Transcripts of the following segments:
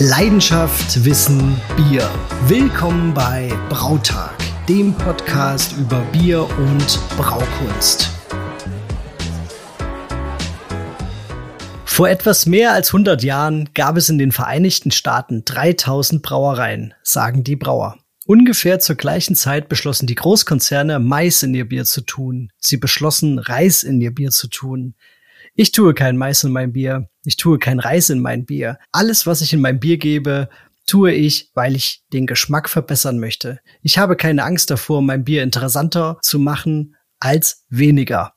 Leidenschaft, Wissen, Bier. Willkommen bei Brautag, dem Podcast über Bier und Braukunst. Vor etwas mehr als 100 Jahren gab es in den Vereinigten Staaten 3000 Brauereien, sagen die Brauer. Ungefähr zur gleichen Zeit beschlossen die Großkonzerne, Mais in ihr Bier zu tun. Sie beschlossen, Reis in ihr Bier zu tun. Ich tue kein Mais in mein Bier. Ich tue kein Reis in mein Bier. Alles, was ich in mein Bier gebe, tue ich, weil ich den Geschmack verbessern möchte. Ich habe keine Angst davor, mein Bier interessanter zu machen als weniger.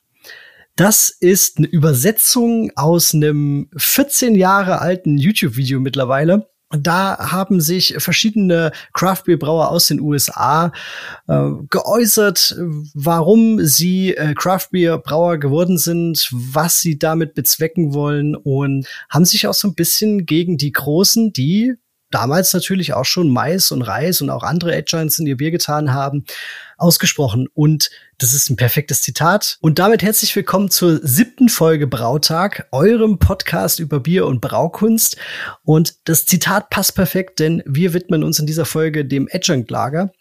Das ist eine Übersetzung aus einem 14 Jahre alten YouTube-Video mittlerweile da haben sich verschiedene Craft Beer Brauer aus den USA äh, geäußert, warum sie äh, Craft Beer Brauer geworden sind, was sie damit bezwecken wollen und haben sich auch so ein bisschen gegen die Großen, die damals natürlich auch schon Mais und Reis und auch andere Agents in ihr Bier getan haben, ausgesprochen. Und das ist ein perfektes Zitat. Und damit herzlich willkommen zur siebten Folge Brautag, eurem Podcast über Bier und Braukunst. Und das Zitat passt perfekt, denn wir widmen uns in dieser Folge dem Adjunct-Lager.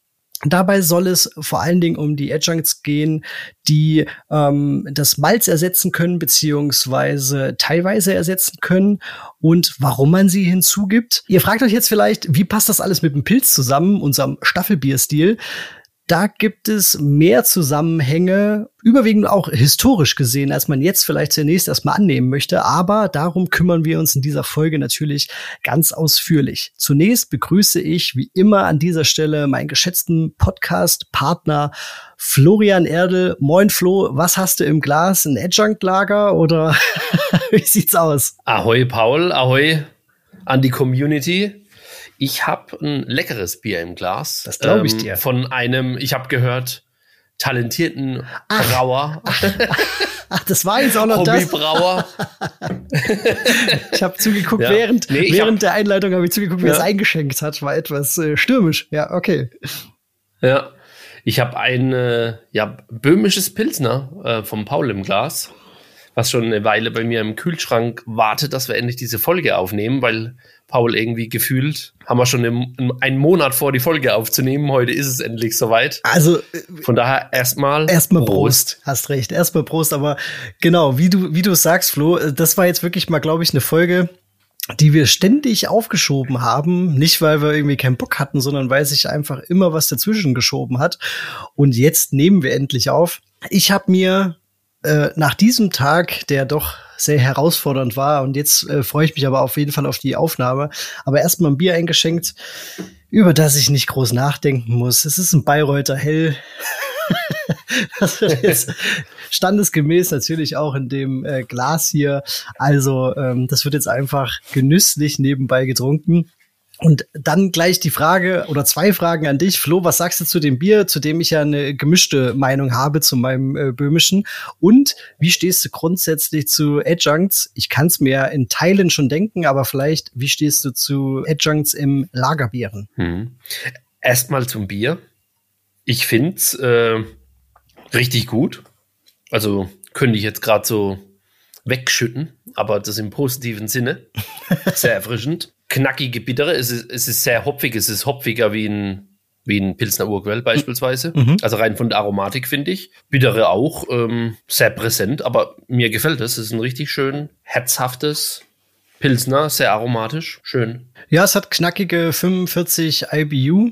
Dabei soll es vor allen Dingen um die Adjuncts gehen, die ähm, das Malz ersetzen können, beziehungsweise teilweise ersetzen können und warum man sie hinzugibt. Ihr fragt euch jetzt vielleicht, wie passt das alles mit dem Pilz zusammen, unserem Staffelbierstil? Da gibt es mehr Zusammenhänge, überwiegend auch historisch gesehen, als man jetzt vielleicht zunächst erstmal annehmen möchte. Aber darum kümmern wir uns in dieser Folge natürlich ganz ausführlich. Zunächst begrüße ich wie immer an dieser Stelle meinen geschätzten Podcast-Partner Florian Erdel. Moin Flo, was hast du im Glas? Ein Adjunct-Lager oder wie sieht's aus? Ahoi Paul, ahoi an die Community. Ich habe ein leckeres Bier im Glas. Das glaube ich ähm, dir. Von einem, ich habe gehört, talentierten Ach. Brauer. Ach, das war jetzt auch noch Hobbybrauer. ich habe zugeguckt, ja. während, nee, während hab, der Einleitung habe ich zugeguckt, wie ja. er es eingeschenkt hat. War etwas äh, stürmisch. Ja, okay. Ja, ich habe ein äh, ja, böhmisches Pilsner äh, vom Paul im Glas, was schon eine Weile bei mir im Kühlschrank wartet, dass wir endlich diese Folge aufnehmen, weil Paul irgendwie gefühlt. Haben wir schon im, einen Monat vor, die Folge aufzunehmen. Heute ist es endlich soweit. Also von daher erstmal erstmal Prost. Prost. Hast recht, erstmal Prost. Aber genau, wie du wie du sagst, Flo, das war jetzt wirklich mal, glaube ich, eine Folge, die wir ständig aufgeschoben haben, nicht weil wir irgendwie keinen Bock hatten, sondern weil sich einfach immer was dazwischen geschoben hat. Und jetzt nehmen wir endlich auf. Ich habe mir äh, nach diesem Tag, der doch sehr herausfordernd war. Und jetzt äh, freue ich mich aber auf jeden Fall auf die Aufnahme. Aber erstmal ein Bier eingeschenkt, über das ich nicht groß nachdenken muss. Es ist ein Bayreuther Hell. das wird jetzt standesgemäß natürlich auch in dem äh, Glas hier. Also ähm, das wird jetzt einfach genüsslich nebenbei getrunken. Und dann gleich die Frage oder zwei Fragen an dich. Flo, was sagst du zu dem Bier, zu dem ich ja eine gemischte Meinung habe, zu meinem äh, böhmischen? Und wie stehst du grundsätzlich zu Adjuncts? Ich kann es mir in Teilen schon denken, aber vielleicht, wie stehst du zu Adjuncts im Lagerbieren? Hm. Erstmal zum Bier. Ich find's äh, richtig gut. Also könnte ich jetzt gerade so wegschütten, aber das im positiven Sinne. Sehr erfrischend knackige Bittere. Es ist, es ist sehr hopfig. Es ist hopfiger wie ein, wie ein Pilsner Urquell beispielsweise. Mhm. Also rein von der Aromatik finde ich. Bittere auch ähm, sehr präsent, aber mir gefällt es. Es ist ein richtig schön herzhaftes Pilsner, sehr aromatisch. Schön. Ja, es hat knackige 45 IBU.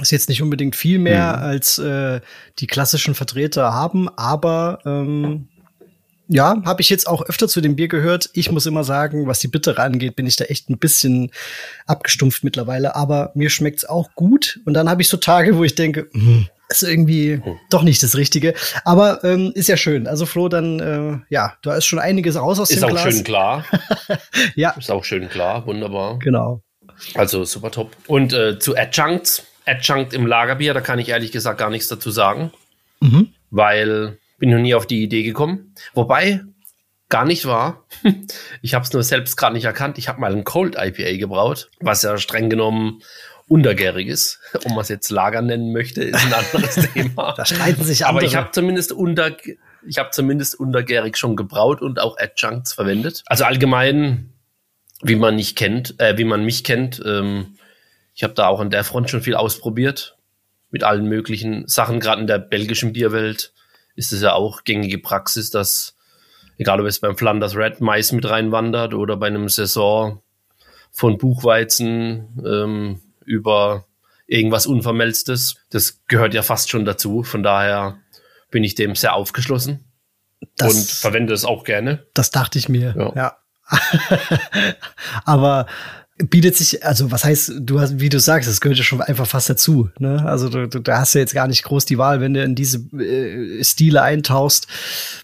Ist jetzt nicht unbedingt viel mehr, mhm. als äh, die klassischen Vertreter haben, aber ähm, ja, habe ich jetzt auch öfter zu dem Bier gehört. Ich muss immer sagen, was die Bittere angeht, bin ich da echt ein bisschen abgestumpft mittlerweile. Aber mir schmeckt's auch gut. Und dann habe ich so Tage, wo ich denke, hm, ist irgendwie hm. doch nicht das Richtige. Aber ähm, ist ja schön. Also Flo, dann äh, ja, da ist schon einiges raus aus ist dem Glas. Ist auch schön klar. ja. Ist auch schön klar. Wunderbar. Genau. Also super top. Und äh, zu Adjuncts. Adjunct im Lagerbier, da kann ich ehrlich gesagt gar nichts dazu sagen. Mhm. Weil bin noch nie auf die Idee gekommen. Wobei, gar nicht wahr. Ich habe es nur selbst gerade nicht erkannt. Ich habe mal ein Cold IPA gebraut, was ja streng genommen untergärig ist. Ob man es jetzt Lager nennen möchte, ist ein anderes Thema. Da streiten sich andere. Aber ich habe zumindest unter ich habe zumindest untergärig schon gebraut und auch Adjuncts verwendet. Also allgemein wie man nicht kennt, äh, wie man mich kennt. Ähm, ich habe da auch an der Front schon viel ausprobiert mit allen möglichen Sachen. Gerade in der belgischen Bierwelt ist es ja auch gängige Praxis, dass egal ob es beim Flanders Red Mais mit reinwandert oder bei einem Saison von Buchweizen ähm, über irgendwas Unvermelztes. Das gehört ja fast schon dazu. Von daher bin ich dem sehr aufgeschlossen das, und verwende es auch gerne. Das dachte ich mir, ja. ja. Aber bietet sich, also was heißt, du hast, wie du sagst, das gehört ja schon einfach fast dazu. Ne? Also du, du, da hast ja jetzt gar nicht groß die Wahl, wenn du in diese äh, Stile eintauchst,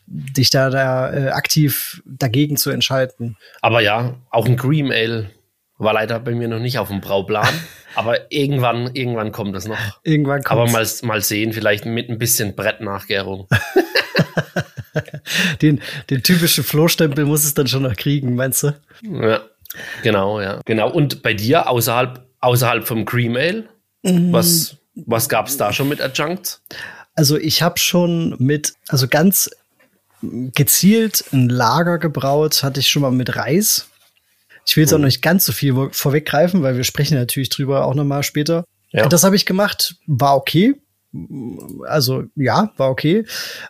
dich da, da äh, aktiv dagegen zu entscheiden. Aber ja, auch ein Cream Ale war leider bei mir noch nicht auf dem Brauplan. aber irgendwann, irgendwann kommt das noch. Irgendwann kommt Aber mal, mal sehen, vielleicht mit ein bisschen Brettnachgärung. den, den typischen Flohstempel muss es dann schon noch kriegen, meinst du? Ja, genau, ja. Genau. Und bei dir außerhalb, außerhalb vom Cream Ale, mhm. was, was gab es da schon mit Adjuncts? Also ich habe schon mit, also ganz gezielt ein Lager gebraut, hatte ich schon mal mit Reis. Ich will jetzt auch noch nicht ganz so viel vorweggreifen, weil wir sprechen natürlich drüber auch noch mal später. Ja. Das habe ich gemacht, war okay. Also ja, war okay.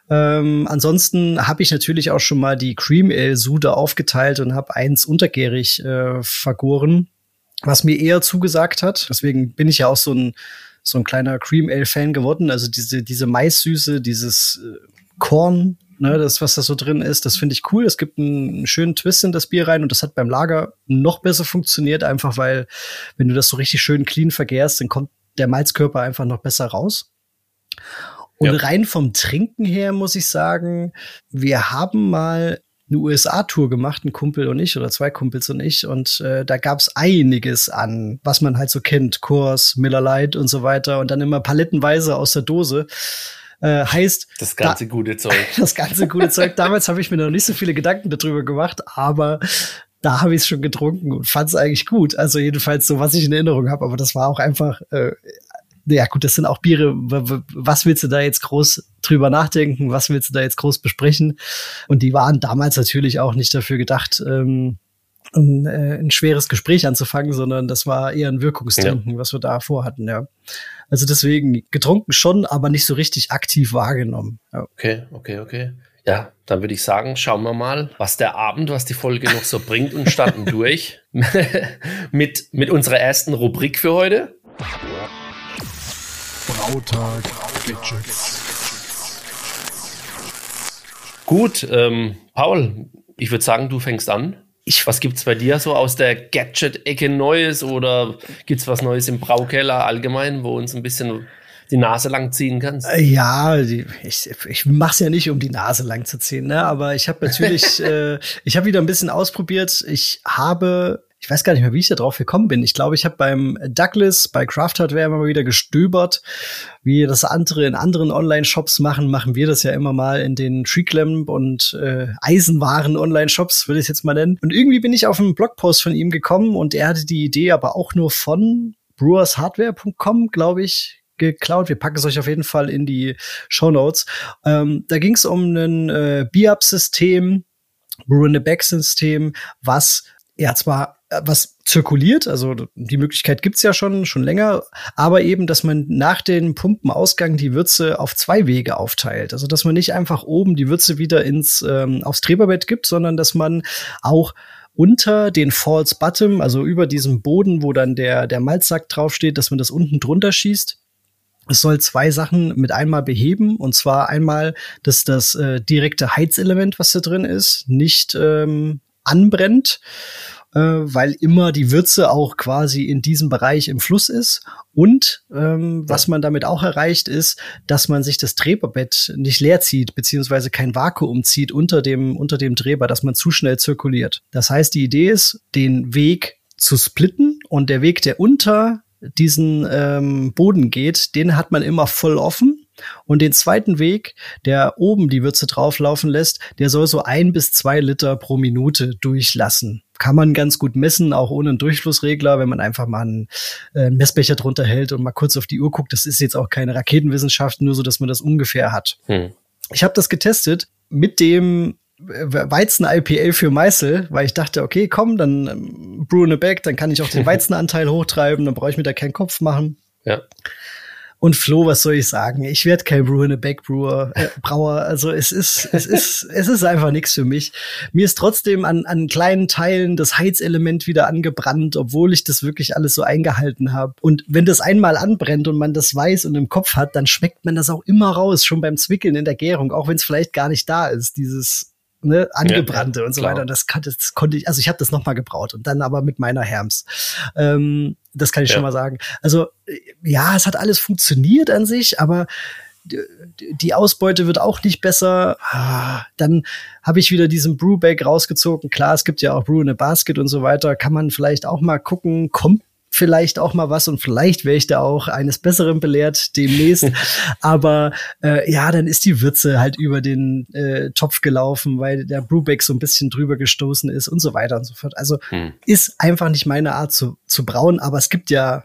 Ähm, ansonsten habe ich natürlich auch schon mal die Cream Ale Sude aufgeteilt und habe eins untergärig äh, vergoren, was mir eher zugesagt hat. Deswegen bin ich ja auch so ein so ein kleiner Cream Ale Fan geworden. Also diese diese Maissüße, dieses äh, Korn ne, das, was da so drin ist, das finde ich cool. Es gibt einen schönen Twist in das Bier rein und das hat beim Lager noch besser funktioniert, einfach weil, wenn du das so richtig schön clean vergärst, dann kommt der Malzkörper einfach noch besser raus. Und ja. rein vom Trinken her muss ich sagen, wir haben mal eine USA-Tour gemacht, ein Kumpel und ich oder zwei Kumpels und ich. Und äh, da gab es einiges an, was man halt so kennt, Kurs, Miller Lite und so weiter. Und dann immer palettenweise aus der Dose. Äh, heißt. Das ganze da, gute Zeug. Das ganze gute Zeug. Damals habe ich mir noch nicht so viele Gedanken darüber gemacht, aber da habe ich es schon getrunken und fand es eigentlich gut. Also jedenfalls so, was ich in Erinnerung habe. Aber das war auch einfach, äh, ja gut, das sind auch Biere. Was willst du da jetzt groß drüber nachdenken? Was willst du da jetzt groß besprechen? Und die waren damals natürlich auch nicht dafür gedacht, ähm, ein, äh, ein schweres Gespräch anzufangen, sondern das war eher ein Wirkungstrinken, ja. was wir da vorhatten, ja. Also deswegen getrunken schon, aber nicht so richtig aktiv wahrgenommen. Ja. Okay, okay, okay. Ja, dann würde ich sagen, schauen wir mal, was der Abend, was die Folge noch so bringt und starten durch mit, mit unserer ersten Rubrik für heute. Brautag Gadgets. Gut, ähm, Paul, ich würde sagen, du fängst an. Ich, was gibt's bei dir so aus der Gadget-Ecke Neues oder gibt's was Neues im Braukeller allgemein, wo uns ein bisschen die Nase lang ziehen kannst? Äh, ja, ich, ich mache es ja nicht, um die Nase lang zu ziehen, ne? aber ich habe natürlich, äh, ich habe wieder ein bisschen ausprobiert. Ich habe ich weiß gar nicht mehr, wie ich da drauf gekommen bin. Ich glaube, ich habe beim Douglas, bei Craft Hardware immer wieder gestöbert, wie das andere in anderen Online-Shops machen, machen wir das ja immer mal in den Treeclamp und äh, Eisenwaren-Online-Shops, würde ich es jetzt mal nennen. Und irgendwie bin ich auf einen Blogpost von ihm gekommen und er hatte die Idee aber auch nur von brewershardware.com, glaube ich, geklaut. Wir packen es euch auf jeden Fall in die Show Notes. Ähm, da ging es um ein äh, Biab-System, Brew-in-the-Back-System, was ja zwar was zirkuliert, also die Möglichkeit gibt's ja schon, schon länger, aber eben, dass man nach dem Pumpenausgang die Würze auf zwei Wege aufteilt. Also dass man nicht einfach oben die Würze wieder ins ähm, aufs Treberbett gibt, sondern dass man auch unter den False Bottom, also über diesem Boden, wo dann der, der Malzsack draufsteht, dass man das unten drunter schießt. Es soll zwei Sachen mit einmal beheben, und zwar einmal, dass das äh, direkte Heizelement, was da drin ist, nicht ähm, anbrennt äh, weil immer die Würze auch quasi in diesem Bereich im Fluss ist. Und ähm, was man damit auch erreicht, ist, dass man sich das Drehbett nicht leer zieht, beziehungsweise kein Vakuum zieht unter dem, unter dem Drehbar, dass man zu schnell zirkuliert. Das heißt, die Idee ist, den Weg zu splitten und der Weg, der unter diesen ähm, Boden geht, den hat man immer voll offen. Und den zweiten Weg, der oben die Würze drauflaufen lässt, der soll so ein bis zwei Liter pro Minute durchlassen kann man ganz gut messen, auch ohne einen Durchflussregler, wenn man einfach mal einen, äh, Messbecher drunter hält und mal kurz auf die Uhr guckt. Das ist jetzt auch keine Raketenwissenschaft, nur so, dass man das ungefähr hat. Hm. Ich habe das getestet mit dem Weizen-IPA für Meißel, weil ich dachte, okay, komm, dann ähm, brew in a bag, dann kann ich auch den Weizenanteil hochtreiben, dann brauche ich mir da keinen Kopf machen. Ja. Und Flo, was soll ich sagen? Ich werde kein Brewer, eine Backbrewer, äh, Brauer. Also es ist, es ist, es ist einfach nichts für mich. Mir ist trotzdem an, an kleinen Teilen das Heizelement wieder angebrannt, obwohl ich das wirklich alles so eingehalten habe. Und wenn das einmal anbrennt und man das weiß und im Kopf hat, dann schmeckt man das auch immer raus, schon beim Zwickeln in der Gärung, auch wenn es vielleicht gar nicht da ist, dieses ne, angebrannte ja, und so klar. weiter. Das, kann, das konnte ich, also ich habe das noch mal gebraut und dann aber mit meiner Herms. Ähm, das kann ich ja. schon mal sagen. Also ja, es hat alles funktioniert an sich, aber die Ausbeute wird auch nicht besser. Ah, dann habe ich wieder diesen Brewbag rausgezogen. Klar, es gibt ja auch Brew in a Basket und so weiter. Kann man vielleicht auch mal gucken, kommt vielleicht auch mal was und vielleicht wäre ich da auch eines Besseren belehrt demnächst. Aber äh, ja, dann ist die Würze halt über den äh, Topf gelaufen, weil der Brewback so ein bisschen drüber gestoßen ist und so weiter und so fort. Also hm. ist einfach nicht meine Art zu, zu brauen, aber es gibt ja,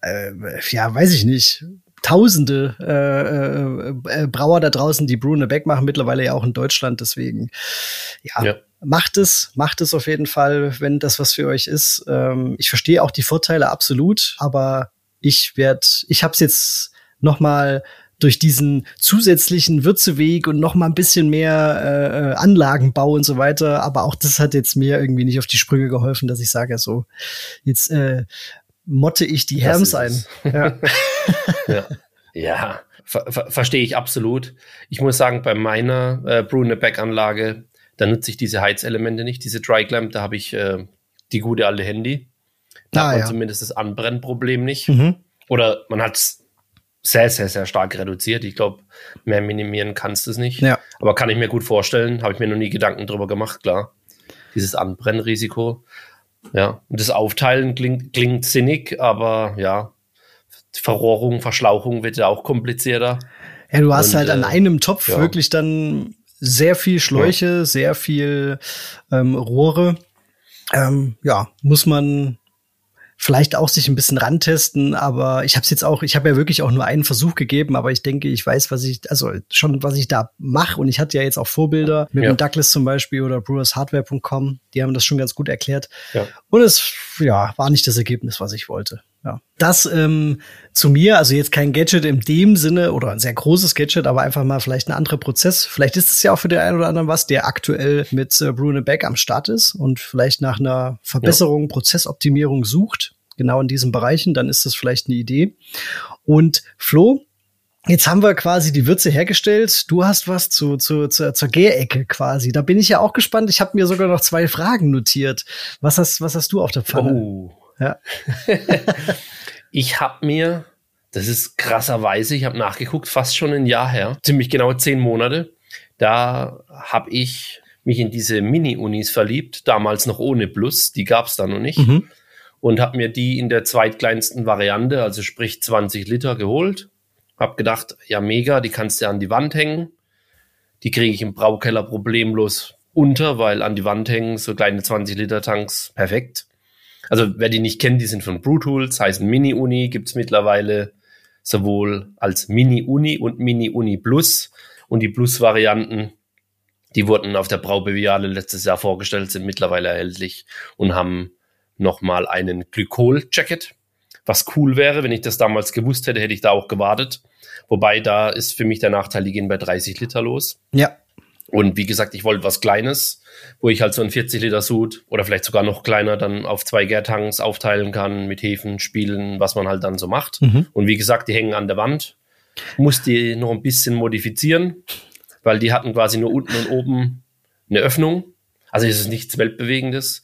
äh, ja, weiß ich nicht, tausende äh, äh, äh Brauer da draußen, die Brew Back machen, mittlerweile ja auch in Deutschland. Deswegen, ja, ja macht es, macht es auf jeden Fall, wenn das was für euch ist. Ähm, ich verstehe auch die Vorteile absolut, aber ich werde, ich habe es jetzt noch mal durch diesen zusätzlichen Würzeweg und noch mal ein bisschen mehr äh, Anlagenbau und so weiter. Aber auch das hat jetzt mir irgendwie nicht auf die Sprünge geholfen, dass ich sage, so jetzt äh, motte ich die Herms ein. Ja. ja. ja. Ver ver verstehe ich absolut. Ich muss sagen, bei meiner äh, Brune-Back-Anlage da nutze ich diese Heizelemente nicht, diese Dry Clamp, da habe ich äh, die gute alte Handy. Da ah, hat man ja. zumindest das Anbrennproblem nicht. Mhm. Oder man hat es sehr, sehr, sehr stark reduziert. Ich glaube, mehr minimieren kannst du es nicht. Ja. Aber kann ich mir gut vorstellen, habe ich mir noch nie Gedanken drüber gemacht, klar. Dieses Anbrennrisiko. Ja, und das Aufteilen klingt, klingt sinnig, aber ja, Verrohrung, Verschlauchung wird ja auch komplizierter. Ja, du hast und, halt an äh, einem Topf ja. wirklich dann sehr viel Schläuche, ja. sehr viel ähm, Rohre. Ähm, ja, muss man vielleicht auch sich ein bisschen rantesten, aber ich habe es jetzt auch, ich habe ja wirklich auch nur einen Versuch gegeben, aber ich denke, ich weiß, was ich, also schon, was ich da mache und ich hatte ja jetzt auch Vorbilder mit ja. dem Douglas zum Beispiel oder brewershardware.com, die haben das schon ganz gut erklärt ja. und es, ja, war nicht das Ergebnis, was ich wollte. Ja. Das ähm, zu mir, also jetzt kein Gadget in dem Sinne oder ein sehr großes Gadget, aber einfach mal vielleicht ein anderer Prozess. Vielleicht ist es ja auch für den einen oder anderen was, der aktuell mit äh, Brune Beck am Start ist und vielleicht nach einer Verbesserung, ja. Prozessoptimierung sucht, genau in diesen Bereichen, dann ist das vielleicht eine Idee. Und Flo, Jetzt haben wir quasi die Würze hergestellt. Du hast was zu, zu, zu, zur Gärecke quasi. Da bin ich ja auch gespannt. Ich habe mir sogar noch zwei Fragen notiert. Was hast, was hast du auf der Pfanne? Oh. Ja. ich habe mir, das ist krasserweise, ich habe nachgeguckt, fast schon ein Jahr her, ziemlich genau zehn Monate. Da habe ich mich in diese Mini-Unis verliebt, damals noch ohne Plus, die gab es da noch nicht. Mhm. Und habe mir die in der zweitkleinsten Variante, also sprich 20 Liter, geholt. Hab gedacht, ja mega, die kannst du an die Wand hängen. Die kriege ich im Braukeller problemlos unter, weil an die Wand hängen so kleine 20 Liter Tanks perfekt. Also wer die nicht kennt, die sind von Brew Tools, heißen Mini-Uni, gibt's mittlerweile sowohl als Mini-Uni und Mini-Uni Plus. Und die Plus-Varianten, die wurden auf der Braubeviale letztes Jahr vorgestellt, sind mittlerweile erhältlich und haben nochmal einen Glykol-Jacket. Was cool wäre, wenn ich das damals gewusst hätte, hätte ich da auch gewartet. Wobei da ist für mich der Nachteil, die gehen bei 30 Liter los. Ja. Und wie gesagt, ich wollte was Kleines, wo ich halt so ein 40 Liter Sud oder vielleicht sogar noch kleiner dann auf zwei Gärtanks aufteilen kann, mit Hefen spielen, was man halt dann so macht. Mhm. Und wie gesagt, die hängen an der Wand. Muss die noch ein bisschen modifizieren, weil die hatten quasi nur unten und oben eine Öffnung. Also es ist nichts Weltbewegendes.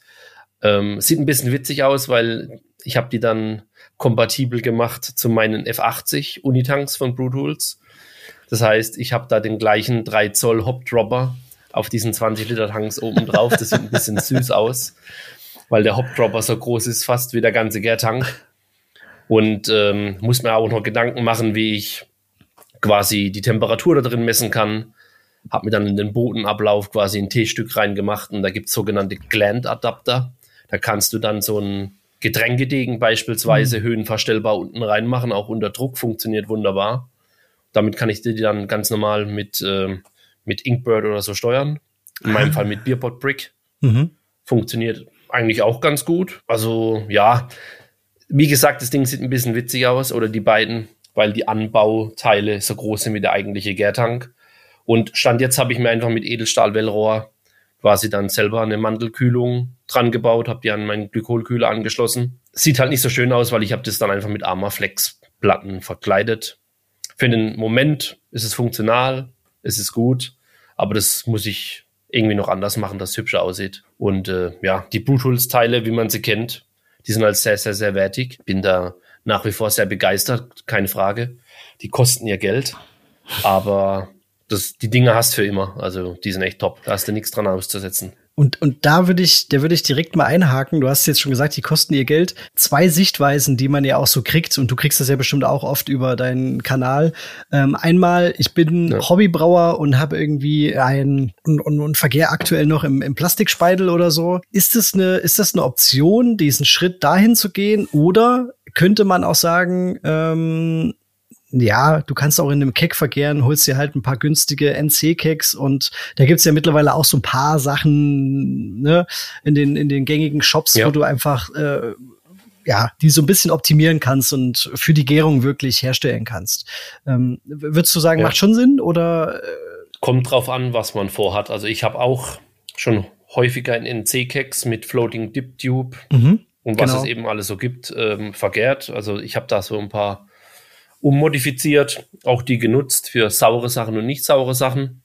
Ähm, sieht ein bisschen witzig aus, weil ich habe die dann kompatibel gemacht zu meinen F80 Unitanks von Brute Tools. Das heißt, ich habe da den gleichen 3 Zoll Hopdropper auf diesen 20 Liter Tanks oben drauf. Das sieht ein bisschen süß aus, weil der Hopdropper so groß ist, fast wie der ganze Gärtank. Und ähm, muss mir auch noch Gedanken machen, wie ich quasi die Temperatur da drin messen kann. Habe mir dann in den Bodenablauf quasi ein T-Stück reingemacht und da gibt es sogenannte Gland-Adapter. Da kannst du dann so ein Getränkedegen beispielsweise mhm. höhenverstellbar unten reinmachen, auch unter Druck, funktioniert wunderbar. Damit kann ich die dann ganz normal mit, äh, mit Inkbird oder so steuern. In meinem Fall mit Beerpot Brick. Mhm. Funktioniert eigentlich auch ganz gut. Also ja, wie gesagt, das Ding sieht ein bisschen witzig aus oder die beiden, weil die Anbauteile so groß sind wie der eigentliche Gärtank. Und Stand jetzt habe ich mir einfach mit Edelstahl-Wellrohr quasi dann selber eine Mandelkühlung dran gebaut, habe die an meinen Glykolkühler angeschlossen. Sieht halt nicht so schön aus, weil ich habe das dann einfach mit Armaflex-Platten verkleidet. Für den Moment ist es funktional, es ist gut, aber das muss ich irgendwie noch anders machen, dass es hübscher aussieht. Und äh, ja, die Bluetooth-Teile, wie man sie kennt, die sind halt sehr, sehr, sehr wertig. Bin da nach wie vor sehr begeistert, keine Frage. Die kosten ihr Geld, aber das, die Dinge hast du für immer. Also die sind echt top. Da hast du nichts dran auszusetzen. Und, und da würde ich, da würde ich direkt mal einhaken. Du hast jetzt schon gesagt, die kosten ihr Geld. Zwei Sichtweisen, die man ja auch so kriegt, und du kriegst das ja bestimmt auch oft über deinen Kanal. Ähm, einmal, ich bin ja. Hobbybrauer und habe irgendwie ein und, und, und vergehr aktuell noch im, im Plastikspeidel oder so. Ist das eine, ist das eine Option, diesen Schritt dahin zu gehen? Oder könnte man auch sagen, ähm, ja, du kannst auch in einem Keck verkehren, holst dir halt ein paar günstige NC-Keks und da gibt's ja mittlerweile auch so ein paar Sachen ne, in, den, in den gängigen Shops, ja. wo du einfach äh, ja, die so ein bisschen optimieren kannst und für die Gärung wirklich herstellen kannst. Ähm, würdest du sagen, ja. macht schon Sinn oder? Äh Kommt drauf an, was man vorhat. Also ich habe auch schon häufiger in NC-Keks mit Floating Dip Tube mhm, und was genau. es eben alles so gibt, ähm, vergärt. Also ich habe da so ein paar ummodifiziert, auch die genutzt für saure Sachen und nicht saure Sachen.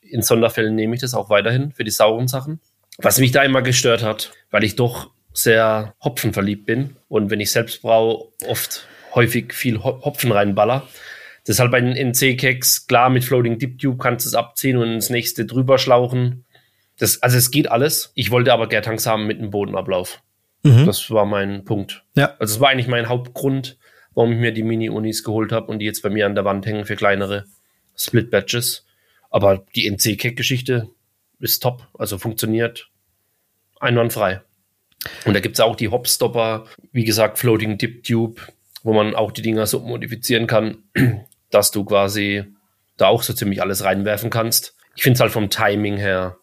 In Sonderfällen nehme ich das auch weiterhin für die sauren Sachen. Was mich da immer gestört hat, weil ich doch sehr hopfenverliebt bin und wenn ich selbst brauche, oft häufig viel Hopfen reinballer. Deshalb bei den NC-Keks, klar, mit Floating Dip Tube kannst du es abziehen und ins nächste drüber schlauchen. Das, also es geht alles. Ich wollte aber Gärtanks haben mit einem Bodenablauf. Mhm. Das war mein Punkt. Ja. Also es war eigentlich mein Hauptgrund, warum ich mir die Mini-Unis geholt habe und die jetzt bei mir an der Wand hängen für kleinere Split-Batches. Aber die NC-Cake-Geschichte ist top, also funktioniert einwandfrei. Und da gibt es auch die Hopstopper, wie gesagt, Floating Dip Tube, wo man auch die Dinger so modifizieren kann, dass du quasi da auch so ziemlich alles reinwerfen kannst. Ich finde es halt vom Timing her,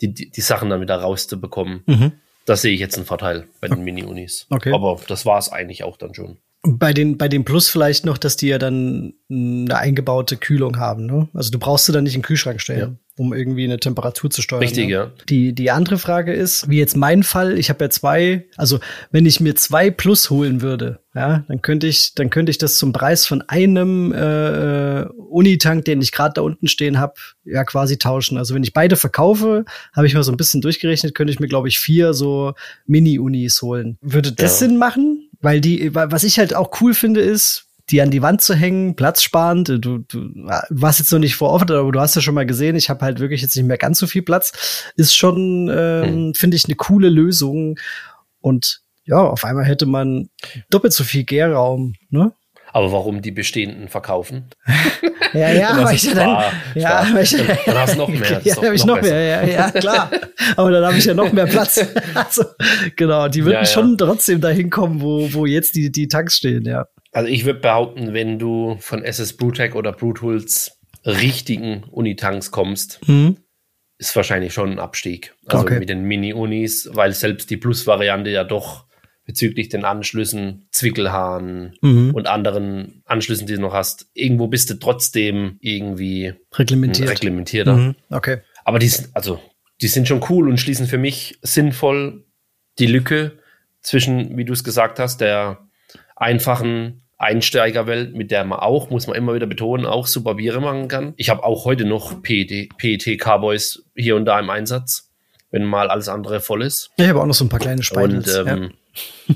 die, die, die, Sachen dann wieder rauszubekommen. Mhm. Das sehe ich jetzt einen Vorteil bei den Mini-Unis. Okay. Aber das war es eigentlich auch dann schon. Bei den, bei den Plus vielleicht noch, dass die ja dann eine eingebaute Kühlung haben, ne? Also du brauchst du dann nicht in den Kühlschrank stellen, ja. um irgendwie eine Temperatur zu steuern. Richtig, ne? ja. Die, die andere Frage ist, wie jetzt mein Fall, ich habe ja zwei, also wenn ich mir zwei Plus holen würde, ja, dann könnte ich, dann könnte ich das zum Preis von einem äh, Unitank, den ich gerade da unten stehen habe, ja quasi tauschen. Also wenn ich beide verkaufe, habe ich mal so ein bisschen durchgerechnet, könnte ich mir, glaube ich, vier so Mini-Unis holen. Würde das ja. Sinn machen? Weil die, was ich halt auch cool finde, ist, die an die Wand zu hängen, platzsparend. Du, du, du warst jetzt noch nicht vor Ort, aber du hast ja schon mal gesehen, ich habe halt wirklich jetzt nicht mehr ganz so viel Platz. Ist schon, ähm, hm. finde ich, eine coole Lösung. Und ja, auf einmal hätte man doppelt so viel Gärraum, ne? Aber warum die bestehenden verkaufen? ja, ja, aber ich ja dann, ja, aber ich, dann hast du noch mehr. Ja, dann habe ich noch, noch mehr, ja, ja, klar. aber dann habe ich ja noch mehr Platz. also, genau, die würden ja, ja. schon trotzdem dahin kommen, wo, wo jetzt die, die Tanks stehen, ja. Also ich würde behaupten, wenn du von SS Brewtech oder Brewtools richtigen Unitanks kommst, mhm. ist wahrscheinlich schon ein Abstieg. Also okay. mit den Mini-Unis, weil selbst die Plus-Variante ja doch bezüglich den Anschlüssen, Zwickelhahn mhm. und anderen Anschlüssen, die du noch hast. Irgendwo bist du trotzdem irgendwie reglementiert. reglementierter. Mhm. Okay. Aber die sind, also, die sind schon cool und schließen für mich sinnvoll die Lücke zwischen, wie du es gesagt hast, der einfachen Einsteigerwelt, mit der man auch, muss man immer wieder betonen, auch super Biere machen kann. Ich habe auch heute noch PET, PET Carboys hier und da im Einsatz, wenn mal alles andere voll ist. Ich habe auch noch so ein paar kleine Speidels. Und ähm,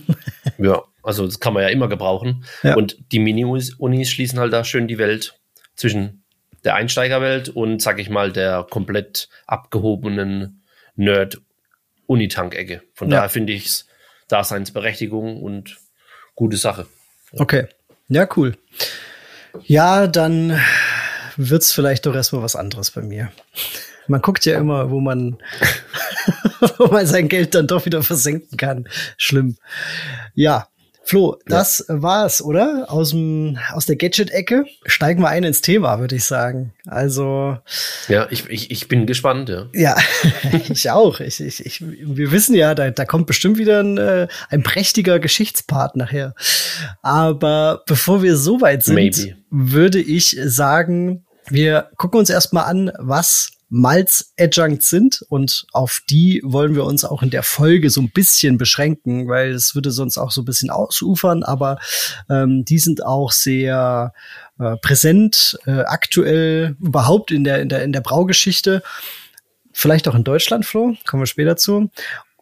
ja, also das kann man ja immer gebrauchen. Ja. Und die Mini-Unis schließen halt da schön die Welt zwischen der Einsteigerwelt und, sag ich mal, der komplett abgehobenen Nerd-Unitank-Ecke. Von ja. daher finde ich es Daseinsberechtigung und gute Sache. Okay. Ja, cool. Ja, dann wird's vielleicht doch erstmal was anderes bei mir. Man guckt ja immer, wo man, wo man sein Geld dann doch wieder versenken kann. Schlimm. Ja. Flo, das ja. war's, oder? Aus, dem, aus der Gadget-Ecke steigen wir ein ins Thema, würde ich sagen. Also. Ja, ich, ich, ich bin gespannt, ja. Ja, ich auch. Ich, ich, ich, wir wissen ja, da, da kommt bestimmt wieder ein, äh, ein prächtiger Geschichtspart nachher. Aber bevor wir so weit sind, Maybe. würde ich sagen, wir gucken uns erstmal an, was Malz-Adjuncts sind und auf die wollen wir uns auch in der Folge so ein bisschen beschränken, weil es würde sonst auch so ein bisschen ausufern, aber ähm, die sind auch sehr äh, präsent, äh, aktuell überhaupt in der, in der, in der Braugeschichte. Vielleicht auch in Deutschland, Flo, kommen wir später zu.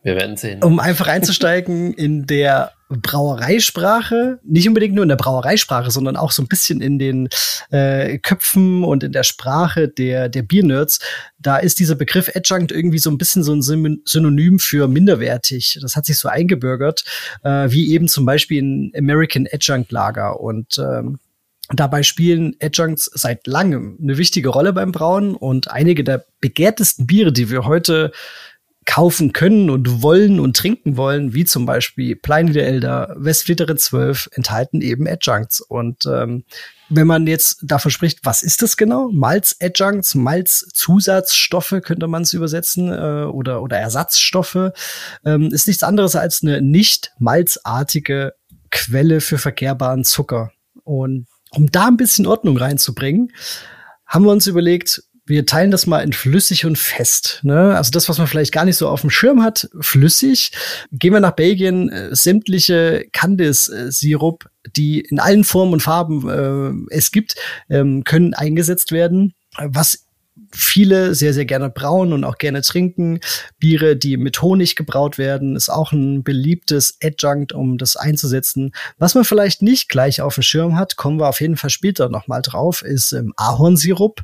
Wir werden sehen. Um einfach einzusteigen in der Brauereisprache, nicht unbedingt nur in der Brauereisprache, sondern auch so ein bisschen in den äh, Köpfen und in der Sprache der, der Biernerds. Da ist dieser Begriff Adjunct irgendwie so ein bisschen so ein Synonym für minderwertig. Das hat sich so eingebürgert, äh, wie eben zum Beispiel in American Adjunct Lager. Und ähm, Dabei spielen Adjuncts seit langem eine wichtige Rolle beim Brauen und einige der begehrtesten Biere, die wir heute kaufen können und wollen und trinken wollen, wie zum Beispiel Pliny the Elder, Westfleterin 12, enthalten eben Adjuncts. Und ähm, wenn man jetzt davon spricht, was ist das genau? Malz-Adjuncts, Malz-Zusatzstoffe könnte man es übersetzen äh, oder, oder Ersatzstoffe, ähm, ist nichts anderes als eine nicht malzartige Quelle für verkehrbaren Zucker. Und um da ein bisschen Ordnung reinzubringen, haben wir uns überlegt, wir teilen das mal in flüssig und fest. Ne? Also das, was man vielleicht gar nicht so auf dem Schirm hat, flüssig. Gehen wir nach Belgien, äh, sämtliche Candice-Sirup, die in allen Formen und Farben äh, es gibt, ähm, können eingesetzt werden. Was viele sehr, sehr gerne brauen und auch gerne trinken. Biere, die mit Honig gebraut werden, ist auch ein beliebtes Adjunct, um das einzusetzen. Was man vielleicht nicht gleich auf dem Schirm hat, kommen wir auf jeden Fall später nochmal drauf, ist ähm, Ahornsirup,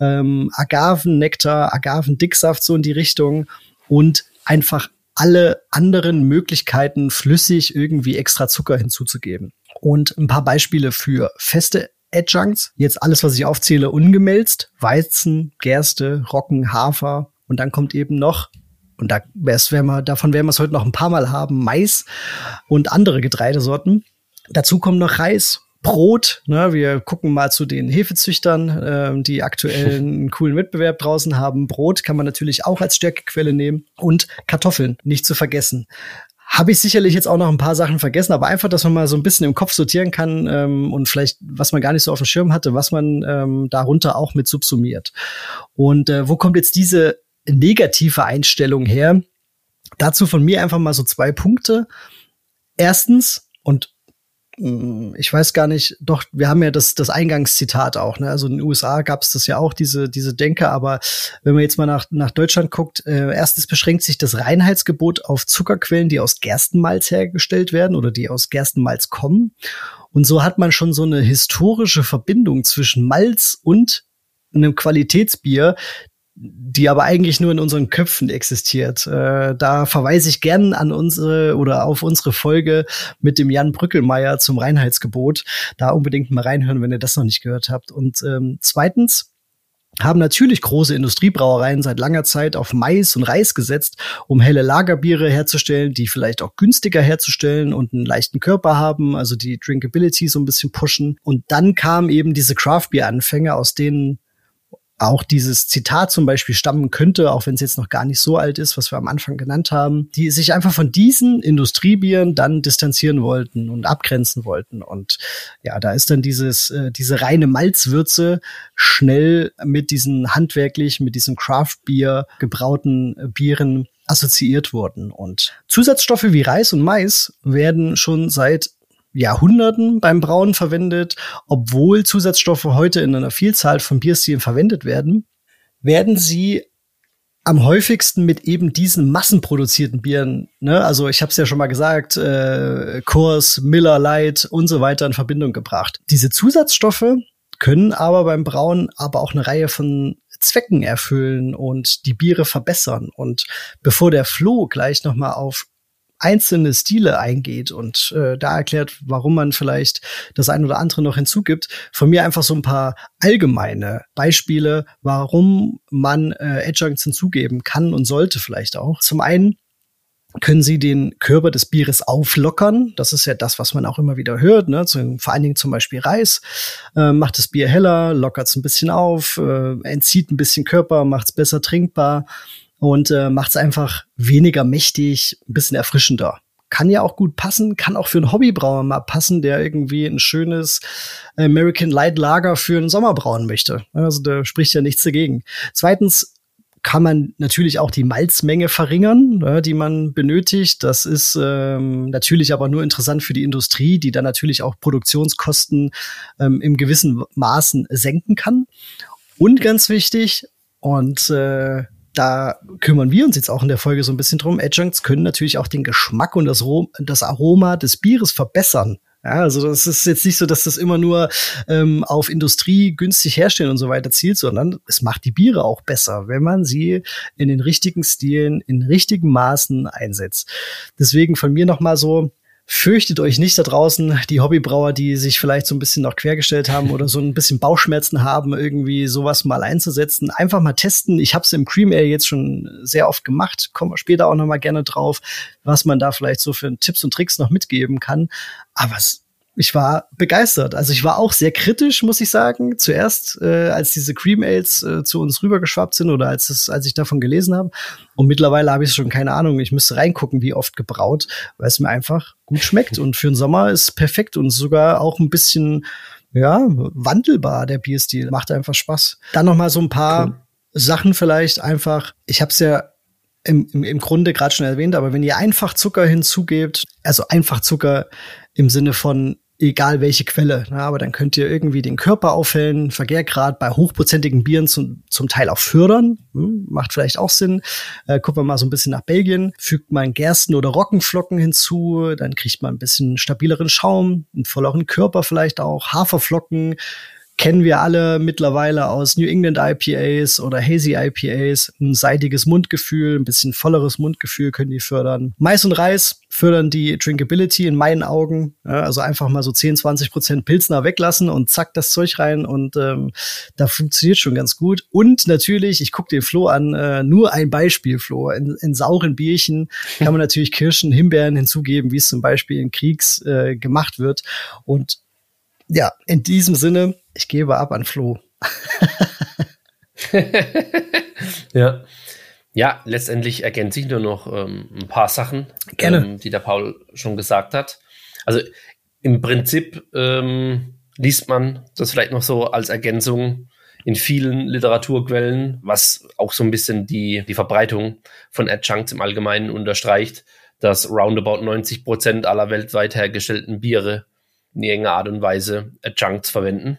ähm, Agavennektar, Agavendicksaft so in die Richtung und einfach alle anderen Möglichkeiten, flüssig irgendwie extra Zucker hinzuzugeben. Und ein paar Beispiele für feste Adjuncts. Jetzt alles, was ich aufzähle, ungemälzt. Weizen, Gerste, Roggen, Hafer. Und dann kommt eben noch, und da werden wir, davon werden wir es heute noch ein paar Mal haben, Mais und andere Getreidesorten. Dazu kommen noch Reis, Brot. Ne? Wir gucken mal zu den Hefezüchtern, äh, die aktuell einen coolen Wettbewerb draußen haben. Brot kann man natürlich auch als Stärkequelle nehmen und Kartoffeln, nicht zu vergessen habe ich sicherlich jetzt auch noch ein paar Sachen vergessen, aber einfach, dass man mal so ein bisschen im Kopf sortieren kann ähm, und vielleicht, was man gar nicht so auf dem Schirm hatte, was man ähm, darunter auch mit subsumiert. Und äh, wo kommt jetzt diese negative Einstellung her? Dazu von mir einfach mal so zwei Punkte. Erstens, und ich weiß gar nicht, doch, wir haben ja das, das Eingangszitat auch, ne? Also in den USA gab es das ja auch, diese, diese Denke, aber wenn man jetzt mal nach, nach Deutschland guckt, äh, erstens beschränkt sich das Reinheitsgebot auf Zuckerquellen, die aus Gerstenmalz hergestellt werden oder die aus Gerstenmalz kommen. Und so hat man schon so eine historische Verbindung zwischen Malz und einem Qualitätsbier, die aber eigentlich nur in unseren Köpfen existiert. Äh, da verweise ich gern an unsere oder auf unsere Folge mit dem Jan Brückelmeier zum Reinheitsgebot. Da unbedingt mal reinhören, wenn ihr das noch nicht gehört habt. Und ähm, zweitens haben natürlich große Industriebrauereien seit langer Zeit auf Mais und Reis gesetzt, um helle Lagerbiere herzustellen, die vielleicht auch günstiger herzustellen und einen leichten Körper haben, also die Drinkability so ein bisschen pushen. Und dann kamen eben diese Craft-Bier-Anfänge, aus denen auch dieses Zitat zum Beispiel stammen könnte, auch wenn es jetzt noch gar nicht so alt ist, was wir am Anfang genannt haben, die sich einfach von diesen Industriebieren dann distanzieren wollten und abgrenzen wollten. Und ja, da ist dann dieses, äh, diese reine Malzwürze schnell mit diesen handwerklich, mit diesen Craft-Bier gebrauten äh, Bieren assoziiert worden. Und Zusatzstoffe wie Reis und Mais werden schon seit Jahrhunderten beim Brauen verwendet, obwohl Zusatzstoffe heute in einer Vielzahl von Bierstilen verwendet werden, werden sie am häufigsten mit eben diesen massenproduzierten Bieren, ne, also ich habe es ja schon mal gesagt, äh, Kurs, Miller Light und so weiter in Verbindung gebracht. Diese Zusatzstoffe können aber beim Brauen aber auch eine Reihe von Zwecken erfüllen und die Biere verbessern. Und bevor der Flo gleich noch mal auf einzelne Stile eingeht und äh, da erklärt, warum man vielleicht das ein oder andere noch hinzugibt. Von mir einfach so ein paar allgemeine Beispiele, warum man äh, Adjuncts hinzugeben kann und sollte vielleicht auch. Zum einen können sie den Körper des Bieres auflockern. Das ist ja das, was man auch immer wieder hört. Ne? Zu, vor allen Dingen zum Beispiel Reis äh, macht das Bier heller, lockert es ein bisschen auf, äh, entzieht ein bisschen Körper, macht es besser trinkbar und äh, macht es einfach weniger mächtig, ein bisschen erfrischender. Kann ja auch gut passen, kann auch für einen Hobbybrauer mal passen, der irgendwie ein schönes American Light Lager für einen Sommer brauen möchte. Also da spricht ja nichts dagegen. Zweitens kann man natürlich auch die Malzmenge verringern, ne, die man benötigt. Das ist ähm, natürlich aber nur interessant für die Industrie, die dann natürlich auch Produktionskosten ähm, im gewissen Maßen senken kann. Und ganz wichtig, und äh, da kümmern wir uns jetzt auch in der Folge so ein bisschen drum. Adjuncts können natürlich auch den Geschmack und das, das Aroma des Bieres verbessern. Ja, also das ist jetzt nicht so, dass das immer nur ähm, auf Industrie günstig herstellen und so weiter zielt, sondern es macht die Biere auch besser, wenn man sie in den richtigen Stilen, in richtigen Maßen einsetzt. Deswegen von mir noch mal so Fürchtet euch nicht da draußen, die Hobbybrauer, die sich vielleicht so ein bisschen noch quergestellt haben oder so ein bisschen Bauchschmerzen haben, irgendwie sowas mal einzusetzen. Einfach mal testen. Ich habe es im Cream Ale jetzt schon sehr oft gemacht. Kommen wir später auch noch mal gerne drauf, was man da vielleicht so für Tipps und Tricks noch mitgeben kann. Aber es ich war begeistert. Also ich war auch sehr kritisch, muss ich sagen. Zuerst, äh, als diese Cream Ales äh, zu uns rübergeschwappt sind oder als, es, als ich davon gelesen habe. Und mittlerweile habe ich schon keine Ahnung. Ich müsste reingucken, wie oft gebraut, weil es mir einfach gut schmeckt. Und für den Sommer ist perfekt und sogar auch ein bisschen ja wandelbar. Der Bierstil macht einfach Spaß. Dann noch mal so ein paar cool. Sachen vielleicht einfach. Ich habe es ja im, im, im Grunde gerade schon erwähnt, aber wenn ihr einfach Zucker hinzugebt, also einfach Zucker im Sinne von egal welche Quelle. Na, aber dann könnt ihr irgendwie den Körper aufhellen, Vergärgrad bei hochprozentigen Bieren zum, zum Teil auch fördern. Hm, macht vielleicht auch Sinn. Äh, gucken wir mal so ein bisschen nach Belgien. Fügt man Gersten- oder Roggenflocken hinzu, dann kriegt man ein bisschen stabileren Schaum, einen volleren Körper vielleicht auch, Haferflocken, kennen wir alle mittlerweile aus New England IPAs oder Hazy IPAs. Ein seidiges Mundgefühl, ein bisschen volleres Mundgefühl können die fördern. Mais und Reis fördern die Drinkability in meinen Augen. Also einfach mal so 10, 20 Prozent Pilzner weglassen und zack das Zeug rein und ähm, da funktioniert schon ganz gut. Und natürlich, ich gucke den Flo an, äh, nur ein Beispiel, Flo. In, in sauren Bierchen kann man natürlich Kirschen, Himbeeren hinzugeben, wie es zum Beispiel in Kriegs äh, gemacht wird. Und ja, in diesem Sinne, ich gebe ab an Flo. ja. Ja, letztendlich ergänze ich nur noch ähm, ein paar Sachen, ähm, die der Paul schon gesagt hat. Also im Prinzip ähm, liest man das vielleicht noch so als Ergänzung in vielen Literaturquellen, was auch so ein bisschen die, die Verbreitung von Adjuncts im Allgemeinen unterstreicht, dass roundabout 90 Prozent aller weltweit hergestellten Biere in irgendeiner Art und Weise Adjuncts verwenden.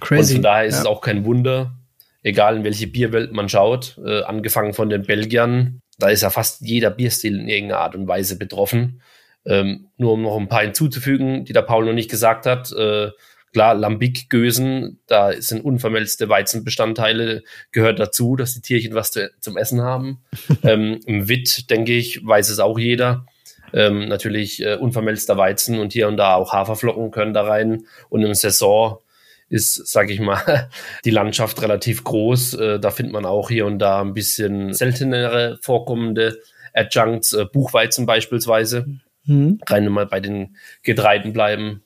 Crazy. Und von daher ist ja. es auch kein Wunder, egal in welche Bierwelt man schaut, äh, angefangen von den Belgiern, da ist ja fast jeder Bierstil in irgendeiner Art und Weise betroffen. Ähm, nur um noch ein paar hinzuzufügen, die der Paul noch nicht gesagt hat, äh, klar, Lambic-Gösen, da sind unvermelzte Weizenbestandteile, gehört dazu, dass die Tierchen was zu, zum Essen haben. ähm, Im Witt, denke ich, weiß es auch jeder. Ähm, natürlich äh, unvermelzter Weizen und hier und da auch Haferflocken können da rein. Und im Saison ist, sage ich mal, die Landschaft relativ groß. Äh, da findet man auch hier und da ein bisschen seltenere vorkommende Adjuncts, äh, Buchweizen beispielsweise. Mhm. Rein mal bei den Getreiden bleiben.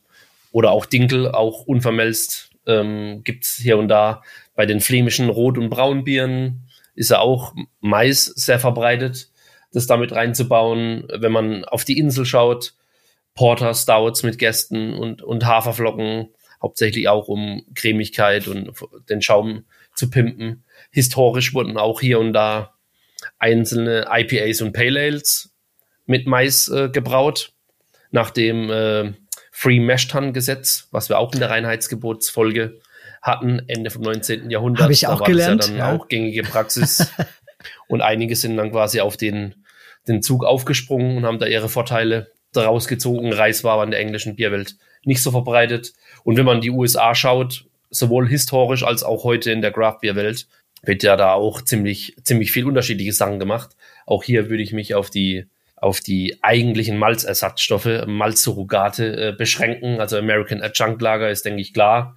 Oder auch Dinkel, auch unvermelzt, ähm, gibt es hier und da. Bei den flämischen Rot- und Braunbieren ist ja auch Mais sehr verbreitet, das damit reinzubauen. Wenn man auf die Insel schaut, Porter Stouts mit Gästen und, und Haferflocken hauptsächlich auch um Cremigkeit und den Schaum zu pimpen. Historisch wurden auch hier und da einzelne IPAs und Pale Ales mit Mais äh, gebraut, nach dem äh, Free Mash Tun Gesetz, was wir auch in der Reinheitsgebotsfolge hatten, Ende vom 19. Jahrhundert. Habe ich auch da war gelernt. Das ja dann ja. auch gängige Praxis. und einige sind dann quasi auf den, den Zug aufgesprungen und haben da ihre Vorteile daraus gezogen. Reis war aber in der englischen Bierwelt nicht so verbreitet. Und wenn man die USA schaut, sowohl historisch als auch heute in der Craft Beer Welt, wird ja da auch ziemlich, ziemlich viel unterschiedliche Sachen gemacht. Auch hier würde ich mich auf die, auf die eigentlichen Malzersatzstoffe, Malzsurrogate äh, beschränken. Also American Adjunct Lager ist, denke ich, klar.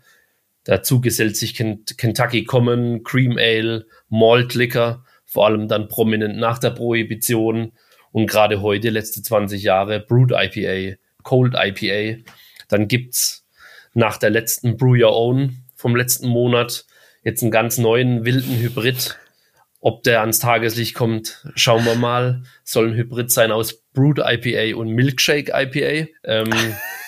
Dazu gesellt sich Kentucky Common, Cream Ale, Malt Liquor, vor allem dann prominent nach der Prohibition Und gerade heute, letzte 20 Jahre, Brewed IPA, Cold IPA. Dann gibt's nach der letzten Brew Your Own vom letzten Monat jetzt einen ganz neuen wilden Hybrid. Ob der ans Tageslicht kommt, schauen wir mal. Soll ein Hybrid sein aus Brewed IPA und Milkshake IPA. Ähm,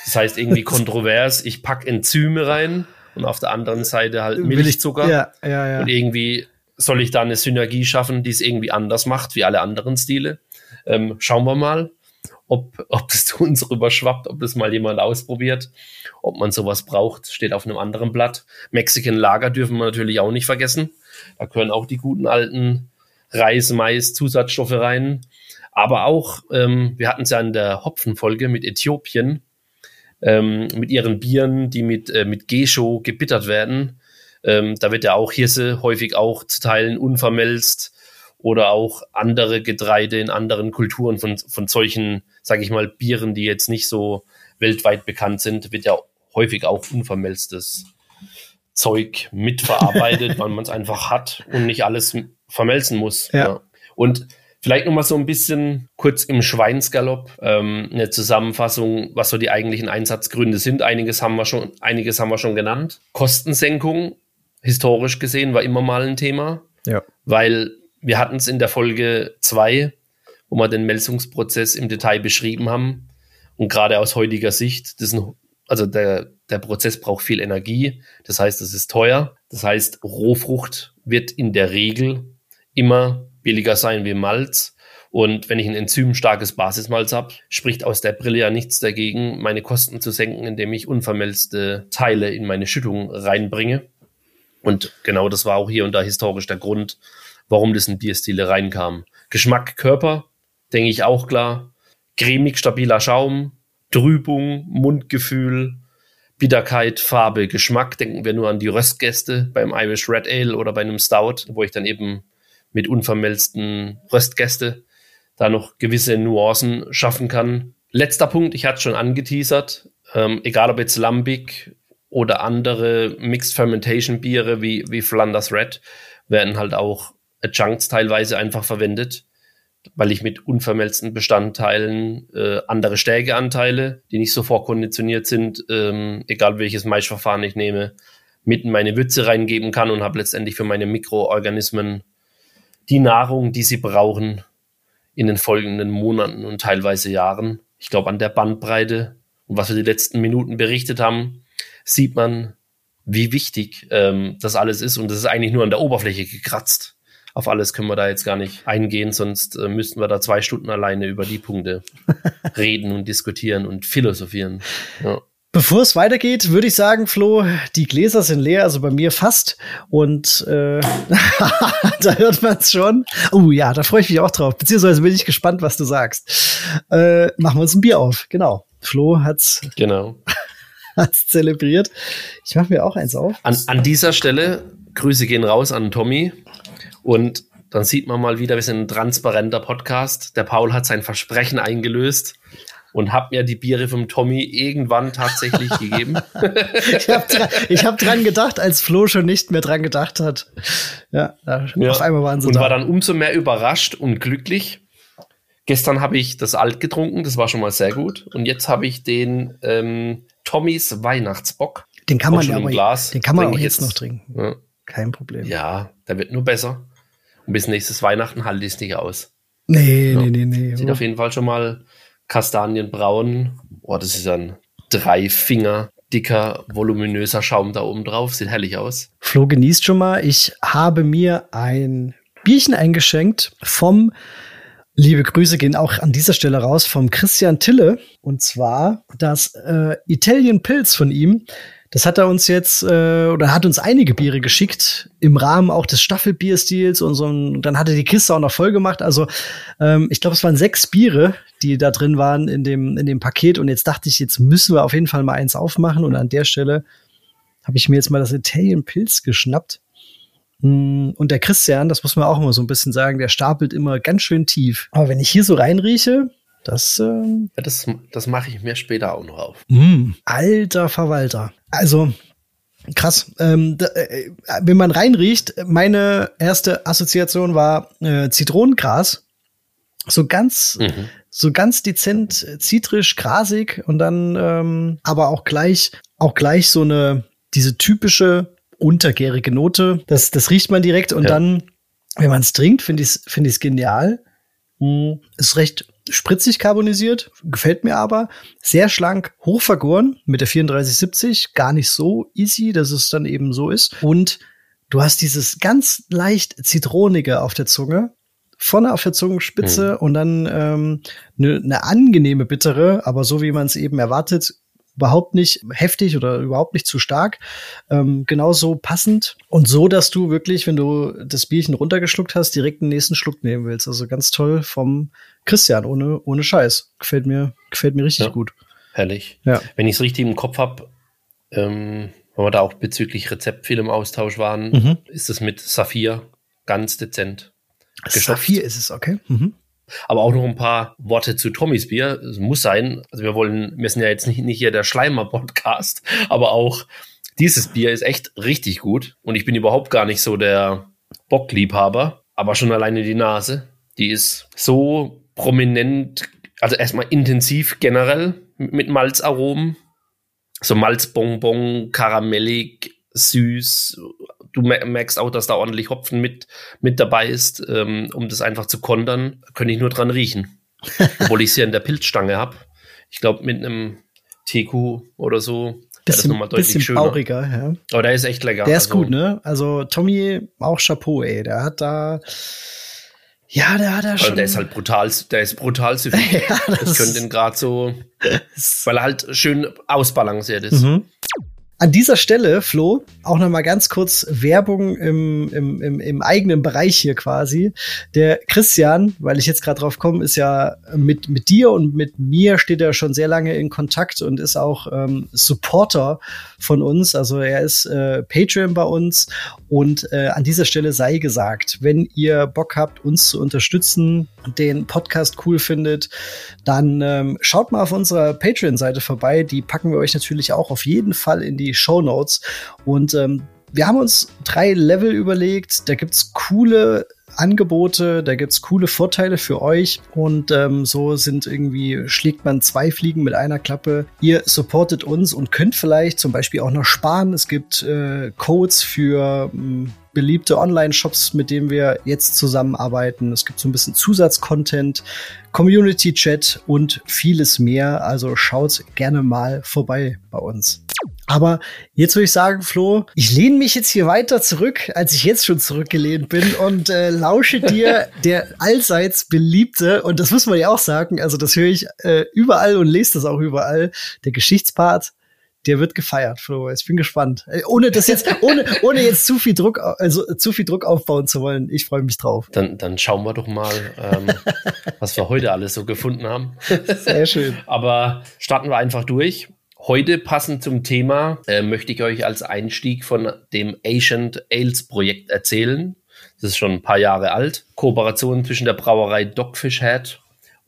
das heißt irgendwie kontrovers. Ich pack Enzyme rein und auf der anderen Seite halt Milchzucker. Ja, ja, ja. Und irgendwie soll ich da eine Synergie schaffen, die es irgendwie anders macht wie alle anderen Stile. Ähm, schauen wir mal, ob, ob das zu uns rüberschwappt, ob das mal jemand ausprobiert, ob man sowas braucht, steht auf einem anderen Blatt. Mexican Lager dürfen wir natürlich auch nicht vergessen. Da gehören auch die guten alten Reis, Mais, Zusatzstoffe rein. Aber auch, ähm, wir hatten es ja in der Hopfenfolge mit Äthiopien, ähm, mit ihren Bieren, die mit, äh, mit Gescho gebittert werden. Ähm, da wird ja auch Hirse häufig auch zu Teilen unvermelzt oder auch andere Getreide in anderen Kulturen von, von solchen, sage ich mal, Bieren, die jetzt nicht so weltweit bekannt sind, wird ja häufig auch unvermelztes Zeug mitverarbeitet, weil man es einfach hat und nicht alles vermelzen muss. Ja. ja. Und vielleicht noch mal so ein bisschen kurz im Schweinsgalopp ähm, eine Zusammenfassung, was so die eigentlichen Einsatzgründe sind. Einiges haben wir schon, einiges haben wir schon genannt. Kostensenkung historisch gesehen war immer mal ein Thema, ja. weil wir hatten es in der Folge 2, wo wir den Melzungsprozess im Detail beschrieben haben. Und gerade aus heutiger Sicht, das ein, also der, der Prozess braucht viel Energie. Das heißt, es ist teuer. Das heißt, Rohfrucht wird in der Regel immer billiger sein wie Malz. Und wenn ich ein enzymstarkes Basismalz habe, spricht aus der Brille ja nichts dagegen, meine Kosten zu senken, indem ich unvermelzte Teile in meine Schüttung reinbringe. Und genau das war auch hier und da historisch der Grund, warum das in Bierstile reinkam. Geschmack, Körper, denke ich auch klar. Cremig, stabiler Schaum, Trübung, Mundgefühl, Bitterkeit, Farbe, Geschmack. Denken wir nur an die Röstgäste beim Irish Red Ale oder bei einem Stout, wo ich dann eben mit unvermelzten Röstgäste da noch gewisse Nuancen schaffen kann. Letzter Punkt, ich hatte es schon angeteasert, ähm, egal ob jetzt Lambic oder andere Mixed Fermentation Biere wie, wie Flanders Red, werden halt auch Adjuncts teilweise einfach verwendet, weil ich mit unvermelzten Bestandteilen äh, andere Stärkeanteile, die nicht so vorkonditioniert sind, ähm, egal welches Maischverfahren ich nehme, mit in meine Würze reingeben kann und habe letztendlich für meine Mikroorganismen die Nahrung, die sie brauchen in den folgenden Monaten und teilweise Jahren. Ich glaube, an der Bandbreite und was wir die letzten Minuten berichtet haben, sieht man, wie wichtig ähm, das alles ist. Und das ist eigentlich nur an der Oberfläche gekratzt auf alles können wir da jetzt gar nicht eingehen, sonst äh, müssten wir da zwei Stunden alleine über die Punkte reden und diskutieren und philosophieren. Ja. Bevor es weitergeht, würde ich sagen, Flo, die Gläser sind leer, also bei mir fast. Und äh, da hört man es schon. Oh ja, da freue ich mich auch drauf. Beziehungsweise bin ich gespannt, was du sagst. Äh, machen wir uns ein Bier auf. Genau. Flo hat's. Genau. hat's zelebriert. Ich mache mir auch eins auf. An, an dieser Stelle Grüße gehen raus an Tommy. Und dann sieht man mal wieder, wir sind ein transparenter Podcast. Der Paul hat sein Versprechen eingelöst und hat mir die Biere vom Tommy irgendwann tatsächlich gegeben. ich habe dran, hab dran gedacht, als Flo schon nicht mehr dran gedacht hat. Ja, ja. auf einmal waren sie und da. Und war dann umso mehr überrascht und glücklich. Gestern habe ich das Alt getrunken, das war schon mal sehr gut. Und jetzt habe ich den ähm, Tommys Weihnachtsbock. Den kann man ja aber, Glas, den kann man auch jetzt, jetzt noch trinken. Ja. Kein Problem. Ja, der wird nur besser. Und bis nächstes Weihnachten halte ich es nicht aus. Nee, ja. nee, nee, nee. Sieht auf jeden Fall schon mal kastanienbraun. Boah, das ist ein drei Finger dicker, voluminöser Schaum da oben drauf. Sieht herrlich aus. Flo genießt schon mal. Ich habe mir ein Bierchen eingeschenkt vom Liebe Grüße gehen auch an dieser Stelle raus vom Christian Tille. Und zwar das äh, Italian Pilz von ihm. Das hat er uns jetzt äh, oder hat uns einige Biere geschickt im Rahmen auch des Staffelbierstils und so. Und dann hat er die Kiste auch noch voll gemacht. Also ähm, ich glaube, es waren sechs Biere, die da drin waren in dem in dem Paket. Und jetzt dachte ich, jetzt müssen wir auf jeden Fall mal eins aufmachen. Und an der Stelle habe ich mir jetzt mal das Italian Pilz geschnappt. Mm, und der Christian, das muss man auch immer so ein bisschen sagen, der stapelt immer ganz schön tief. Aber wenn ich hier so reinrieche, das, ähm, ja, das, das mache ich mir später auch noch auf. Mm, alter Verwalter. Also, krass. Ähm, da, äh, wenn man reinriecht, meine erste Assoziation war äh, Zitronengras. So ganz, mhm. so ganz dezent zitrisch, grasig und dann ähm, aber auch gleich, auch gleich so eine, diese typische untergärige Note. Das, das riecht man direkt und ja. dann, wenn man es trinkt, finde ich es finde ich's genial. Mhm. Ist recht spritzig carbonisiert, gefällt mir aber. Sehr schlank, hochvergoren mit der 3470, gar nicht so easy, dass es dann eben so ist. Und du hast dieses ganz leicht zitronige auf der Zunge, vorne auf der Zungenspitze mhm. und dann ähm, eine ne angenehme bittere, aber so wie man es eben erwartet, überhaupt nicht heftig oder überhaupt nicht zu stark. Ähm, genauso passend und so, dass du wirklich, wenn du das Bierchen runtergeschluckt hast, direkt den nächsten Schluck nehmen willst. Also ganz toll vom Christian, ohne, ohne Scheiß. Gefällt mir, gefällt mir richtig ja, gut. Herrlich. Ja. Wenn ich es richtig im Kopf habe, ähm, wenn wir da auch bezüglich Rezept viel im Austausch waren, mhm. ist es mit Saphir ganz dezent. Saphir ist es, okay. Mhm. Aber auch noch ein paar Worte zu Tommys Bier. Es muss sein, also wir wollen, wir sind ja jetzt nicht, nicht hier der Schleimer-Podcast, aber auch dieses Bier ist echt richtig gut. Und ich bin überhaupt gar nicht so der Bockliebhaber, aber schon alleine die Nase, die ist so prominent, also erstmal intensiv generell mit Malzaromen. So Malzbonbon, karamellig, süß, du merkst auch, dass da ordentlich Hopfen mit, mit dabei ist, ähm, um das einfach zu kontern, könnte ich nur dran riechen. Obwohl ich es ja in der Pilzstange habe. Ich glaube, mit einem TQ oder so. Bisschen, das bisschen schöner. bauriger, ja. Aber der ist echt lecker. Der ist also, gut, ne? Also Tommy, auch Chapeau, ey. Der hat da, ja, der hat da schon. Der ist halt brutal, der ist brutal süffig. ja, das, das könnte ihn gerade so, weil er halt schön ausbalanciert ist. Mhm. An dieser Stelle, Flo, auch noch mal ganz kurz Werbung im, im, im, im eigenen Bereich hier quasi. Der Christian, weil ich jetzt gerade drauf komme, ist ja mit, mit dir und mit mir steht er schon sehr lange in Kontakt und ist auch ähm, Supporter von uns. Also er ist äh, Patreon bei uns und äh, an dieser Stelle sei gesagt, wenn ihr Bock habt, uns zu unterstützen, den Podcast cool findet, dann ähm, schaut mal auf unserer Patreon-Seite vorbei. Die packen wir euch natürlich auch auf jeden Fall in die Show Notes. Und ähm, wir haben uns drei Level überlegt. Da gibt's coole Angebote, da gibt's coole Vorteile für euch und ähm, so sind irgendwie, schlägt man zwei Fliegen mit einer Klappe. Ihr supportet uns und könnt vielleicht zum Beispiel auch noch sparen. Es gibt äh, Codes für ähm, beliebte Online-Shops, mit denen wir jetzt zusammenarbeiten. Es gibt so ein bisschen Zusatzcontent, Community-Chat und vieles mehr. Also schaut gerne mal vorbei bei uns. Aber jetzt würde ich sagen, Flo, ich lehne mich jetzt hier weiter zurück, als ich jetzt schon zurückgelehnt bin und äh, lausche dir der allseits beliebte, und das muss man ja auch sagen, also das höre ich äh, überall und lese das auch überall, der Geschichtspart der wird gefeiert, Flo. Ich bin gespannt. Ohne das jetzt, ohne, ohne jetzt zu viel Druck, also zu viel Druck aufbauen zu wollen. Ich freue mich drauf. Dann, dann schauen wir doch mal, ähm, was wir heute alles so gefunden haben. Sehr schön. Aber starten wir einfach durch. Heute passend zum Thema äh, möchte ich euch als Einstieg von dem Ancient Ales Projekt erzählen. Das ist schon ein paar Jahre alt. Kooperation zwischen der Brauerei Dogfish Head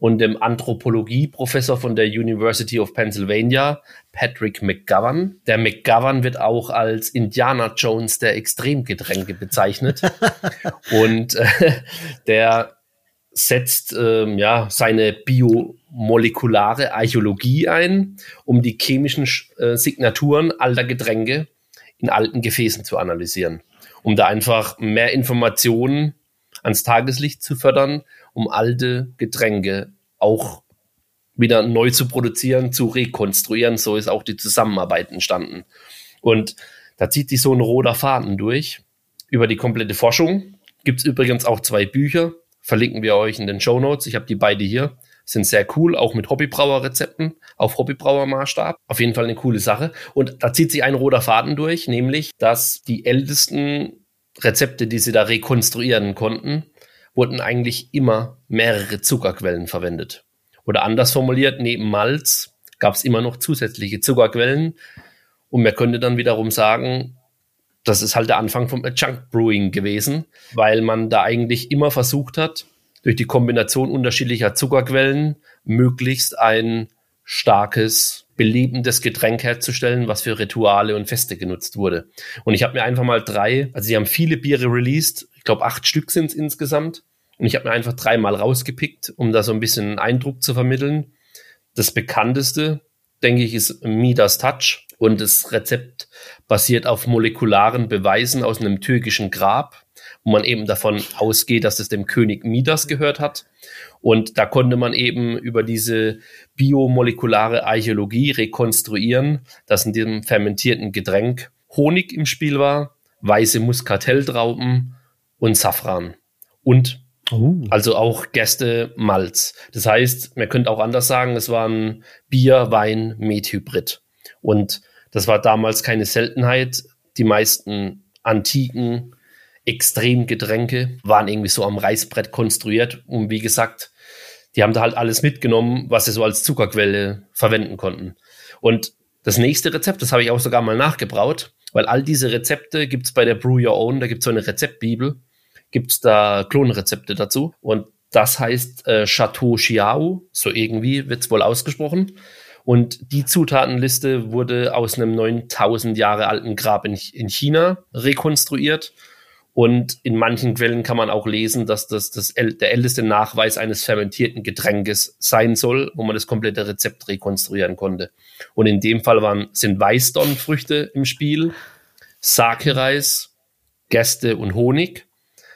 und dem Anthropologie-Professor von der University of Pennsylvania, Patrick McGovern. Der McGovern wird auch als Indiana Jones der Extremgetränke bezeichnet. und äh, der setzt ähm, ja seine biomolekulare Archäologie ein, um die chemischen äh, Signaturen alter Getränke in alten Gefäßen zu analysieren, um da einfach mehr Informationen ans Tageslicht zu fördern um alte Getränke auch wieder neu zu produzieren, zu rekonstruieren. So ist auch die Zusammenarbeit entstanden. Und da zieht sich so ein roter Faden durch. Über die komplette Forschung gibt es übrigens auch zwei Bücher. Verlinken wir euch in den Show Notes. Ich habe die beide hier. Sind sehr cool, auch mit Hobbybrauerrezepten auf Hobbybrauermaßstab. Auf jeden Fall eine coole Sache. Und da zieht sich ein roter Faden durch, nämlich, dass die ältesten Rezepte, die sie da rekonstruieren konnten, wurden eigentlich immer mehrere Zuckerquellen verwendet. Oder anders formuliert, neben Malz gab es immer noch zusätzliche Zuckerquellen. Und man könnte dann wiederum sagen, das ist halt der Anfang vom Junk Brewing gewesen, weil man da eigentlich immer versucht hat, durch die Kombination unterschiedlicher Zuckerquellen möglichst ein starkes, belebendes Getränk herzustellen, was für Rituale und Feste genutzt wurde. Und ich habe mir einfach mal drei, also sie haben viele Biere released, ich glaube acht Stück sind es insgesamt. Und ich habe mir einfach dreimal rausgepickt, um da so ein bisschen einen Eindruck zu vermitteln. Das bekannteste, denke ich, ist Midas Touch. Und das Rezept basiert auf molekularen Beweisen aus einem türkischen Grab, wo man eben davon ausgeht, dass es dem König Midas gehört hat. Und da konnte man eben über diese biomolekulare Archäologie rekonstruieren, dass in diesem fermentierten Getränk Honig im Spiel war, weiße Muskateltrauben und Safran. Und Oh. Also auch Gäste Malz. Das heißt, man könnte auch anders sagen, es war ein Bier, Wein, Methybrid. Und das war damals keine Seltenheit. Die meisten antiken Extremgetränke waren irgendwie so am Reißbrett konstruiert. Und wie gesagt, die haben da halt alles mitgenommen, was sie so als Zuckerquelle verwenden konnten. Und das nächste Rezept, das habe ich auch sogar mal nachgebraut, weil all diese Rezepte gibt es bei der Brew Your Own, da gibt es so eine Rezeptbibel gibt es da Klonrezepte dazu. Und das heißt äh, Chateau Chiao, so irgendwie wird es wohl ausgesprochen. Und die Zutatenliste wurde aus einem 9000 Jahre alten Grab in, in China rekonstruiert. Und in manchen Quellen kann man auch lesen, dass das, das der älteste Nachweis eines fermentierten Getränkes sein soll, wo man das komplette Rezept rekonstruieren konnte. Und in dem Fall waren, sind Weißdornfrüchte im Spiel, Sake-Reis, Gerste und Honig.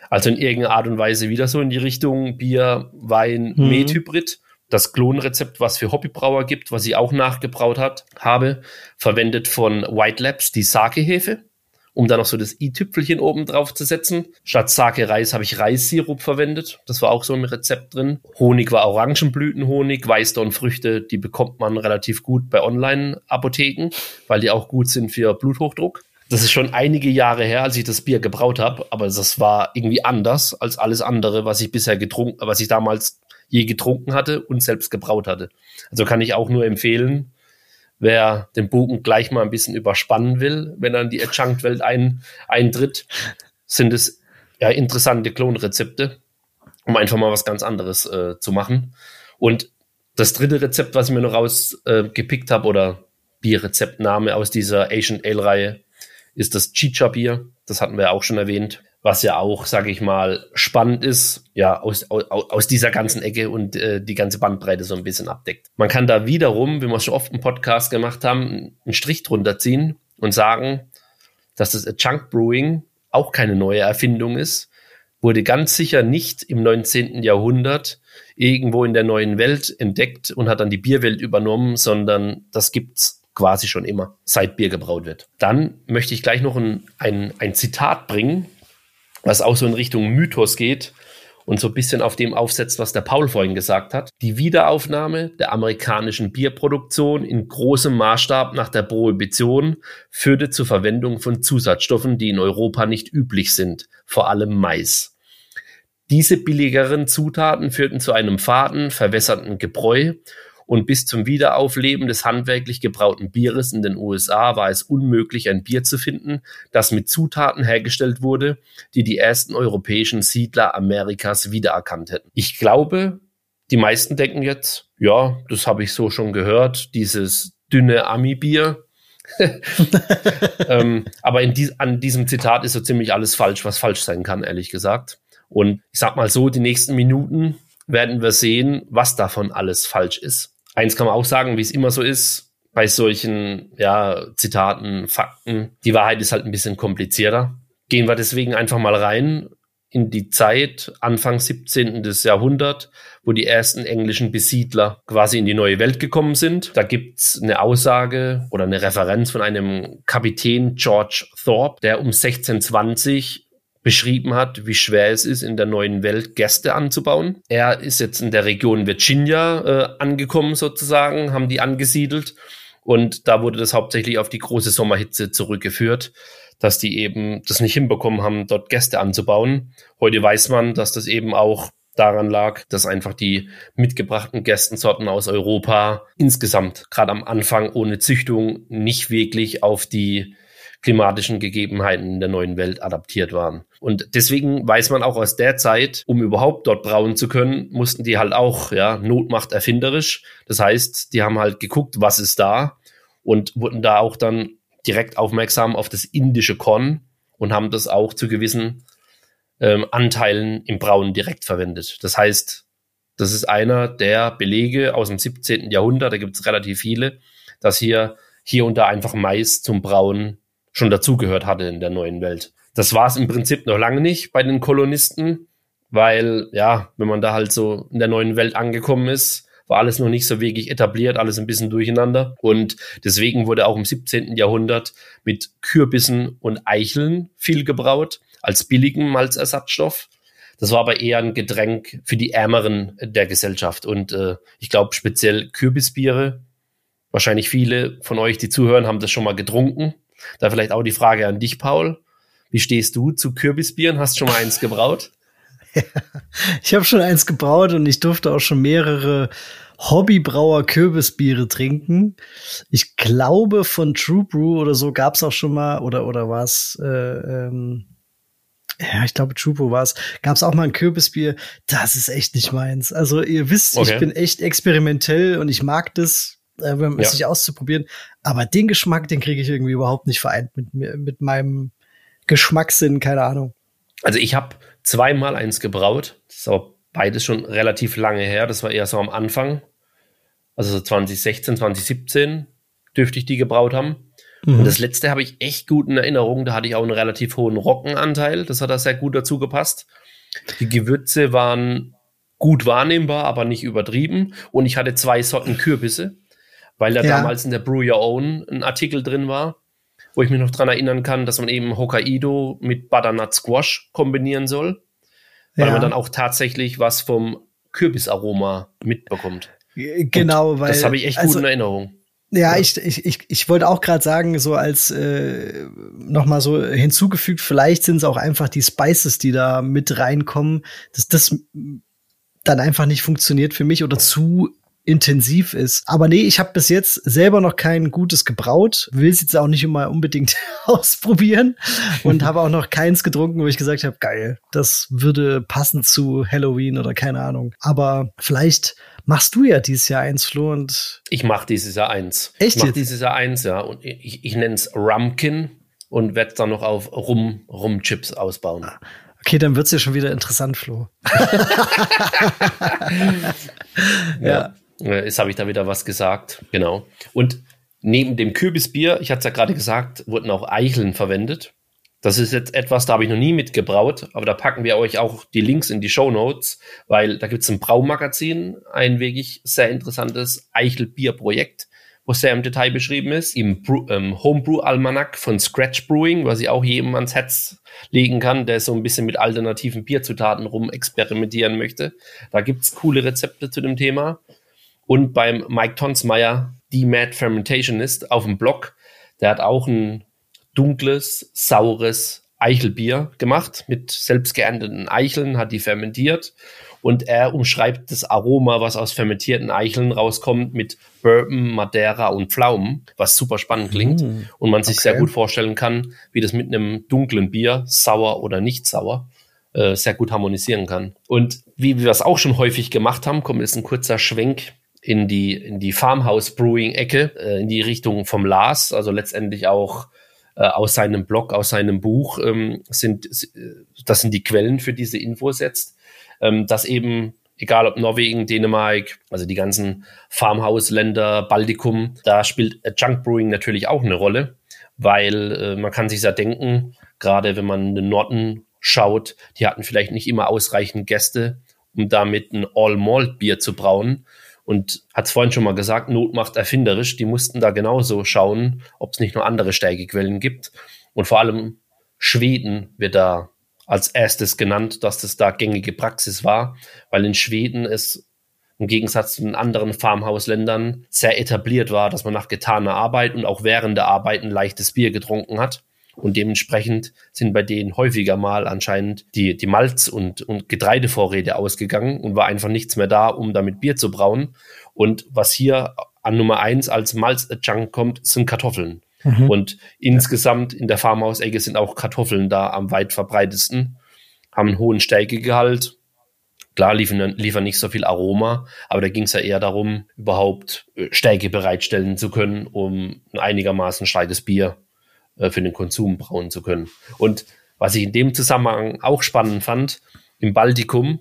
Also in irgendeiner Art und Weise wieder so in die Richtung Bier, Wein, mhm. Methybrid. Das Klonrezept, was für Hobbybrauer gibt, was ich auch nachgebraut hat, habe, verwendet von White Labs die Sake-Hefe, um da noch so das i-Tüpfelchen oben drauf zu setzen. Statt Sake-Reis habe ich Reissirup verwendet. Das war auch so ein Rezept drin. Honig war Orangenblütenhonig, Weißdornfrüchte, die bekommt man relativ gut bei Online-Apotheken, weil die auch gut sind für Bluthochdruck. Das ist schon einige Jahre her, als ich das Bier gebraut habe, aber das war irgendwie anders als alles andere, was ich bisher getrunken, was ich damals je getrunken hatte und selbst gebraut hatte. Also kann ich auch nur empfehlen, wer den Bogen gleich mal ein bisschen überspannen will, wenn er in die Adjunct-Welt ein, eintritt, sind es ja interessante Klonrezepte, um einfach mal was ganz anderes äh, zu machen. Und das dritte Rezept, was ich mir noch rausgepickt äh, habe, oder Bierrezeptname aus dieser Asian Ale-Reihe, ist das Chicha-Bier. Das hatten wir ja auch schon erwähnt. Was ja auch, sage ich mal, spannend ist, ja, aus, aus, aus dieser ganzen Ecke und äh, die ganze Bandbreite so ein bisschen abdeckt. Man kann da wiederum, wie wir schon oft im Podcast gemacht haben, einen Strich drunter ziehen und sagen, dass das Chunk Brewing auch keine neue Erfindung ist, wurde ganz sicher nicht im 19. Jahrhundert irgendwo in der neuen Welt entdeckt und hat dann die Bierwelt übernommen, sondern das gibt's quasi schon immer, seit Bier gebraut wird. Dann möchte ich gleich noch ein, ein, ein Zitat bringen, was auch so in Richtung Mythos geht und so ein bisschen auf dem aufsetzt, was der Paul vorhin gesagt hat. Die Wiederaufnahme der amerikanischen Bierproduktion in großem Maßstab nach der Prohibition führte zur Verwendung von Zusatzstoffen, die in Europa nicht üblich sind, vor allem Mais. Diese billigeren Zutaten führten zu einem faden, verwässerten Gebräu und bis zum Wiederaufleben des handwerklich gebrauten Bieres in den USA war es unmöglich, ein Bier zu finden, das mit Zutaten hergestellt wurde, die die ersten europäischen Siedler Amerikas wiedererkannt hätten. Ich glaube, die meisten denken jetzt, ja, das habe ich so schon gehört, dieses dünne Ami-Bier. ähm, aber dies, an diesem Zitat ist so ziemlich alles falsch, was falsch sein kann, ehrlich gesagt. Und ich sag mal so, die nächsten Minuten werden wir sehen, was davon alles falsch ist. Eins kann man auch sagen, wie es immer so ist, bei solchen ja, Zitaten, Fakten, die Wahrheit ist halt ein bisschen komplizierter. Gehen wir deswegen einfach mal rein in die Zeit Anfang 17. des Jahrhunderts, wo die ersten englischen Besiedler quasi in die neue Welt gekommen sind. Da gibt's eine Aussage oder eine Referenz von einem Kapitän George Thorpe, der um 1620 beschrieben hat, wie schwer es ist, in der neuen Welt Gäste anzubauen. Er ist jetzt in der Region Virginia äh, angekommen sozusagen, haben die angesiedelt und da wurde das hauptsächlich auf die große Sommerhitze zurückgeführt, dass die eben das nicht hinbekommen haben, dort Gäste anzubauen. Heute weiß man, dass das eben auch daran lag, dass einfach die mitgebrachten Gästensorten aus Europa insgesamt, gerade am Anfang ohne Züchtung, nicht wirklich auf die klimatischen Gegebenheiten in der neuen Welt adaptiert waren. Und deswegen weiß man auch aus der Zeit, um überhaupt dort brauen zu können, mussten die halt auch, ja, Notmacht erfinderisch. Das heißt, die haben halt geguckt, was ist da und wurden da auch dann direkt aufmerksam auf das indische Korn und haben das auch zu gewissen ähm, Anteilen im Brauen direkt verwendet. Das heißt, das ist einer der Belege aus dem 17. Jahrhundert, da gibt es relativ viele, dass hier hier und da einfach Mais zum Brauen schon dazugehört hatte in der neuen Welt. Das war es im Prinzip noch lange nicht bei den Kolonisten, weil ja, wenn man da halt so in der neuen Welt angekommen ist, war alles noch nicht so wirklich etabliert, alles ein bisschen durcheinander. Und deswegen wurde auch im 17. Jahrhundert mit Kürbissen und Eicheln viel gebraut, als billigen Malzersatzstoff. Das war aber eher ein Getränk für die Ärmeren der Gesellschaft. Und äh, ich glaube speziell Kürbisbiere. Wahrscheinlich viele von euch, die zuhören, haben das schon mal getrunken. Da vielleicht auch die Frage an dich, Paul. Wie stehst du zu Kürbisbieren? Hast du schon mal eins gebraut? Ja, ich habe schon eins gebraut und ich durfte auch schon mehrere Hobbybrauer Kürbisbiere trinken. Ich glaube, von True Brew oder so gab es auch schon mal, oder, oder war es, äh, ähm, ja, ich glaube, Chupo war es. Gab es auch mal ein Kürbisbier. Das ist echt nicht meins. Also ihr wisst, okay. ich bin echt experimentell und ich mag das, äh, ja. sich auszuprobieren. Aber den Geschmack, den kriege ich irgendwie überhaupt nicht vereint mit mir, mit meinem Geschmackssinn. Keine Ahnung. Also ich habe zweimal eins gebraut. Das ist aber beides schon relativ lange her. Das war eher so am Anfang. Also so 2016, 2017 dürfte ich die gebraut haben. Mhm. Und das letzte habe ich echt gut in Erinnerung. Da hatte ich auch einen relativ hohen Rockenanteil. Das hat da sehr gut dazu gepasst. Die Gewürze waren gut wahrnehmbar, aber nicht übertrieben. Und ich hatte zwei Sorten Kürbisse, weil da ja. damals in der Brew Your Own ein Artikel drin war, wo ich mich noch dran erinnern kann, dass man eben Hokkaido mit Butternut Squash kombinieren soll, weil ja. man dann auch tatsächlich was vom Kürbisaroma mitbekommt. Genau, Und weil das habe ich echt also, gut in Erinnerung. Ja, ich, ich, ich, ich wollte auch gerade sagen, so als äh, nochmal so hinzugefügt, vielleicht sind es auch einfach die Spices, die da mit reinkommen, dass das dann einfach nicht funktioniert für mich oder zu intensiv ist. Aber nee, ich habe bis jetzt selber noch kein gutes gebraut, will es jetzt auch nicht immer unbedingt ausprobieren und habe auch noch keins getrunken, wo ich gesagt habe, geil, das würde passen zu Halloween oder keine Ahnung. Aber vielleicht machst du ja dieses Jahr eins, Flo. Und ich mache dieses Jahr eins. Echt? Ich mache dieses Jahr eins, ja. Und ich, ich nenne es Rumkin und werde dann noch auf Rum, Rum-Chips ausbauen. Ah, okay, dann wird's ja schon wieder interessant, Flo. ja. ja. Jetzt habe ich da wieder was gesagt. Genau. Und neben dem Kürbisbier, ich hatte es ja gerade gesagt, wurden auch Eicheln verwendet. Das ist jetzt etwas, da habe ich noch nie mitgebraut, aber da packen wir euch auch die Links in die Show Notes, weil da gibt es ein Braumagazin, ein wirklich sehr interessantes Eichelbier-Projekt, wo sehr im Detail beschrieben ist, im ähm, Homebrew-Almanac von Scratch Brewing, was ich auch jedem ans Herz legen kann, der so ein bisschen mit alternativen Bierzutaten rum experimentieren möchte. Da gibt es coole Rezepte zu dem Thema. Und beim Mike Tonsmeyer, die Mad Fermentationist, auf dem Blog, der hat auch ein dunkles, saures Eichelbier gemacht mit selbst geernteten Eicheln, hat die fermentiert und er umschreibt das Aroma, was aus fermentierten Eicheln rauskommt, mit Bourbon, Madeira und Pflaumen, was super spannend klingt mm, und man sich okay. sehr gut vorstellen kann, wie das mit einem dunklen Bier, sauer oder nicht sauer, äh, sehr gut harmonisieren kann. Und wie wir es auch schon häufig gemacht haben, kommt jetzt ein kurzer Schwenk in die, in die Farmhouse Brewing Ecke, äh, in die Richtung vom Lars, also letztendlich auch äh, aus seinem Blog, aus seinem Buch ähm, sind, das sind die Quellen für diese Infos jetzt, ähm, dass eben egal ob Norwegen, Dänemark, also die ganzen Farmhouse-Länder, Baltikum, da spielt Junk Brewing natürlich auch eine Rolle, weil äh, man kann sich ja denken, gerade wenn man den Norden schaut, die hatten vielleicht nicht immer ausreichend Gäste, um damit ein All-Malt-Bier zu brauen. Und hat es vorhin schon mal gesagt, Not macht erfinderisch. Die mussten da genauso schauen, ob es nicht noch andere Steigequellen gibt. Und vor allem Schweden wird da als erstes genannt, dass das da gängige Praxis war, weil in Schweden es im Gegensatz zu den anderen Farmhausländern sehr etabliert war, dass man nach getaner Arbeit und auch während der Arbeit ein leichtes Bier getrunken hat. Und dementsprechend sind bei denen häufiger mal anscheinend die, die Malz- und, und Getreidevorräte ausgegangen und war einfach nichts mehr da, um damit Bier zu brauen. Und was hier an Nummer eins als Malz-Junk kommt, sind Kartoffeln. Mhm. Und insgesamt in der Farmhaus-Ecke sind auch Kartoffeln da am weit verbreitesten, haben einen hohen Stärkegehalt. Klar, liefern, liefern nicht so viel Aroma, aber da ging es ja eher darum, überhaupt äh, Stärke bereitstellen zu können, um ein einigermaßen starkes Bier äh, für den Konsum brauen zu können. Und Was ich in dem Zusammenhang auch spannend fand, im Baltikum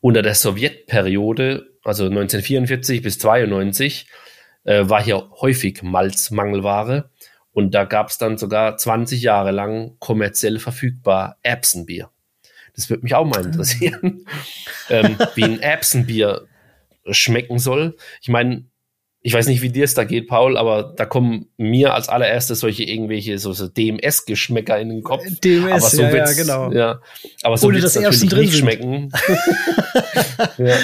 unter der Sowjetperiode, also 1944 bis 92, äh, war hier häufig Malzmangelware. Und da gab es dann sogar 20 Jahre lang kommerziell verfügbar Erbsenbier. Das würde mich auch mal interessieren, ähm, wie ein Erbsenbier schmecken soll. Ich meine, ich weiß nicht, wie dir es da geht, Paul, aber da kommen mir als allererstes solche irgendwelche so, so DMS-Geschmäcker in den Kopf. DMS, aber so ja, ja, genau. Ja, aber so Ohne Erbsen natürlich drin nicht sind. schmecken. ja.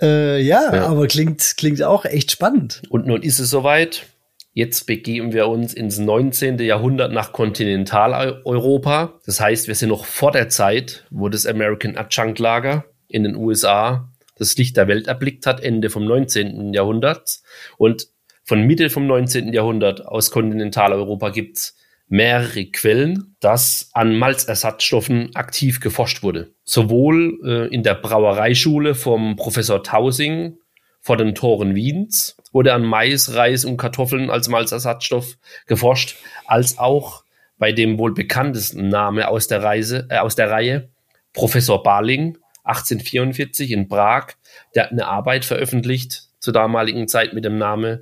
Äh, ja, Ja. aber klingt, klingt auch echt spannend. Und nun ist es soweit. Jetzt begeben wir uns ins 19. Jahrhundert nach Kontinentaleuropa. Das heißt, wir sind noch vor der Zeit, wo das American Adjunct Lager in den USA das Licht der Welt erblickt hat, Ende vom 19. Jahrhunderts. Und von Mitte vom 19. Jahrhundert aus Kontinentaleuropa gibt's mehrere Quellen, dass an Malzersatzstoffen aktiv geforscht wurde. Sowohl äh, in der Brauereischule vom Professor Tausing vor den Toren Wiens wurde an Mais, Reis und Kartoffeln als Malzersatzstoff geforscht, als auch bei dem wohl bekanntesten Name aus der, Reise, äh, aus der Reihe, Professor Barling, 1844 in Prag, der hat eine Arbeit veröffentlicht zur damaligen Zeit mit dem Namen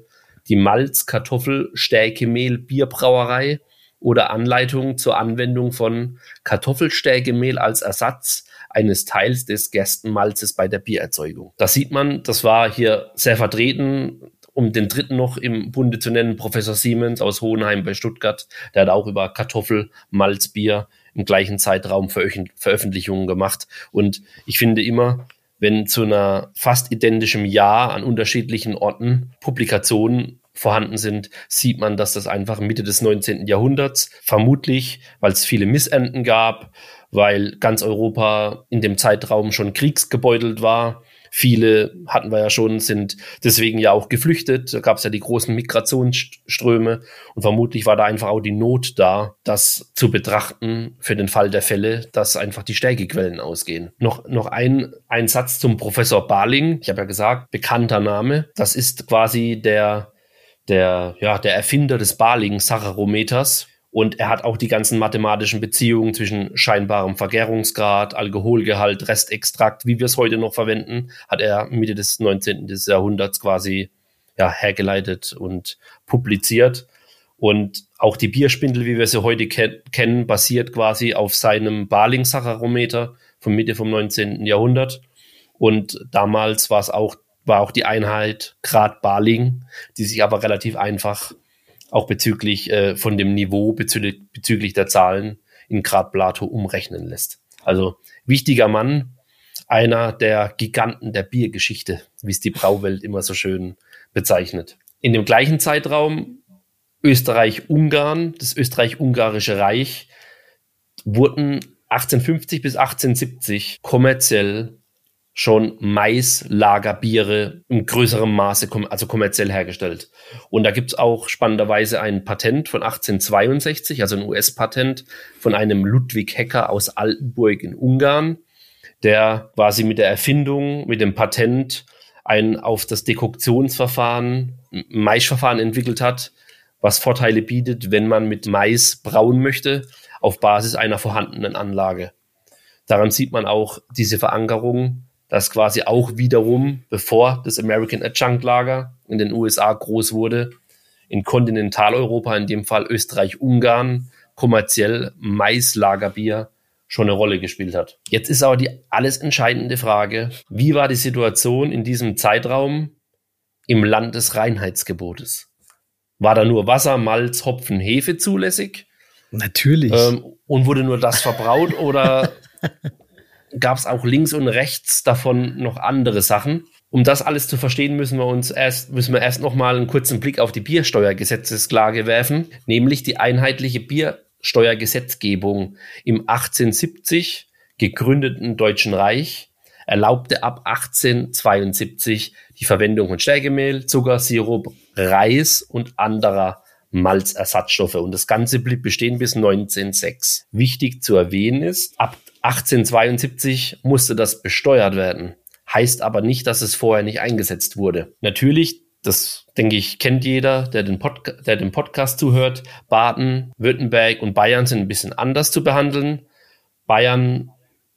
Die Malz, Kartoffel, Stärke, Mehl, Bierbrauerei oder Anleitung zur Anwendung von Kartoffelstärkemehl als Ersatz eines Teils des Gerstenmalzes bei der Biererzeugung. Da sieht man, das war hier sehr vertreten, um den dritten noch im Bunde zu nennen, Professor Siemens aus Hohenheim bei Stuttgart, der hat auch über Kartoffel, Malz, Bier im gleichen Zeitraum Veröffent- Veröffentlichungen gemacht. Und ich finde immer, wenn zu einer fast identischem Jahr an unterschiedlichen Orten Publikationen vorhanden sind, sieht man, dass das einfach Mitte des 19. Jahrhunderts, vermutlich, weil es viele Missernten gab, weil ganz Europa in dem Zeitraum schon kriegsgebeutelt war. Viele hatten wir ja schon, sind deswegen ja auch geflüchtet. Da gab es ja die großen Migrationsströme und vermutlich war da einfach auch die Not da, das zu betrachten für den Fall der Fälle, dass einfach die Stärkequellen ausgehen. Noch, noch ein, ein Satz zum Professor Barling. Ich habe ja gesagt, bekannter Name. Das ist quasi der, der, ja, der Erfinder des Barling-Sacharometers. Und er hat auch die ganzen mathematischen Beziehungen zwischen scheinbarem Vergärungsgrad, Alkoholgehalt, Restextrakt, wie wir es heute noch verwenden, hat er Mitte des 19. des Jahrhunderts quasi ja, hergeleitet und publiziert. Und auch die Bierspindel, wie wir sie heute ken kennen, basiert quasi auf seinem Barling-Sacharometer von Mitte vom 19. Jahrhundert. Und damals war es auch, war auch die Einheit Grad Barling, die sich aber relativ einfach auch bezüglich äh, von dem Niveau bezüglich, bezüglich der Zahlen in Grad Plato umrechnen lässt. Also wichtiger Mann, einer der Giganten der Biergeschichte, wie es die Brauwelt immer so schön bezeichnet. In dem gleichen Zeitraum Österreich-Ungarn, das Österreich-Ungarische Reich, wurden 1850 bis 1870 kommerziell schon Maislagerbiere im größeren Maße, kom- also kommerziell hergestellt. Und da gibt's auch spannenderweise ein Patent von 1862, also ein US-Patent von einem Ludwig Hecker aus Altenburg in Ungarn, der quasi mit der Erfindung, mit dem Patent ein auf das Dekoktionsverfahren, ein Maischverfahren entwickelt hat, was Vorteile bietet, wenn man mit Mais brauen möchte, auf Basis einer vorhandenen Anlage. Daran sieht man auch diese Verankerung, dass quasi auch wiederum, bevor das American Adjunct Lager in den USA groß wurde, in Kontinentaleuropa, in dem Fall Österreich-Ungarn, kommerziell Maislagerbier schon eine Rolle gespielt hat. Jetzt ist aber die alles entscheidende Frage, wie war die Situation in diesem Zeitraum im Land des Reinheitsgebotes? War da nur Wasser, Malz, Hopfen, Hefe zulässig? Natürlich. Ähm, und wurde nur das verbraut oder gab es auch links und rechts davon noch andere Sachen? Um das alles zu verstehen, müssen wir uns erst, müssen wir erst noch mal einen kurzen Blick auf die Biersteuergesetzesklage werfen, nämlich die einheitliche Biersteuergesetzgebung im 1870 gegründeten Deutschen Reich erlaubte ab 1872 die Verwendung von Stärkemehl, Zucker, Sirup, Reis und anderer Malzersatzstoffe. Und das Ganze blieb bestehen bis 1906. Wichtig zu erwähnen ist, ab 1872 musste das besteuert werden. Heißt aber nicht, dass es vorher nicht eingesetzt wurde. Natürlich, das denke ich, kennt jeder, der den, Podca der den Podcast zuhört. Baden, Württemberg und Bayern sind ein bisschen anders zu behandeln. Bayern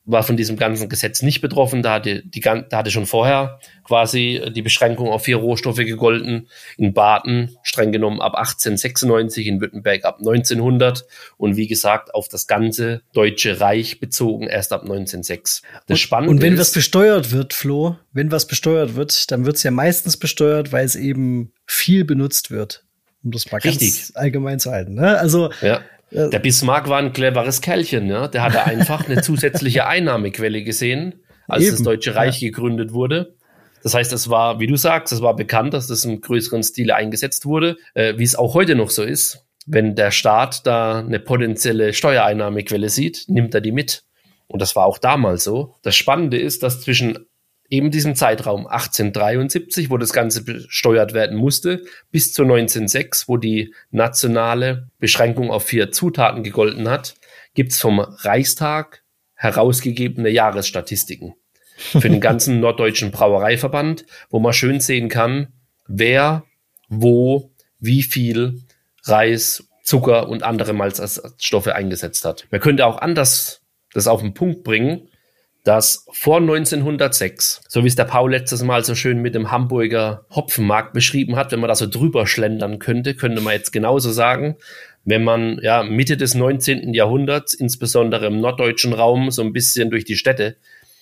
war von diesem ganzen Gesetz nicht betroffen. Da hatte, die, da hatte schon vorher quasi die Beschränkung auf vier Rohstoffe gegolten. In Baden streng genommen ab 1896, in Württemberg ab 1900 und wie gesagt auf das ganze Deutsche Reich bezogen erst ab 1906. Das Spannende und wenn ist, was besteuert wird, Flo, wenn was besteuert wird, dann wird es ja meistens besteuert, weil es eben viel benutzt wird. Um das mal richtig. ganz allgemein zu halten. Ne? Also ja. Der Bismarck war ein cleveres Kerlchen, ja. Der hatte einfach eine zusätzliche Einnahmequelle gesehen, als Eben, das Deutsche Reich ja. gegründet wurde. Das heißt, es war, wie du sagst, es war bekannt, dass das im größeren Stile eingesetzt wurde, äh, wie es auch heute noch so ist. Wenn der Staat da eine potenzielle Steuereinnahmequelle sieht, nimmt er die mit. Und das war auch damals so. Das Spannende ist, dass zwischen eben diesem Zeitraum 1873, wo das Ganze besteuert werden musste, bis zu 1906, wo die nationale Beschränkung auf vier Zutaten gegolten hat, gibt's vom Reichstag herausgegebene Jahresstatistiken für den ganzen norddeutschen Brauereiverband, wo man schön sehen kann, wer, wo, wie viel Reis, Zucker und andere Malzstoffe eingesetzt hat. Man könnte auch anders das auf den Punkt bringen dass vor 1906, so wie es der Paul letztes Mal so schön mit dem Hamburger Hopfenmarkt beschrieben hat, wenn man da so drüber schlendern könnte, könnte man jetzt genauso sagen, wenn man ja Mitte des 19. Jahrhunderts, insbesondere im norddeutschen Raum, so ein bisschen durch die Städte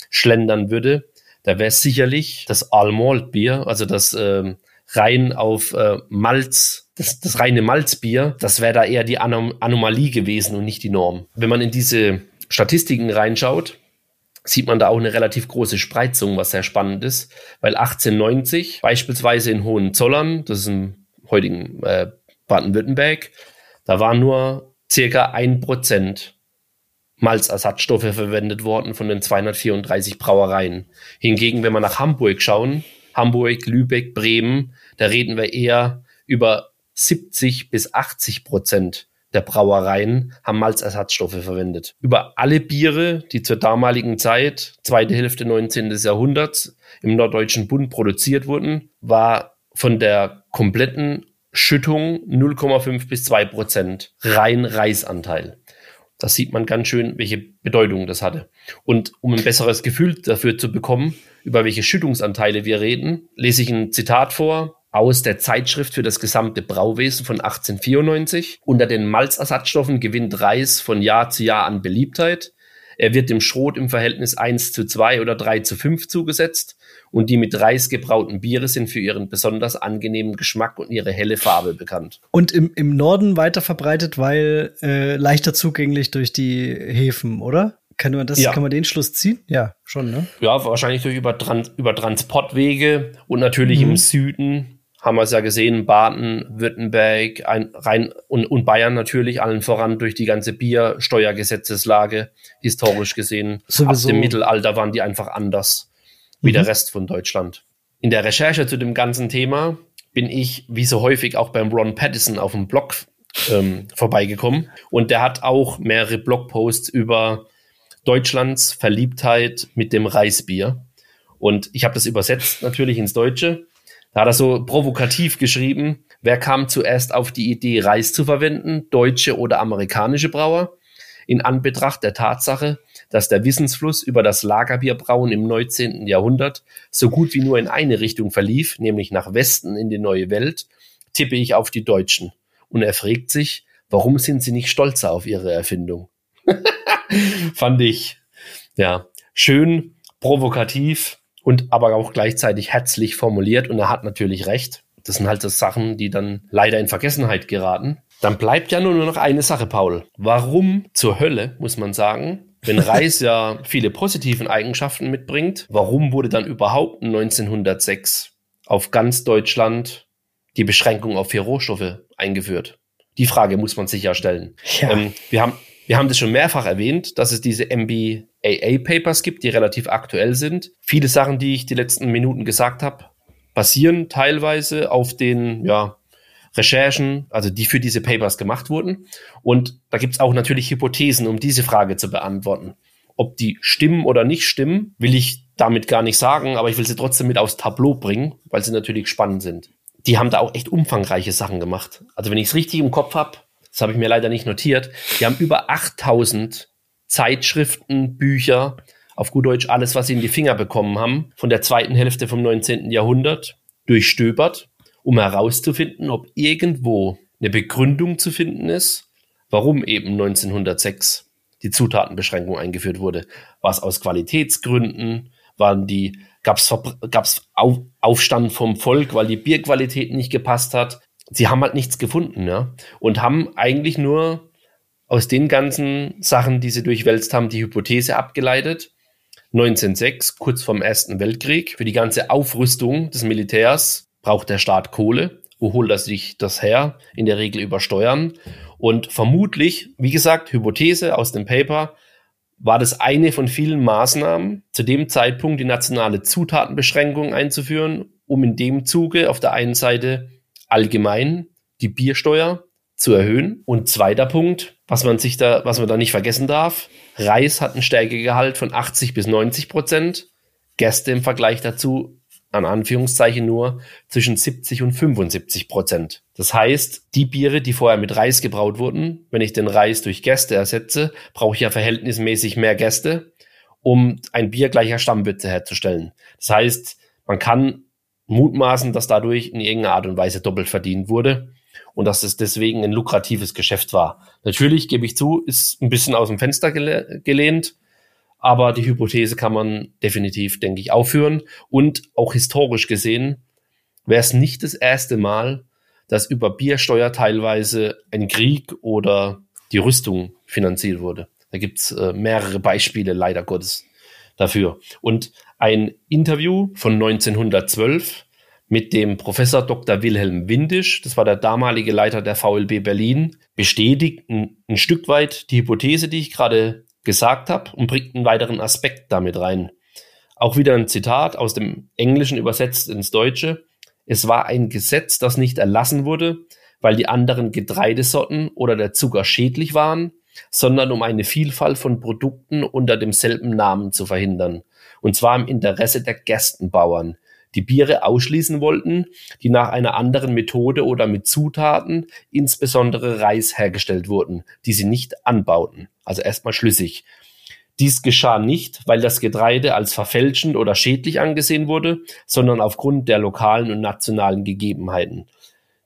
schlendern würde, da wäre sicherlich das All-Malt-Bier, also das äh, rein auf äh, Malz, das, das reine Malzbier, das wäre da eher die Anom Anomalie gewesen und nicht die Norm. Wenn man in diese Statistiken reinschaut, sieht man da auch eine relativ große Spreizung, was sehr spannend ist, weil 1890 beispielsweise in Hohenzollern, das ist im heutigen äh, Baden-Württemberg, da war nur circa ein Prozent Malzersatzstoffe verwendet worden von den 234 Brauereien. Hingegen, wenn wir nach Hamburg schauen, Hamburg, Lübeck, Bremen, da reden wir eher über 70 bis 80 Prozent der Brauereien haben Malzersatzstoffe verwendet. Über alle Biere, die zur damaligen Zeit, zweite Hälfte 19. Jahrhunderts, im Norddeutschen Bund produziert wurden, war von der kompletten Schüttung 0,5 bis 2 Prozent rein Reisanteil. Da sieht man ganz schön, welche Bedeutung das hatte. Und um ein besseres Gefühl dafür zu bekommen, über welche Schüttungsanteile wir reden, lese ich ein Zitat vor aus der Zeitschrift für das gesamte Brauwesen von 1894. Unter den Malzersatzstoffen gewinnt Reis von Jahr zu Jahr an Beliebtheit. Er wird dem Schrot im Verhältnis 1 zu 2 oder 3 zu 5 zugesetzt und die mit Reis gebrauten Biere sind für ihren besonders angenehmen Geschmack und ihre helle Farbe bekannt. Und im, im Norden weiter verbreitet, weil äh, leichter zugänglich durch die Häfen, oder? Kann man, das, ja. kann man den Schluss ziehen? Ja, schon, ne? Ja, wahrscheinlich durch über, Trans über Transportwege und natürlich mhm. im Süden haben wir es ja gesehen, Baden, Württemberg, ein, Rhein und, und Bayern natürlich, allen voran durch die ganze Biersteuergesetzeslage, historisch gesehen. Sowieso. Ab dem Mittelalter waren die einfach anders wie mhm. der Rest von Deutschland. In der Recherche zu dem ganzen Thema bin ich, wie so häufig, auch beim Ron Pattison auf dem Blog ähm, vorbeigekommen. Und der hat auch mehrere Blogposts über Deutschlands Verliebtheit mit dem Reisbier. Und ich habe das übersetzt natürlich ins Deutsche. Da hat er so provokativ geschrieben, wer kam zuerst auf die Idee, Reis zu verwenden, deutsche oder amerikanische Brauer? In Anbetracht der Tatsache, dass der Wissensfluss über das Lagerbierbrauen im 19. Jahrhundert so gut wie nur in eine Richtung verlief, nämlich nach Westen in die neue Welt, tippe ich auf die Deutschen. Und er fragt sich, warum sind sie nicht stolzer auf ihre Erfindung? Fand ich, ja, schön, provokativ, und aber auch gleichzeitig herzlich formuliert und er hat natürlich recht. Das sind halt so Sachen, die dann leider in Vergessenheit geraten. Dann bleibt ja nur noch eine Sache, Paul. Warum zur Hölle, muss man sagen, wenn Reis ja viele positiven Eigenschaften mitbringt, warum wurde dann überhaupt 1906 auf ganz Deutschland die Beschränkung auf vier Rohstoffe eingeführt? Die Frage muss man sich ja stellen. Ja. Ähm, wir haben wir haben das schon mehrfach erwähnt, dass es diese MBAA-Papers gibt, die relativ aktuell sind. Viele Sachen, die ich die letzten Minuten gesagt habe, basieren teilweise auf den ja, Recherchen, also die für diese Papers gemacht wurden. Und da gibt es auch natürlich Hypothesen, um diese Frage zu beantworten. Ob die stimmen oder nicht stimmen, will ich damit gar nicht sagen, aber ich will sie trotzdem mit aufs Tableau bringen, weil sie natürlich spannend sind. die haben da auch echt umfangreiche Sachen gemacht. Also wenn ich es richtig im Kopf habe, das habe ich mir leider nicht notiert, die haben über 8000 Zeitschriften, Bücher, auf gut Deutsch alles, was sie in die Finger bekommen haben, von der zweiten Hälfte vom 19. Jahrhundert durchstöbert, um herauszufinden, ob irgendwo eine Begründung zu finden ist, warum eben 1906 die Zutatenbeschränkung eingeführt wurde. War es aus Qualitätsgründen? Waren die, gab es gab's Auf, Aufstand vom Volk, weil die Bierqualität nicht gepasst hat? Sie haben halt nichts gefunden, ja. Und haben eigentlich nur aus den ganzen Sachen, die sie durchwälzt haben, die Hypothese abgeleitet. 1906, kurz vorm Ersten Weltkrieg, für die ganze Aufrüstung des Militärs braucht der Staat Kohle. Wo holt er sich das her? In der Regel über Steuern. Und vermutlich, wie gesagt, Hypothese aus dem Paper, war das eine von vielen Maßnahmen, zu dem Zeitpunkt die nationale Zutatenbeschränkung einzuführen, um in dem Zuge auf der einen Seite allgemein die Biersteuer zu erhöhen. Und zweiter Punkt, was man sich da, was man da nicht vergessen darf, Reis hat einen Stärkegehalt von 80 bis 90 Prozent, Gäste im Vergleich dazu an Anführungszeichen nur zwischen 70 und 75 Prozent. Das heißt, die Biere, die vorher mit Reis gebraut wurden, wenn ich den Reis durch Gäste ersetze, brauche ich ja verhältnismäßig mehr Gäste, um ein Bier gleicher Stammwürze herzustellen. Das heißt, man kann mutmaßen, dass dadurch in irgendeiner Art und Weise doppelt verdient wurde und dass es deswegen ein lukratives Geschäft war. Natürlich gebe ich zu, ist ein bisschen aus dem Fenster gelehnt, aber die Hypothese kann man definitiv, denke ich, aufführen. Und auch historisch gesehen wäre es nicht das erste Mal, dass über Biersteuer teilweise ein Krieg oder die Rüstung finanziert wurde. Da gibt's äh, mehrere Beispiele, leider Gottes, dafür. Und ein Interview von 1912 mit dem Professor Dr. Wilhelm Windisch, das war der damalige Leiter der VLB Berlin, bestätigt ein, ein Stück weit die Hypothese, die ich gerade gesagt habe und bringt einen weiteren Aspekt damit rein. Auch wieder ein Zitat aus dem Englischen übersetzt ins Deutsche. Es war ein Gesetz, das nicht erlassen wurde, weil die anderen Getreidesorten oder der Zucker schädlich waren, sondern um eine Vielfalt von Produkten unter demselben Namen zu verhindern. Und zwar im Interesse der Gerstenbauern, die Biere ausschließen wollten, die nach einer anderen Methode oder mit Zutaten, insbesondere Reis, hergestellt wurden, die sie nicht anbauten. Also erstmal schlüssig. Dies geschah nicht, weil das Getreide als verfälschend oder schädlich angesehen wurde, sondern aufgrund der lokalen und nationalen Gegebenheiten.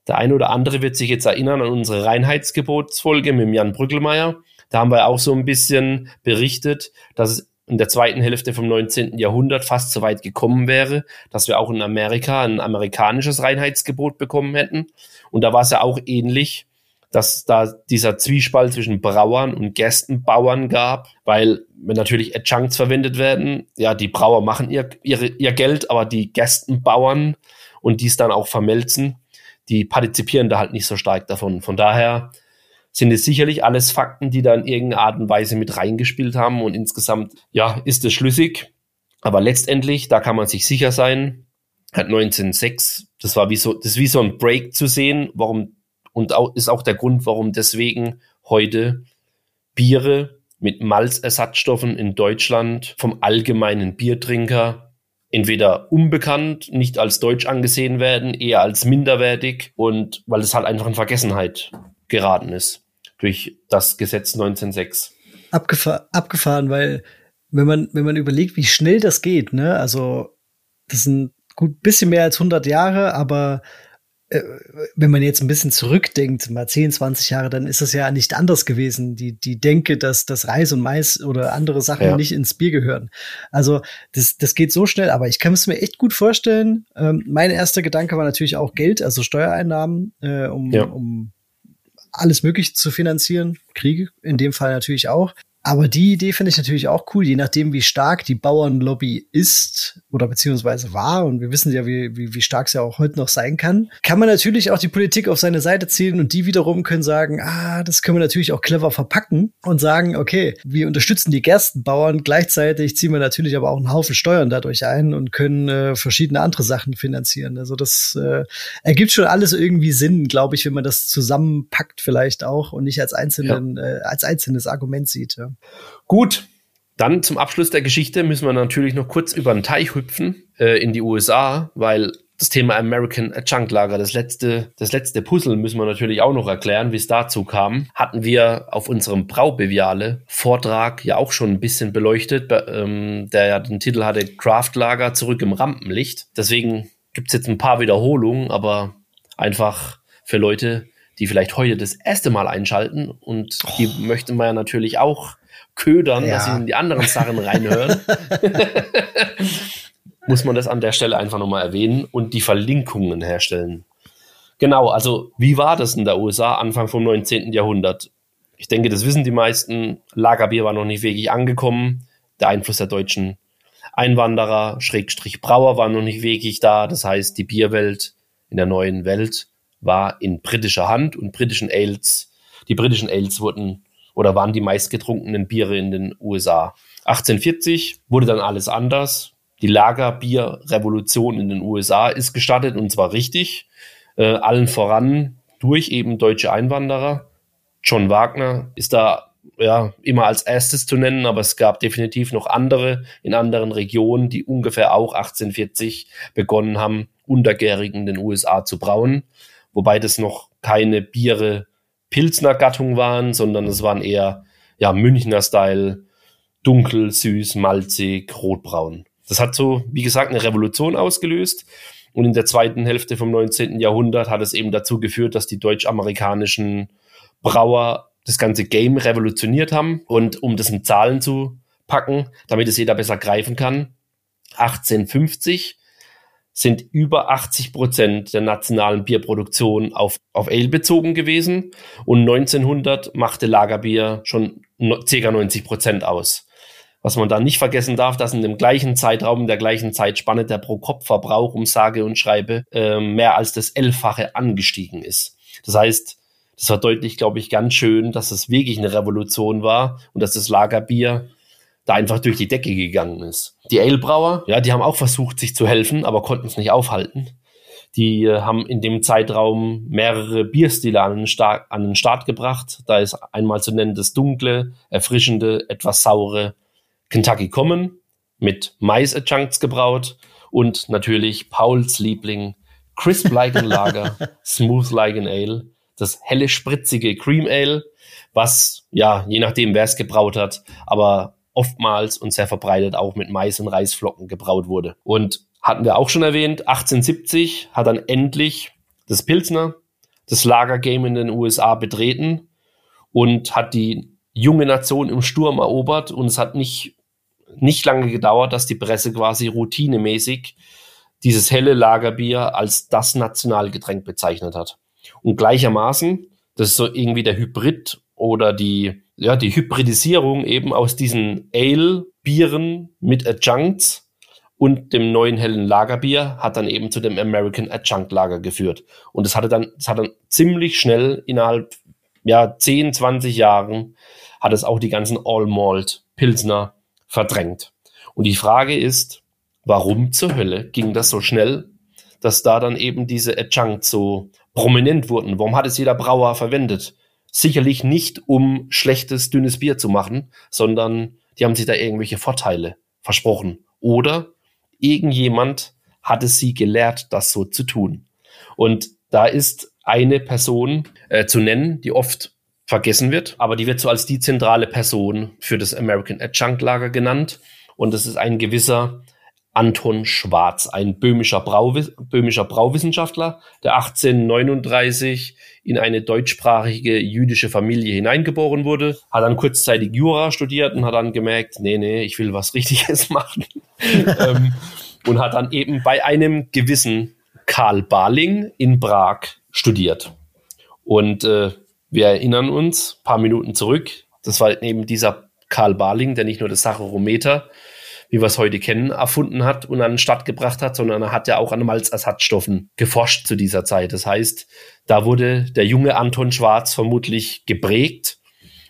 Der eine oder andere wird sich jetzt erinnern an unsere Reinheitsgebotsfolge mit Jan Brückelmeier. Da haben wir auch so ein bisschen berichtet, dass es in der zweiten Hälfte vom 19. Jahrhundert fast so weit gekommen wäre, dass wir auch in Amerika ein amerikanisches Reinheitsgebot bekommen hätten. Und da war es ja auch ähnlich, dass da dieser Zwiespalt zwischen Brauern und Gästenbauern gab, weil wenn natürlich Adjuncts verwendet werden, ja, die Brauer machen ihr, ihre, ihr Geld, aber die Gästenbauern und dies dann auch vermelzen, die partizipieren da halt nicht so stark davon. Von daher sind es sicherlich alles Fakten, die da in irgendeiner Art und Weise mit reingespielt haben und insgesamt, ja, ist es schlüssig. Aber letztendlich, da kann man sich sicher sein, hat 1906, das war wie so, das ist wie so ein Break zu sehen, warum, und auch, ist auch der Grund, warum deswegen heute Biere mit Malzersatzstoffen in Deutschland vom allgemeinen Biertrinker entweder unbekannt, nicht als deutsch angesehen werden, eher als minderwertig und weil es halt einfach in Vergessenheit geraten ist durch das Gesetz 1906. Abgefahr abgefahren, weil wenn man, wenn man überlegt, wie schnell das geht, ne, also das sind gut bisschen mehr als 100 Jahre, aber äh, wenn man jetzt ein bisschen zurückdenkt, mal 10, 20 Jahre, dann ist das ja nicht anders gewesen. Die, die Denke, dass das Reis und Mais oder andere Sachen ja. nicht ins Bier gehören. Also das, das geht so schnell, aber ich kann es mir echt gut vorstellen. Ähm, mein erster Gedanke war natürlich auch Geld, also Steuereinnahmen, äh, um, ja. um alles Mögliche zu finanzieren. Kriege in dem Fall natürlich auch. Aber die Idee finde ich natürlich auch cool, je nachdem, wie stark die Bauernlobby ist oder beziehungsweise war. Und wir wissen ja, wie, wie, wie stark es ja auch heute noch sein kann. Kann man natürlich auch die Politik auf seine Seite ziehen und die wiederum können sagen, ah, das können wir natürlich auch clever verpacken und sagen, okay, wir unterstützen die Gerstenbauern. Gleichzeitig ziehen wir natürlich aber auch einen Haufen Steuern dadurch ein und können äh, verschiedene andere Sachen finanzieren. Also das äh, ergibt schon alles irgendwie Sinn, glaube ich, wenn man das zusammenpackt vielleicht auch und nicht als einzelnen, ja. äh, als einzelnes Argument sieht. Ja. Gut, dann zum Abschluss der Geschichte müssen wir natürlich noch kurz über den Teich hüpfen äh, in die USA, weil das Thema American Junk Lager, das letzte, das letzte Puzzle müssen wir natürlich auch noch erklären, wie es dazu kam. Hatten wir auf unserem Braubeviale Vortrag ja auch schon ein bisschen beleuchtet, ähm, der ja den Titel hatte Craft Lager zurück im Rampenlicht. Deswegen gibt's jetzt ein paar Wiederholungen, aber einfach für Leute, die vielleicht heute das erste Mal einschalten und oh. die möchten wir ja natürlich auch ködern, ja. dass sie in die anderen Sachen reinhören. muss man das an der Stelle einfach nochmal erwähnen und die Verlinkungen herstellen. Genau, also wie war das in der USA Anfang vom 19. Jahrhundert? Ich denke, das wissen die meisten. Lagerbier war noch nicht wirklich angekommen. Der Einfluss der deutschen Einwanderer, Schrägstrich Brauer war noch nicht wirklich da. Das heißt, die Bierwelt in der neuen Welt war in britischer Hand und britischen Ales, die britischen Ales wurden oder waren die meistgetrunkenen Biere in den USA. 1840 wurde dann alles anders. Die Lagerbierrevolution in den USA ist gestartet und zwar richtig. Äh, allen voran durch eben deutsche Einwanderer. John Wagner ist da ja immer als erstes zu nennen, aber es gab definitiv noch andere in anderen Regionen, die ungefähr auch 1840 begonnen haben, untergärig in den USA zu brauen. Wobei das noch keine Biere Pilzner Gattung waren, sondern es waren eher ja Münchner Style, dunkel, süß, malzig, rotbraun. Das hat so, wie gesagt, eine Revolution ausgelöst. Und in der zweiten Hälfte vom 19. Jahrhundert hat es eben dazu geführt, dass die deutsch-amerikanischen Brauer das ganze Game revolutioniert haben. Und um das in Zahlen zu packen, damit es jeder besser greifen kann, 1850 sind über 80 Prozent der nationalen Bierproduktion auf, auf Ale bezogen gewesen und 1900 machte Lagerbier schon ca. 90 Prozent aus. Was man da nicht vergessen darf, dass in dem gleichen Zeitraum, in der gleichen Zeitspanne der Pro-Kopf-Verbrauch um sage und schreibe äh, mehr als das Elffache angestiegen ist. Das heißt, das verdeutlicht, glaube ich, ganz schön, dass es wirklich eine Revolution war und dass das Lagerbier da einfach durch die Decke gegangen ist. Die Ale-Brauer, ja, die haben auch versucht, sich zu helfen, aber konnten es nicht aufhalten. Die äh, haben in dem Zeitraum mehrere Bierstile an den, Start, an den Start gebracht. Da ist einmal zu nennen das dunkle, erfrischende, etwas saure Kentucky Common mit Mais-Adjuncts gebraut und natürlich Pauls Liebling Crisp Like an Lager, Smooth Like an Ale, das helle, spritzige Cream Ale, was, ja, je nachdem, wer es gebraut hat, aber oftmals und sehr verbreitet auch mit Mais und Reisflocken gebraut wurde. Und hatten wir auch schon erwähnt, 1870 hat dann endlich das Pilsner das Lagergame in den USA betreten und hat die junge Nation im Sturm erobert und es hat nicht nicht lange gedauert, dass die Presse quasi routinemäßig dieses helle Lagerbier als das Nationalgetränk bezeichnet hat. Und gleichermaßen, das ist so irgendwie der Hybrid oder die, ja, die Hybridisierung eben aus diesen Ale-Bieren mit Adjuncts und dem neuen hellen Lagerbier hat dann eben zu dem American Adjunct Lager geführt. Und es hatte dann, es hat dann ziemlich schnell innerhalb, ja, 10, 20 Jahren hat es auch die ganzen All Malt Pilsner verdrängt. Und die Frage ist, warum zur Hölle ging das so schnell, dass da dann eben diese Adjuncts so prominent wurden? Warum hat es jeder Brauer verwendet? Sicherlich nicht, um schlechtes, dünnes Bier zu machen, sondern die haben sich da irgendwelche Vorteile versprochen. Oder irgendjemand hat es sie gelehrt, das so zu tun. Und da ist eine Person äh, zu nennen, die oft vergessen wird, aber die wird so als die zentrale Person für das American Adjunct Lager genannt. Und das ist ein gewisser Anton Schwarz, ein böhmischer, Brauwiss böhmischer Brauwissenschaftler, der 1839 in eine deutschsprachige jüdische Familie hineingeboren wurde, hat dann kurzzeitig Jura studiert und hat dann gemerkt, nee, nee, ich will was Richtiges machen. ähm, und hat dann eben bei einem gewissen Karl Barling in Prag studiert. Und äh, wir erinnern uns, paar Minuten zurück, das war eben dieser Karl Barling, der nicht nur das Sacharometer, wie wir es heute kennen, erfunden hat und an den Start gebracht hat, sondern er hat ja auch an Malzersatzstoffen geforscht zu dieser Zeit. Das heißt, da wurde der junge Anton Schwarz vermutlich geprägt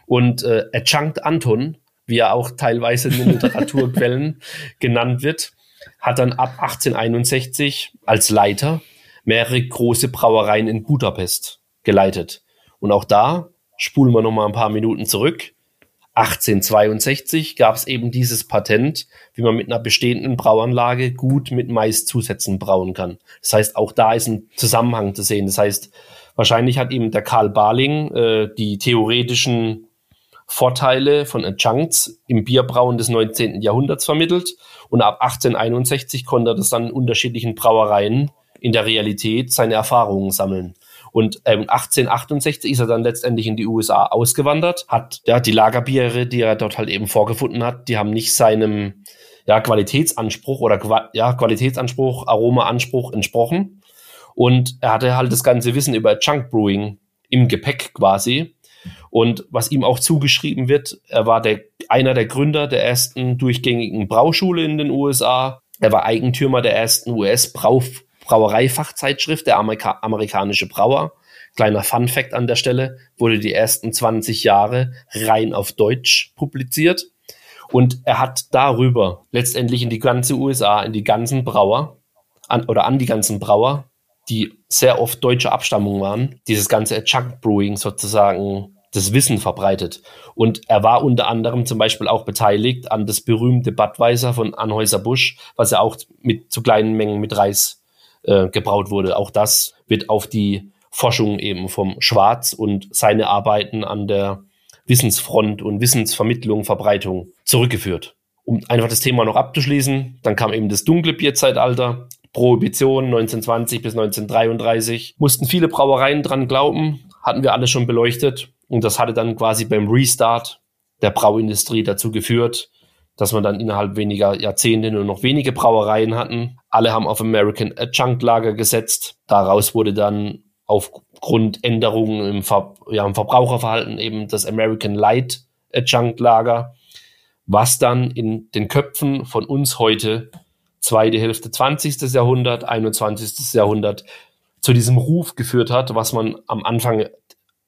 und äh, Adjunct Anton, wie er auch teilweise in den Literaturquellen genannt wird, hat dann ab 1861 als Leiter mehrere große Brauereien in Budapest geleitet. Und auch da spulen wir noch mal ein paar Minuten zurück. 1862 gab es eben dieses Patent, wie man mit einer bestehenden Brauanlage gut mit Maiszusätzen brauen kann. Das heißt, auch da ist ein Zusammenhang zu sehen. Das heißt, wahrscheinlich hat eben der Karl Barling äh, die theoretischen Vorteile von Adjuncts im Bierbrauen des 19. Jahrhunderts vermittelt und ab 1861 konnte er das dann in unterschiedlichen Brauereien in der Realität seine Erfahrungen sammeln. Und ähm, 1868 ist er dann letztendlich in die USA ausgewandert, hat ja die Lagerbiere, die er dort halt eben vorgefunden hat, die haben nicht seinem ja, Qualitätsanspruch oder ja, Qualitätsanspruch, Aromaanspruch entsprochen. Und er hatte halt das ganze Wissen über Junk Brewing im Gepäck quasi. Und was ihm auch zugeschrieben wird, er war der, einer der Gründer der ersten durchgängigen Brauschule in den USA. Er war Eigentümer der ersten US-Brau Brauereifachzeitschrift, der Amerika amerikanische Brauer. Kleiner Fun Fact an der Stelle, wurde die ersten 20 Jahre rein auf Deutsch publiziert. Und er hat darüber letztendlich in die ganze USA, in die ganzen Brauer an, oder an die ganzen Brauer, die sehr oft deutsche Abstammung waren, dieses ganze Chunk Brewing sozusagen das Wissen verbreitet. Und er war unter anderem zum Beispiel auch beteiligt an das berühmte Budweiser von Anhäuser-Busch, was ja auch mit zu kleinen Mengen mit Reis äh, gebraut wurde. Auch das wird auf die Forschung eben vom Schwarz und seine Arbeiten an der Wissensfront und Wissensvermittlung, Verbreitung zurückgeführt. Um einfach das Thema noch abzuschließen, dann kam eben das dunkle Bierzeitalter, Prohibition 1920 bis 1933. Mussten viele Brauereien dran glauben, hatten wir alles schon beleuchtet. Und das hatte dann quasi beim Restart der Brauindustrie dazu geführt, dass man dann innerhalb weniger Jahrzehnte nur noch wenige Brauereien hatten. Alle haben auf American Adjunct Lager gesetzt. Daraus wurde dann aufgrund Änderungen im, Ver ja, im Verbraucherverhalten eben das American Light Adjunct Lager, was dann in den Köpfen von uns heute, zweite Hälfte 20. Jahrhundert, 21. Jahrhundert, zu diesem Ruf geführt hat, was man am Anfang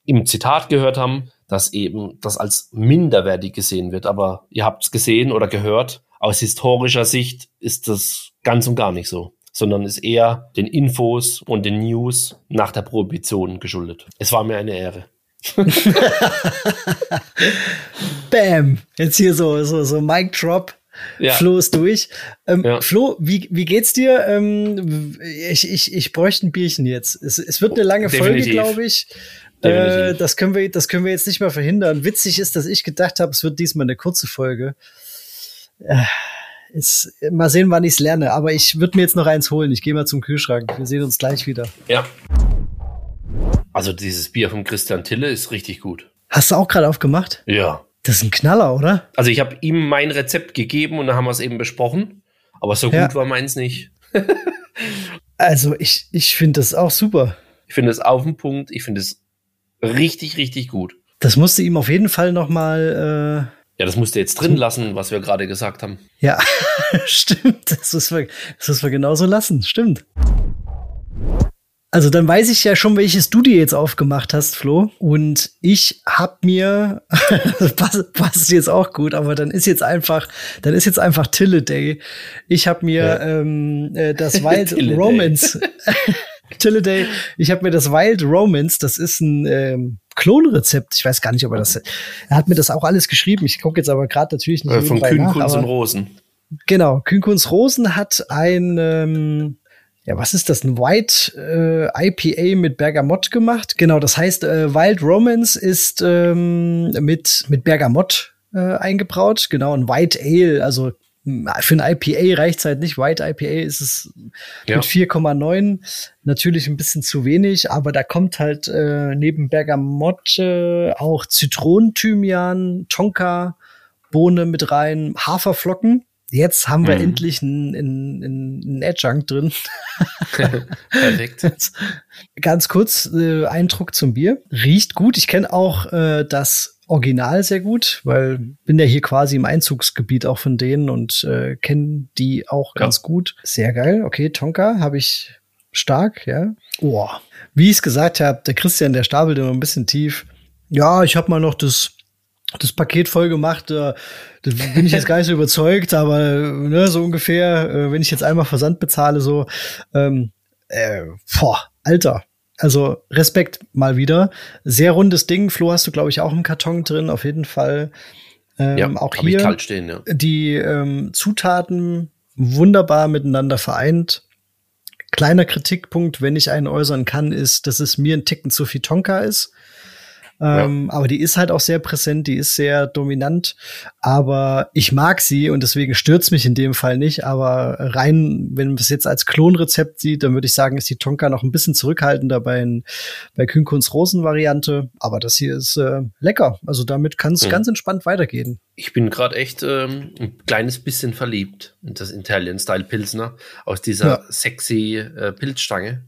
im Zitat gehört haben, dass eben das als minderwertig gesehen wird. Aber ihr habt es gesehen oder gehört, aus historischer Sicht ist das ganz und gar nicht so, sondern ist eher den Infos und den News nach der Prohibition geschuldet. Es war mir eine Ehre. Bam! Jetzt hier so, so, so Mic Drop. Ja. Flo ist durch. Ähm, ja. Flo, wie, wie geht's dir? Ähm, ich, ich, ich bräuchte ein Bierchen jetzt. Es, es wird eine lange Definitiv. Folge, glaube ich. Äh, das, können wir, das können wir jetzt nicht mehr verhindern. Witzig ist, dass ich gedacht habe, es wird diesmal eine kurze Folge. Äh, ist, mal sehen, wann ich es lerne. Aber ich würde mir jetzt noch eins holen. Ich gehe mal zum Kühlschrank. Wir sehen uns gleich wieder. Ja. Also dieses Bier von Christian Tille ist richtig gut. Hast du auch gerade aufgemacht? Ja. Das ist ein Knaller, oder? Also ich habe ihm mein Rezept gegeben und dann haben wir es eben besprochen. Aber so ja. gut war meins nicht. also ich, ich finde das auch super. Ich finde es auf den Punkt. Ich finde es richtig, richtig gut. Das musste ihm auf jeden Fall noch mal. Äh ja, das musste jetzt drin lassen, was wir gerade gesagt haben. Ja, stimmt. Das müssen, wir, das müssen wir genauso lassen. Stimmt. Also dann weiß ich ja schon, welches du dir jetzt aufgemacht hast, Flo. Und ich hab mir, passt, passt jetzt auch gut, aber dann ist jetzt einfach, dann ist jetzt einfach Tille Day. Ich hab mir ja. ähm, äh, das Wild Romance. Tilliday. Ich habe mir das Wild Romance, das ist ein ähm, Klonrezept. Ich weiß gar nicht, ob er das. Er hat mir das auch alles geschrieben. Ich gucke jetzt aber gerade natürlich nicht. Äh, von Kühnkunst und Rosen. Genau, Kühnkunst Rosen hat ein, ähm, ja, was ist das? Ein White äh, IPA mit Bergamott gemacht. Genau, das heißt, äh, Wild Romance ist ähm, mit, mit Bergamott äh, eingebraut. Genau, ein White Ale, also für ein IPA reicht es halt nicht. White IPA ist es ja. mit 4,9 natürlich ein bisschen zu wenig, aber da kommt halt äh, neben Bergamotte auch Zitronenthymian, Tonka, Bohne mit rein, Haferflocken. Jetzt haben wir mhm. endlich einen, Adjunct drin. Perfekt. Ganz kurz äh, Eindruck zum Bier. Riecht gut. Ich kenne auch äh, das Original sehr gut, weil bin ja hier quasi im Einzugsgebiet auch von denen und äh, kenne die auch ganz ja. gut. Sehr geil. Okay, Tonka habe ich stark, ja. Oh. Wie ich es gesagt habe, der Christian, der stapelt immer ein bisschen tief. Ja, ich habe mal noch das das Paket voll gemacht, äh, da bin ich jetzt gar nicht so überzeugt, aber ne, so ungefähr, äh, wenn ich jetzt einmal Versand bezahle, so, ähm, äh, boah, Alter, also Respekt mal wieder. Sehr rundes Ding. Flo hast du, glaube ich, auch im Karton drin, auf jeden Fall. Ähm, Ja, auch hier kalt stehen, ja. die ähm, Zutaten wunderbar miteinander vereint. Kleiner Kritikpunkt, wenn ich einen äußern kann, ist, dass es mir ein Ticken zu viel Tonka ist. Ähm, Aber die ist halt auch sehr präsent, die ist sehr dominant. Aber ich mag sie und deswegen stört's mich in dem Fall nicht. Aber rein, wenn man es jetzt als Klonrezept sieht, dann würde ich sagen, ist die Tonka noch ein bisschen zurückhaltender bei, bei Kühnkuns Rosen-Variante. Aber das hier ist äh, lecker. Also damit kann es Mhm. ganz entspannt weitergehen. Ich bin gerade echt ähm, ein kleines bisschen verliebt in das Italian Style Pilsner aus dieser Ja. sexy äh, Pilzstange.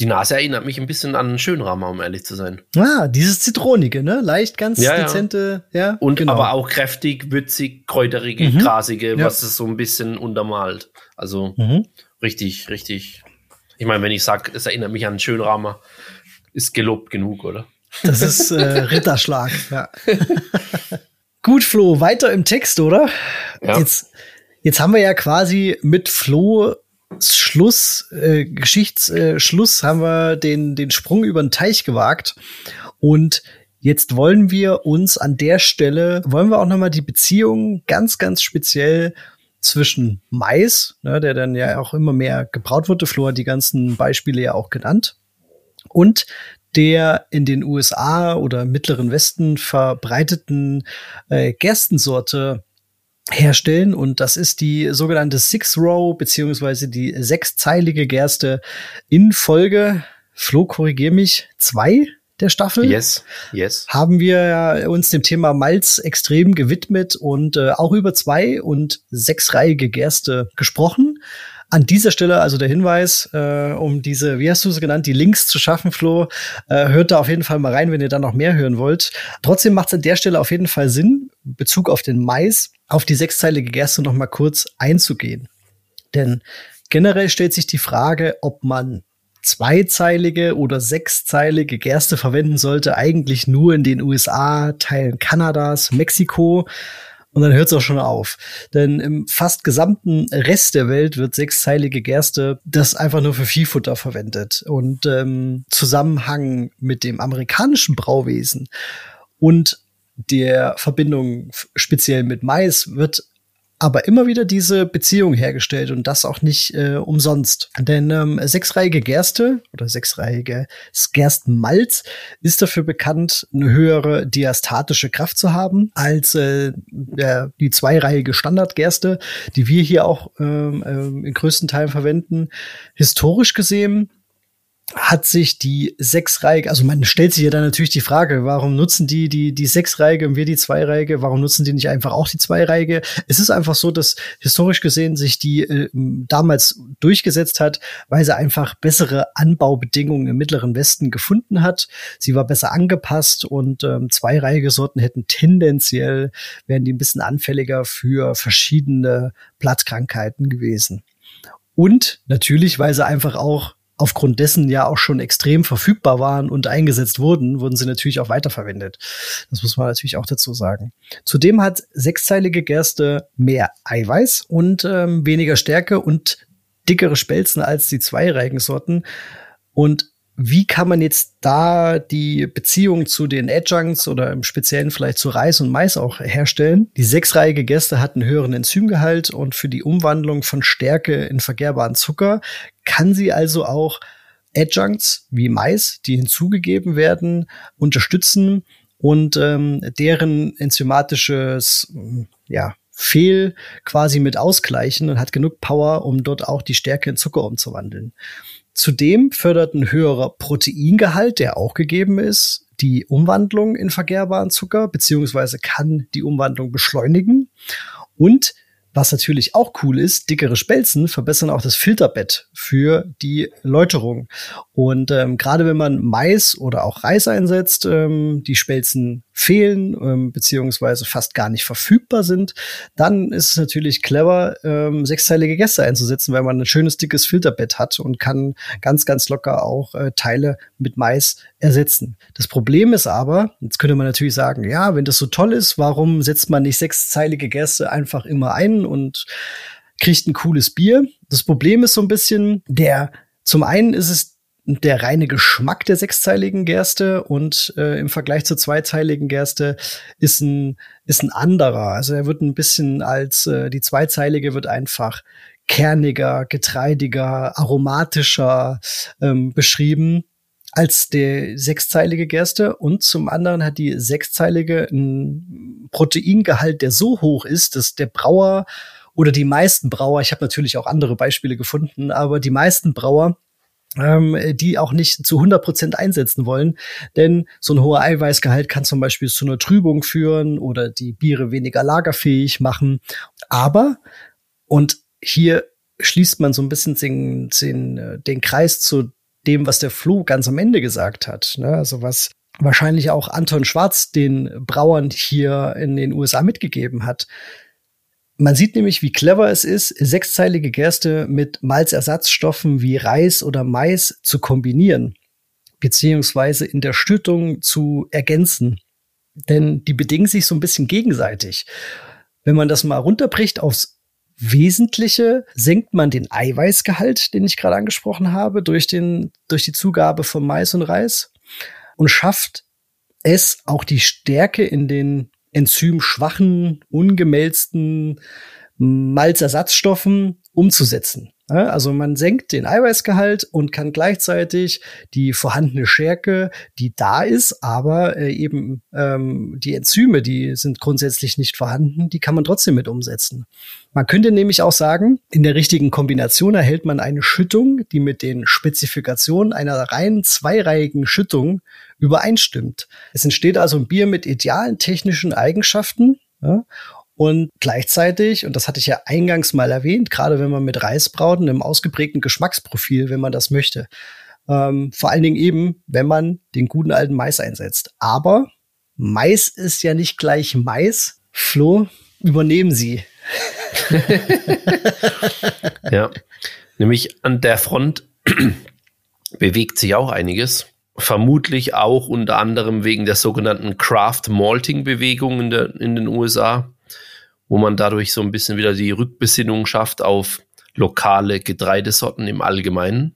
Die Nase erinnert mich ein bisschen an einen Schönrahmen, um ehrlich zu sein. Ah, dieses Zitronige, ne? Leicht ganz Ja, ja. dezente, ja. Und genau. aber auch kräftig, würzig, kräuterige, Mhm. grasige, Ja. was es so ein bisschen untermalt. Also Mhm. richtig, richtig. Ich meine, wenn ich sage, es erinnert mich an einen Schönrahmen, ist gelobt genug, oder? Das ist äh, Ritterschlag, ja. Gut, Flo, weiter im Text, oder? Ja. Jetzt, jetzt haben wir ja quasi mit Flo Schluss, äh, Geschichtsschluss, haben wir den, den Sprung über den Teich gewagt. Und jetzt wollen wir uns an der Stelle, wollen wir auch nochmal die Beziehung ganz, ganz speziell zwischen Mais, ne, der dann ja auch immer mehr gebraut wurde. Flo hat die ganzen Beispiele ja auch genannt. Und der in den USA oder Mittleren Westen verbreiteten äh, Gerstensorte herstellen. Und das ist die sogenannte Six Row beziehungsweise die sechszeilige Gerste in Folge, Flo, korrigier mich, zwei der Staffel Yes, yes. haben wir uns dem Thema Malz extrem gewidmet und äh, auch über zwei und sechsreihige Gerste gesprochen. An dieser Stelle also der Hinweis, äh, um diese, wie hast du es genannt, die Links zu schaffen, Flo, äh, hört da auf jeden Fall mal rein, wenn ihr da noch mehr hören wollt. Trotzdem macht es an der Stelle auf jeden Fall Sinn, in Bezug auf den Mais, auf die sechszeilige Gerste noch mal kurz einzugehen. Denn generell stellt sich die Frage, ob man zweizeilige oder sechszeilige Gerste verwenden sollte, eigentlich nur in den USA, Teilen Kanadas, Mexiko. Und dann hört es auch schon auf. Denn im fast gesamten Rest der Welt wird sechszeilige Gerste das einfach nur für Viehfutter verwendet. Und ähm, Zusammenhang mit dem amerikanischen Brauwesen und der Verbindung speziell mit Mais wird aber immer wieder diese Beziehung hergestellt und das auch nicht äh, umsonst. Denn ähm, sechsreihige Gerste oder sechsreihige Gerstenmalz ist dafür bekannt, eine höhere diastatische Kraft zu haben als äh, der, die zweireihige Standardgerste, die wir hier auch ähm, ähm, in größten Teilen verwenden. Historisch gesehen hat sich die sechsreihige, also man stellt sich ja dann natürlich die Frage, warum nutzen die die die sechsreihige und wir die zweireihige, warum nutzen die nicht einfach auch die zweireihige? Es ist einfach so, dass historisch gesehen sich die äh, damals durchgesetzt hat, weil sie einfach bessere Anbaubedingungen im mittleren Westen gefunden hat. Sie war besser angepasst und ähm, zweireihige Sorten hätten tendenziell wären die ein bisschen anfälliger für verschiedene Blattkrankheiten gewesen. Und natürlich, weil sie einfach auch aufgrund dessen ja auch schon extrem verfügbar waren und eingesetzt wurden, wurden sie natürlich auch weiterverwendet. Das muss man natürlich auch dazu sagen. Zudem hat sechszeilige Gerste mehr Eiweiß und ähm, weniger Stärke und dickere Spelzen als die zweireihigen Sorten. Und wie kann man jetzt da die Beziehung zu den Adjuncts oder im Speziellen vielleicht zu Reis und Mais auch herstellen? Die sechsreihige Gerste hat einen höheren Enzymgehalt und für die Umwandlung von Stärke in vergärbaren Zucker kann sie also auch Adjuncts wie Mais, die hinzugegeben werden, unterstützen und ähm, deren enzymatisches ja, Fehl quasi mit ausgleichen und hat genug Power, um dort auch die Stärke in Zucker umzuwandeln. Zudem fördert ein höherer Proteingehalt, der auch gegeben ist, die Umwandlung in vergärbaren Zucker, beziehungsweise kann die Umwandlung beschleunigen. Und was natürlich auch cool ist, dickere Spelzen verbessern auch das Filterbett für die Läuterung. Und ähm, gerade wenn man Mais oder auch Reis einsetzt, ähm, die Spelzen fehlen ähm, beziehungsweise fast gar nicht verfügbar sind, dann ist es natürlich clever, ähm, sechsteilige Gäste einzusetzen, weil man ein schönes dickes Filterbett hat und kann ganz, ganz locker auch äh, Teile mit Mais ersetzen. Das Problem ist aber, jetzt könnte man natürlich sagen, ja, wenn das so toll ist, warum setzt man nicht sechszeilige Gäste einfach immer ein und kriegt ein cooles Bier? Das Problem ist so ein bisschen, der, zum einen ist es der reine Geschmack der sechsteiligen Gerste und äh, im Vergleich zur zweiteiligen Gerste ist ein, ist ein anderer. Also er wird ein bisschen als äh, die zweizeilige wird einfach kerniger, getreidiger, aromatischer ähm, beschrieben als die sechszeilige Gerste und zum anderen hat die sechszeilige einen Proteingehalt, der so hoch ist, dass der Brauer oder die meisten Brauer, ich habe natürlich auch andere Beispiele gefunden, aber die meisten Brauer ähm, die auch nicht zu 100 Prozent einsetzen wollen. Denn so ein hoher Eiweißgehalt kann zum Beispiel zu einer Trübung führen oder die Biere weniger lagerfähig machen. Aber, und hier schließt man so ein bisschen den, den, den Kreis zu dem, was der Flo ganz am Ende gesagt hat. Ne? Also was wahrscheinlich auch Anton Schwarz den Brauern hier in den USA mitgegeben hat. Man sieht nämlich, wie clever es ist, sechszeilige Gerste mit Malzersatzstoffen wie Reis oder Mais zu kombinieren, beziehungsweise in der Stüttung zu ergänzen. Denn die bedingen sich so ein bisschen gegenseitig. Wenn man das mal runterbricht aufs Wesentliche, senkt man den Eiweißgehalt, den ich gerade angesprochen habe, durch, den, durch die Zugabe von Mais und Reis und schafft es, auch die Stärke in den enzymschwachen, ungemälzten Malzersatzstoffen umzusetzen. Also man senkt den Eiweißgehalt und kann gleichzeitig die vorhandene Stärke, die da ist, aber äh, eben ähm, die Enzyme, die sind grundsätzlich nicht vorhanden, die kann man trotzdem mit umsetzen. Man könnte nämlich auch sagen, in der richtigen Kombination erhält man eine Schüttung, die mit den Spezifikationen einer rein zweireihigen Schüttung übereinstimmt. Es entsteht also ein Bier mit idealen technischen Eigenschaften ja, und gleichzeitig, und das hatte ich ja eingangs mal erwähnt, gerade wenn man mit Reis braut, einem ausgeprägten Geschmacksprofil, wenn man das möchte. Ähm, vor allen Dingen eben, wenn man den guten alten Mais einsetzt. Aber Mais ist ja nicht gleich Mais. Flo, übernehmen Sie. ja, nämlich an der Front bewegt sich auch einiges. Vermutlich auch unter anderem wegen der sogenannten Craft Malting Bewegung in, der, in den USA wo man dadurch so ein bisschen wieder die Rückbesinnung schafft auf lokale Getreidesorten im Allgemeinen.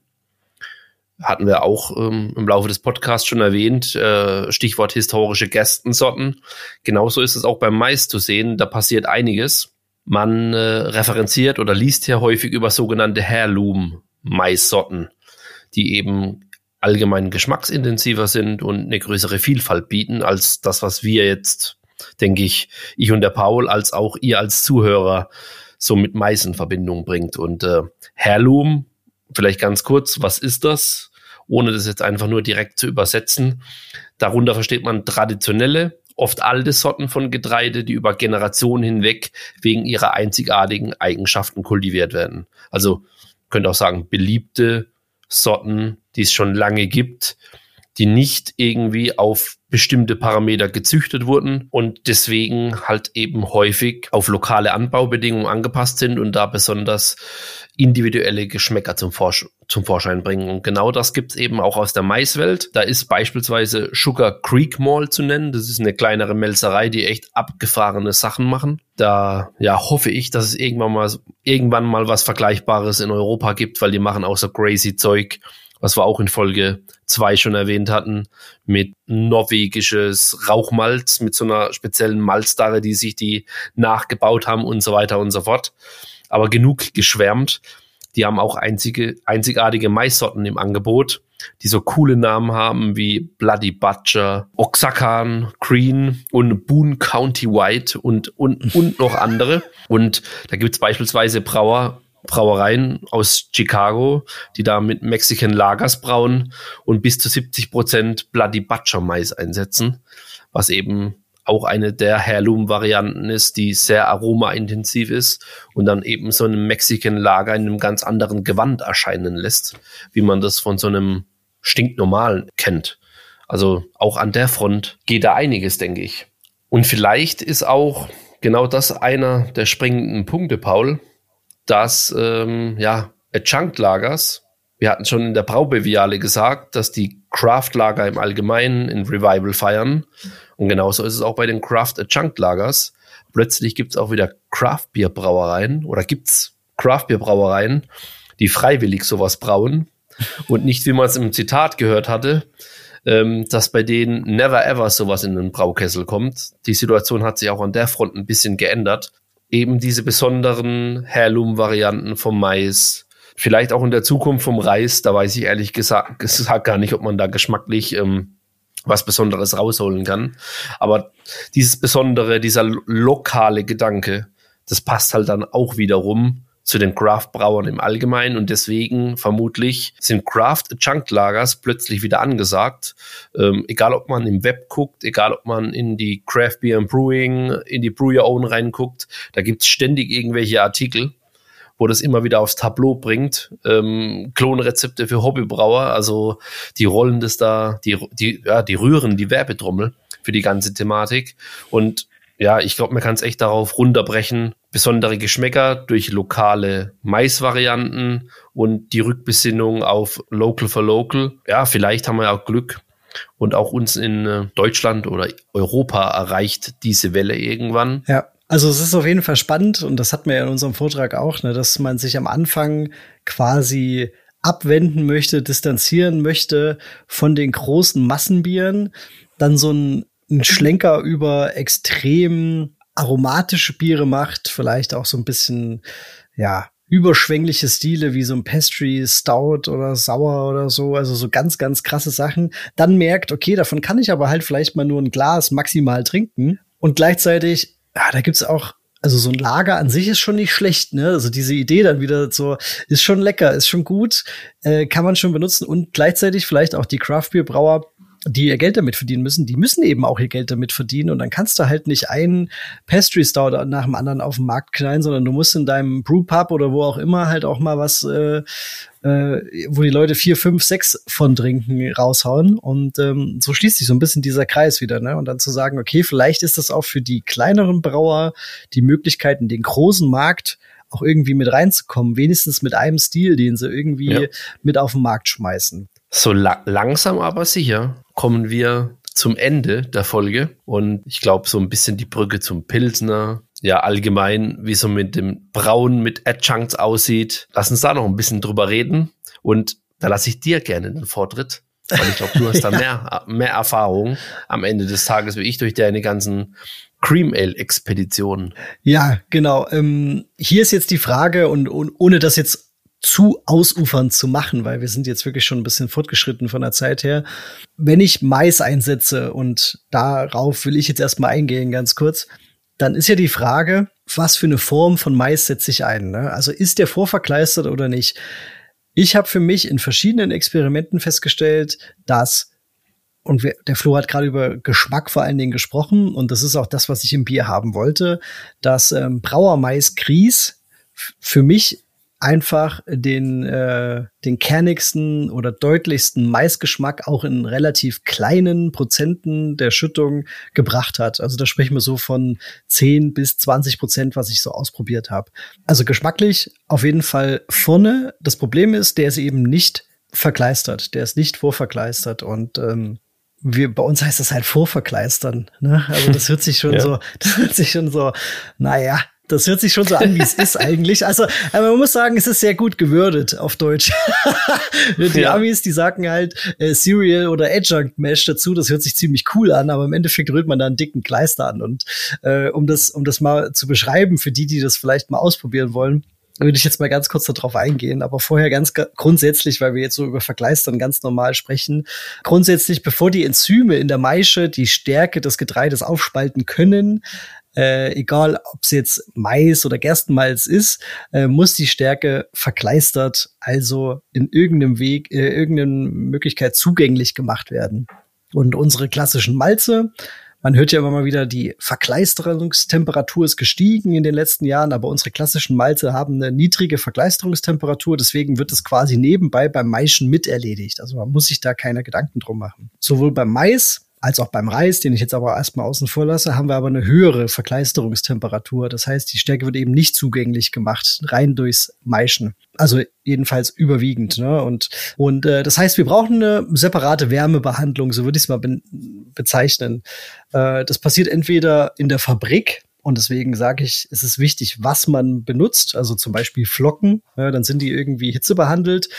Hatten wir auch ähm, im Laufe des Podcasts schon erwähnt, äh, Stichwort historische Gerstensorten. Genauso ist es auch beim Mais zu sehen, da passiert einiges. Man äh, referenziert oder liest ja häufig über sogenannte Heirloom-Maissorten, die eben allgemein geschmacksintensiver sind und eine größere Vielfalt bieten als das, was wir jetzt denke ich, ich und der Paul, als auch ihr als Zuhörer so mit Mais in Verbindung bringt. Und äh, Heirloom, vielleicht ganz kurz, was ist das? Ohne das jetzt einfach nur direkt zu übersetzen. Darunter versteht man traditionelle, oft alte Sorten von Getreide, die über Generationen hinweg wegen ihrer einzigartigen Eigenschaften kultiviert werden. Also könnt auch sagen, beliebte Sorten, die es schon lange gibt, die nicht irgendwie auf bestimmte Parameter gezüchtet wurden und deswegen halt eben häufig auf lokale Anbaubedingungen angepasst sind und da besonders individuelle Geschmäcker zum, Vorsch zum Vorschein bringen. Und genau das gibt's eben auch aus der Maiswelt. Da ist beispielsweise Sugar Creek Mall zu nennen. Das ist eine kleinere Melzerei, die echt abgefahrene Sachen machen. Da ja, hoffe ich, dass es irgendwann mal, irgendwann mal was Vergleichbares in Europa gibt, weil die machen auch so crazy Zeug was wir auch in Folge zwei schon erwähnt hatten, mit norwegisches Rauchmalz, mit so einer speziellen Malzdarre, die sich die nachgebaut haben und so weiter und so fort. Aber genug geschwärmt. Die haben auch einzige, einzigartige Maissorten im Angebot, die so coole Namen haben wie Bloody Butcher, Oxacan, Green und Boone County White und, und, und noch andere. Und da gibt's beispielsweise Brauer, Brauereien aus Chicago, die da mit Mexican Lagers brauen und bis zu 70 Prozent Bloody Butcher Mais einsetzen, was eben auch eine der Heirloom-Varianten ist, die sehr aromaintensiv ist und dann eben so einem Mexican Lager in einem ganz anderen Gewand erscheinen lässt, wie man das von so einem stinknormalen kennt. Also auch an der Front geht da einiges, denke ich. Und vielleicht ist auch genau das einer der springenden Punkte, Paul, dass ähm, ja, Adjunct-Lagers, wir hatten schon in der Braubeviale gesagt, dass die Craft-Lager im Allgemeinen in Revival feiern. Und genauso ist es auch bei den Craft-Adjunct-Lagers. Plötzlich gibt es auch wieder Craft-Bier-Brauereien oder gibt es Craft-Bier-Brauereien, die freiwillig sowas brauen. Und nicht, wie man es im Zitat gehört hatte, ähm, dass bei denen never ever sowas in den Braukessel kommt. Die Situation hat sich auch an der Front ein bisschen geändert. Eben diese besonderen Heirloom-Varianten vom Mais, vielleicht auch in der Zukunft vom Reis, da weiß ich ehrlich gesagt, gesagt gar nicht, ob man da geschmacklich ähm, was Besonderes rausholen kann. Aber dieses Besondere, dieser lokale Gedanke, das passt halt dann auch wiederum zu den Craft-Brauern im Allgemeinen und deswegen vermutlich sind Craft-Chunk-Lagers plötzlich wieder angesagt. Ähm, egal ob man im Web guckt, egal ob man in die Craft Beer and Brewing, in die Brew Your Own reinguckt, da gibt's ständig irgendwelche Artikel, wo das immer wieder aufs Tableau bringt. Ähm, Klonrezepte für Hobbybrauer, also die rollen das da, die, die, ja, die rühren die Werbetrommel für die ganze Thematik und ja, ich glaube, man kann es echt darauf runterbrechen. Besondere Geschmäcker durch lokale Maisvarianten und die Rückbesinnung auf Local for Local. Ja, vielleicht haben wir auch Glück und auch uns in äh, Deutschland oder Europa erreicht diese Welle irgendwann. Ja. Also es ist auf jeden Fall spannend und das hatten wir ja in unserem Vortrag auch, ne, dass man sich am Anfang quasi abwenden möchte, distanzieren möchte von den großen Massenbieren, dann so ein einen Schlenker über extrem aromatische Biere macht, vielleicht auch so ein bisschen, ja, überschwängliche Stile wie so ein Pastry Stout oder Sauer oder so, also so ganz, ganz krasse Sachen, dann merkt, okay, davon kann ich aber halt vielleicht mal nur ein Glas maximal trinken. Und gleichzeitig, ja, da gibt's auch also so ein Lager an sich ist schon nicht schlecht, ne? Also diese Idee dann wieder so ist schon lecker, ist schon gut, äh, kann man schon benutzen. Und gleichzeitig vielleicht auch die Craft Beer Brauer die ihr Geld damit verdienen müssen, die müssen eben auch ihr Geld damit verdienen und dann kannst du halt nicht einen Pastry Stout nach dem anderen auf den Markt knallen, sondern du musst in deinem Brewpub oder wo auch immer halt auch mal was, äh, äh, wo die Leute vier, fünf, sechs von trinken, raushauen und ähm, so schließt sich so ein bisschen dieser Kreis wieder, ne? Und dann zu sagen, okay, vielleicht ist das auch für die kleineren Brauer die Möglichkeit, in den großen Markt auch irgendwie mit reinzukommen, wenigstens mit einem Stil, den sie irgendwie ja. mit auf den Markt schmeißen. So la langsam aber sicher kommen wir zum Ende der Folge und ich glaube so ein bisschen die Brücke zum Pilsner, ja allgemein, wie so mit dem Brauen mit Adjuncts aussieht. Lass uns da noch ein bisschen drüber reden und da lasse ich dir gerne den Vortritt, weil ich glaube, du hast da mehr, mehr Erfahrung am Ende des Tages wie ich durch deine ganzen Cream Ale Expeditionen. Ja, genau. Ähm, hier ist jetzt die Frage und, und ohne das jetzt zu ausufernd zu machen, weil wir sind jetzt wirklich schon ein bisschen fortgeschritten von der Zeit her. Wenn ich Mais einsetze und darauf will ich jetzt erstmal eingehen, ganz kurz, dann ist ja die Frage, was für eine Form von Mais setze ich ein? Ne? Also ist der vorverkleistert oder nicht? Ich habe für mich in verschiedenen Experimenten festgestellt, dass und wir, der Flo hat gerade über Geschmack vor allen Dingen gesprochen und das ist auch das, was ich im Bier haben wollte, dass ähm, Brauermais Grieß für mich einfach den, äh, den kernigsten oder deutlichsten Maisgeschmack auch in relativ kleinen Prozenten der Schüttung gebracht hat. Also da sprechen wir so von 10 bis 20 Prozent, was ich so ausprobiert habe. Also geschmacklich auf jeden Fall vorne. Das Problem ist, der ist eben nicht verkleistert. Der ist nicht vorverkleistert und ähm, wir, bei uns heißt das halt vorverkleistern. Ne? Also das hört sich schon ja. so, das hört sich schon so, naja, das hört sich schon so an, wie es ist eigentlich. Also, aber man muss sagen, es ist sehr gut gewürdet auf Deutsch. die ja. Amis, die sagen halt äh, Cereal oder Adjunct Mesh dazu. Das hört sich ziemlich cool an, aber im Endeffekt rührt man da einen dicken Kleister an. Und äh, um das, um das mal zu beschreiben für die, die das vielleicht mal ausprobieren wollen, würde ich jetzt mal ganz kurz darauf eingehen, aber vorher ganz grundsätzlich, weil wir jetzt so über Vergleistern ganz normal sprechen. Grundsätzlich, bevor die Enzyme in der Maische die Stärke des Getreides aufspalten können, äh, egal ob es jetzt Mais oder Gerstenmalz ist, äh, muss die Stärke verkleistert, also in irgendeinem Weg, äh, irgendeine Möglichkeit zugänglich gemacht werden. Und unsere klassischen Malze, man hört ja immer mal wieder, die Verkleisterungstemperatur ist gestiegen in den letzten Jahren, aber unsere klassischen Malze haben eine niedrige Verkleisterungstemperatur, deswegen wird es quasi nebenbei beim Maischen miterledigt. Also man muss sich da keine Gedanken drum machen. Sowohl beim Mais als auch beim Reis, den ich jetzt aber erstmal außen vor lasse, haben wir aber eine höhere Verkleisterungstemperatur. Das heißt, die Stärke wird eben nicht zugänglich gemacht, rein durchs Maischen. Also jedenfalls überwiegend. Ne? Und, und äh, das heißt, wir brauchen eine separate Wärmebehandlung, so würde ich es mal be bezeichnen. Äh, das passiert entweder in der Fabrik, Und deswegen sage ich, es ist wichtig, was man benutzt. Also zum Beispiel Flocken, ja, dann sind die irgendwie hitzebehandelt.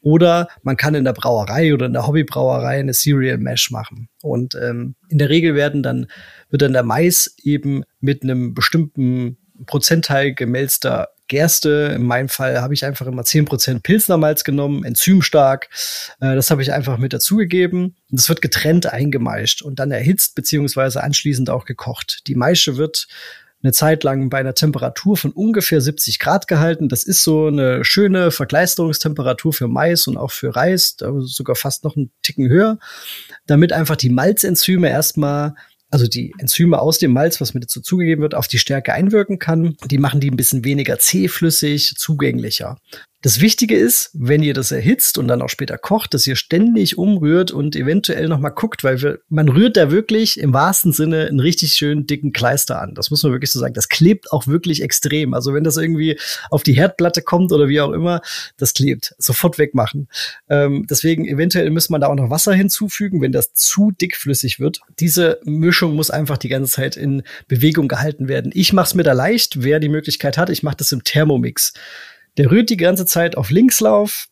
Oder man kann in der Brauerei oder in der Hobbybrauerei eine Cereal Mesh machen. Und ähm, in der Regel werden dann, wird dann der Mais eben mit einem bestimmten Prozentteil gemälzter Gerste. In meinem Fall habe ich einfach immer 10% Pilsnermalz genommen, enzymstark. Äh, das habe ich einfach mit dazugegeben. Und das wird getrennt eingemeischt und dann erhitzt beziehungsweise anschließend auch gekocht. Die Maische wird eine Zeit lang bei einer Temperatur von ungefähr 70 Grad gehalten. Das ist so eine schöne Verkleisterungstemperatur für Mais und auch für Reis, sogar fast noch einen Ticken höher, damit einfach die Malzenzyme erstmal also die Enzyme aus dem Malz, was mit dazu zugegeben wird, auf die Stärke einwirken kann. Die machen die ein bisschen weniger zähflüssig, zugänglicher. Das Wichtige ist, wenn ihr das erhitzt und dann auch später kocht, dass ihr ständig umrührt und eventuell noch mal guckt, weil wir, man rührt da wirklich im wahrsten Sinne einen richtig schönen dicken Kleister an. Das muss man wirklich so sagen. Das klebt auch wirklich extrem. Also wenn das irgendwie auf die Herdplatte kommt oder wie auch immer, das klebt. Sofort wegmachen. Ähm, deswegen eventuell müsste man da auch noch Wasser hinzufügen, wenn das zu dickflüssig wird. Diese Mischung muss einfach die ganze Zeit in Bewegung gehalten werden. Ich mache es mir da leicht, wer die Möglichkeit hat. Ich mache das im Thermomix. Der rührt die ganze Zeit auf Linkslauf.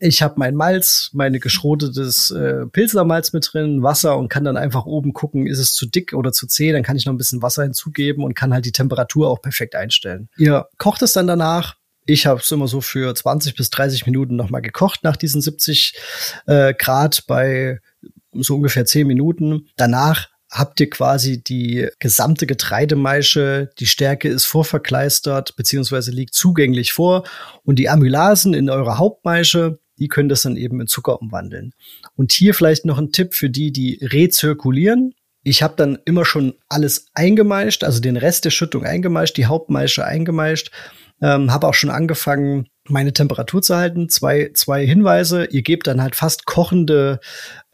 Ich habe mein Malz, meine geschrotetes äh, Pilznermalz mit drin, Wasser und kann dann einfach oben gucken, ist es zu dick oder zu zäh, dann kann ich noch ein bisschen Wasser hinzugeben und kann halt die Temperatur auch perfekt einstellen. Ihr kocht es dann danach. Ich habe es immer so für 20 bis 30 Minuten nochmal gekocht nach diesen 70 äh, Grad bei so ungefähr 10 Minuten. Danach habt ihr quasi die gesamte Getreidemeische, die Stärke ist vorverkleistert beziehungsweise liegt zugänglich vor und die Amylasen in eurer Hauptmeische, die können das dann eben in Zucker umwandeln. Und hier vielleicht noch ein Tipp für die, die rezirkulieren. Ich habe dann immer schon alles eingemeischt, also den Rest der Schüttung eingemeischt, die Hauptmeische eingemeischt, ähm, habe auch schon angefangen, meine Temperatur zu halten. Zwei, zwei Hinweise. Ihr gebt dann halt fast kochende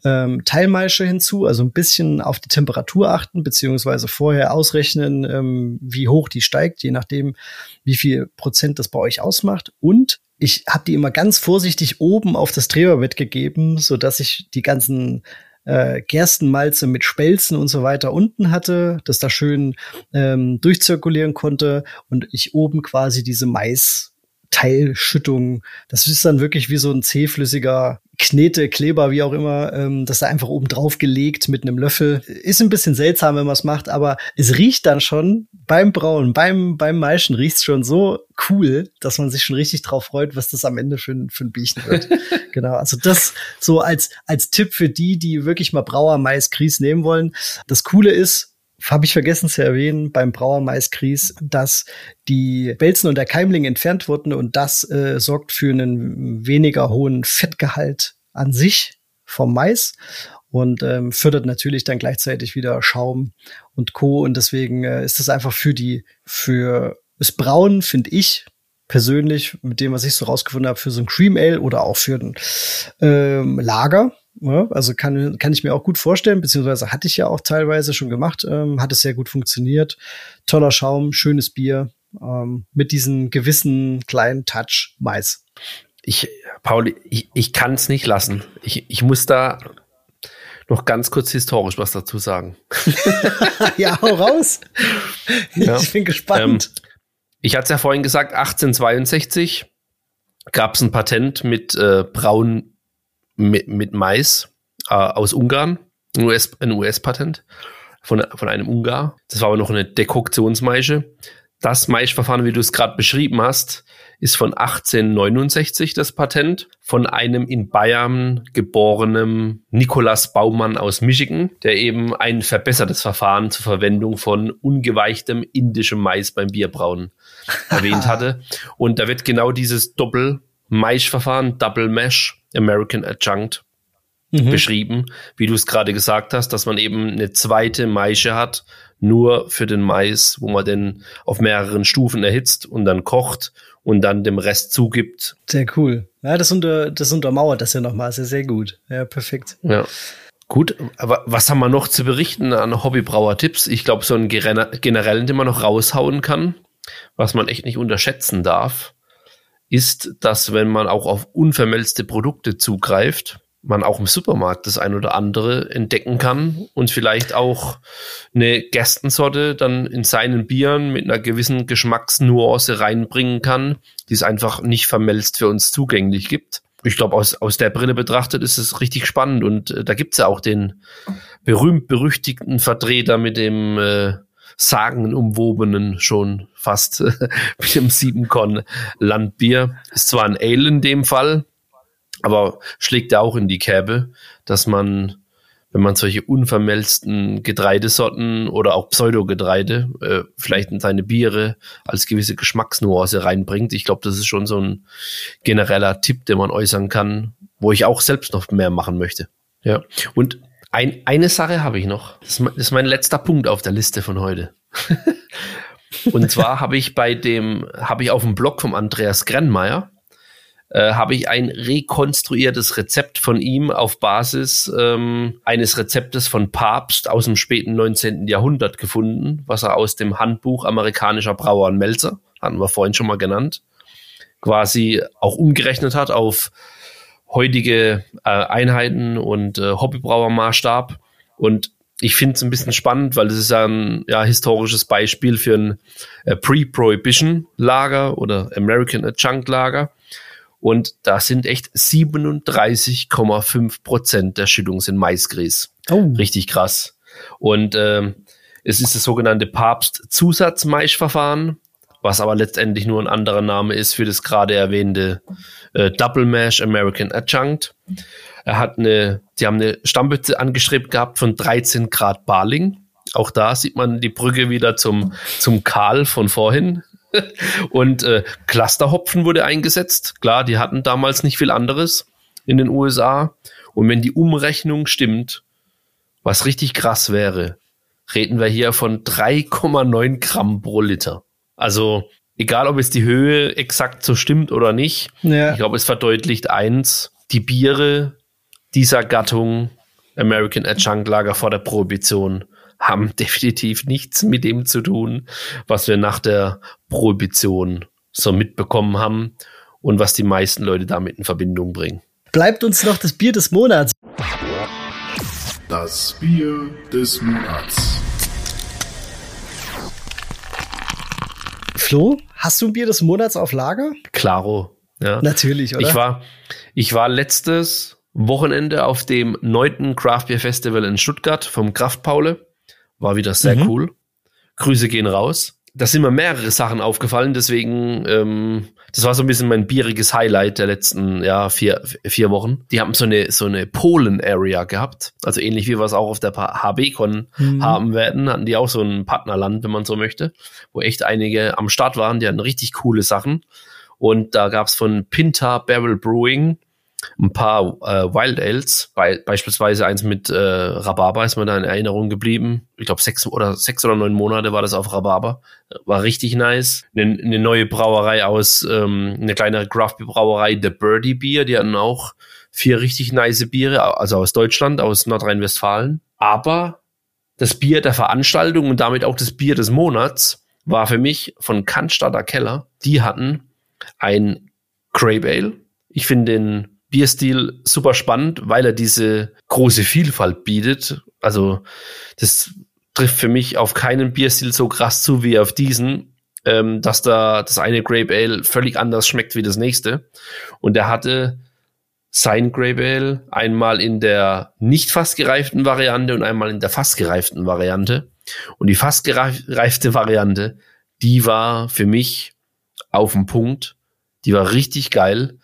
ähm, Teilmaische hinzu, also ein bisschen auf die Temperatur achten, beziehungsweise vorher ausrechnen, ähm, wie hoch die steigt, je nachdem, wie viel Prozent das bei euch ausmacht. Und ich habe die immer ganz vorsichtig oben auf das Drehbett gegeben, so dass ich die ganzen äh, Gerstenmalze mit Spelzen und so weiter unten hatte, dass da schön ähm, durchzirkulieren konnte und ich oben quasi diese Mais Teilschüttung. Das ist dann wirklich wie so ein zähflüssiger Knete, Kleber, wie auch immer, ähm, das da einfach oben drauf gelegt mit einem Löffel. Ist ein bisschen seltsam, wenn man es macht, aber es riecht dann schon beim Brauen, beim, beim Maischen riecht es schon so cool, dass man sich schon richtig drauf freut, was das am Ende für, ein für ein Biechen wird. genau, also das so als, als Tipp für die, die wirklich mal Brauer Mais Grieß nehmen wollen. Das Coole ist, habe ich vergessen zu erwähnen beim Brauermaiskries, dass die Belzen und der Keimling entfernt wurden und das äh, sorgt für einen weniger hohen Fettgehalt an sich vom Mais und ähm, fördert natürlich dann gleichzeitig wieder Schaum und Co. Und deswegen äh, ist das einfach für die, für das Brauen, finde ich, persönlich, mit dem, was ich so rausgefunden habe, für so ein Cream Ale oder auch für ein ähm, Lager, also kann, kann ich mir auch gut vorstellen, beziehungsweise hatte ich ja auch teilweise schon gemacht, ähm, hat es sehr gut funktioniert. Toller Schaum, schönes Bier, ähm, mit diesem gewissen kleinen Touch Mais. Ich, Paul, ich, ich kann es nicht lassen. Ich, ich muss da noch ganz kurz historisch was dazu sagen. ja, hau raus. Ja. Ich bin gespannt. Ähm, ich hatte es ja vorhin gesagt, 1862 gab es ein Patent mit äh, braun mit, mit Mais äh, aus Ungarn, ein US-Patent US von, von einem Ungar. Das war aber noch eine Dekoktionsmaische. Das Maischverfahren, wie du es gerade beschrieben hast, ist von 1869 das Patent von einem in Bayern geborenen Nikolaus Baumann aus Michigan, der eben ein verbessertes Verfahren zur Verwendung von ungeweichtem indischem Mais beim Bierbrauen erwähnt hatte. Und da wird genau dieses Doppel-Maischverfahren, Double Mash, American Adjunct mhm. beschrieben, wie du es gerade gesagt hast, dass man eben eine zweite Maische hat, nur für den Mais, wo man den auf mehreren Stufen erhitzt und dann kocht und dann dem Rest zugibt. Sehr cool. Ja, das, unter, das untermauert das ja nochmal sehr, sehr gut. Ja, perfekt. Ja. Gut, aber was haben wir noch zu berichten an Hobbybrauer-Tipps? Ich glaube, so einen generellen, den man noch raushauen kann, was man echt nicht unterschätzen darf, ist, dass wenn man auch auf unvermelzte Produkte zugreift, man auch im Supermarkt das ein oder andere entdecken kann und vielleicht auch eine Gerstensorte dann in seinen Bieren mit einer gewissen Geschmacksnuance reinbringen kann, die es einfach nicht vermelzt für uns zugänglich gibt. Ich glaube, aus, aus der Brille betrachtet ist es richtig spannend und äh, da gibt's ja auch den berühmt-berüchtigten Vertreter mit dem äh, sagenumwobenen schon fast mit dem Siebenkon Landbier. Ist zwar ein Ale in dem Fall, aber schlägt auch in die Kerbe, dass man, wenn man solche unvermelzten Getreidesorten oder auch Pseudogetreide äh, vielleicht in seine Biere als gewisse Geschmacksnuance reinbringt. Ich glaube, das ist schon so ein genereller Tipp, den man äußern kann, wo ich auch selbst noch mehr machen möchte. Ja. Und ein, eine Sache habe ich noch. Das ist mein letzter Punkt auf der Liste von heute. Und zwar habe ich bei dem, habe ich auf dem Blog vom Andreas Grennmeier, äh, habe ich ein rekonstruiertes Rezept von ihm auf Basis ähm, eines Rezeptes von Papst aus dem späten 19. Jahrhundert gefunden, was er aus dem Handbuch amerikanischer Brauer und Melzer, hatten wir vorhin schon mal genannt, quasi auch umgerechnet hat auf heutige äh, Einheiten und äh, Hobbybrauermaßstab. Und ich finde es ein bisschen spannend, weil das ist ein ja, historisches Beispiel für ein äh, Pre-Prohibition-Lager oder American Adjunct Lager. Und da sind echt 37,5 Prozent der Schüttung sind Maisgrieß. Oh. Richtig krass. Und ähm, es ist das sogenannte Papst-Zusatz-Maischverfahren, was aber letztendlich nur ein anderer Name ist für das gerade erwähnte äh, Double Mash American Adjunct. Er hat eine, die haben eine Stammbütze angestrebt gehabt von 13 Grad Barling. Auch da sieht man die Brücke wieder zum, zum Karl von vorhin. Und äh, Clusterhopfen wurde eingesetzt. Klar, die hatten damals nicht viel anderes in den USA. Und wenn die Umrechnung stimmt, was richtig krass wäre, reden wir hier von 3,9 Gramm pro Liter. Also egal, ob es die Höhe exakt so stimmt oder nicht. Ja. Ich glaube, es verdeutlicht eins, die Biere dieser Gattung American Adjunct Lager vor der Prohibition haben definitiv nichts mit dem zu tun, was wir nach der Prohibition so mitbekommen haben und was die meisten Leute damit in Verbindung bringen. Bleibt uns noch das Bier des Monats. Das Bier des Monats. Flo, hast du ein Bier des Monats auf Lager? Klaro. Ja. Natürlich, oder? Ich war, ich war letztes Wochenende auf dem neunten Craft Beer Festival in Stuttgart vom Kraftpaule. War wieder sehr mhm. cool. Grüße gehen raus. Da sind mir mehrere Sachen aufgefallen, deswegen, ähm, das war so ein bisschen mein bieriges Highlight der letzten ja, vier, vier Wochen. Die haben so eine, so eine Polen-Area gehabt. Also ähnlich wie wir es auch auf der HB-Con mhm. haben werden, hatten die auch so ein Partnerland, wenn man so möchte, wo echt einige am Start waren, die hatten richtig coole Sachen. Und da gab's von Pinta Barrel Brewing ein paar äh, Wild Ales, bei, beispielsweise eins mit äh, Rhabarber ist mir da in Erinnerung geblieben. Ich glaube, sechs oder sechs oder neun Monate war das auf Rhabarber. War richtig nice. Eine, eine neue Brauerei aus, ähm, eine kleine Craft-Brauerei, The Birdie Beer, die hatten auch vier richtig nice Biere, also aus Deutschland, aus Nordrhein-Westfalen. Aber das Bier der Veranstaltung und damit auch das Bier des Monats war für mich von Cannstatter Keller. Die hatten ein Grape Ale. Ich finde den Bierstil super spannend, weil er diese große Vielfalt bietet. Also das trifft für mich auf keinen Bierstil so krass zu wie auf diesen, ähm, dass da das eine Grape Ale völlig anders schmeckt wie das nächste. Und er hatte sein Grape Ale einmal in der nicht fast gereiften Variante und einmal in der fast gereiften Variante. Und die fast gereifte Variante, die war für mich auf dem Punkt. Die war richtig geil.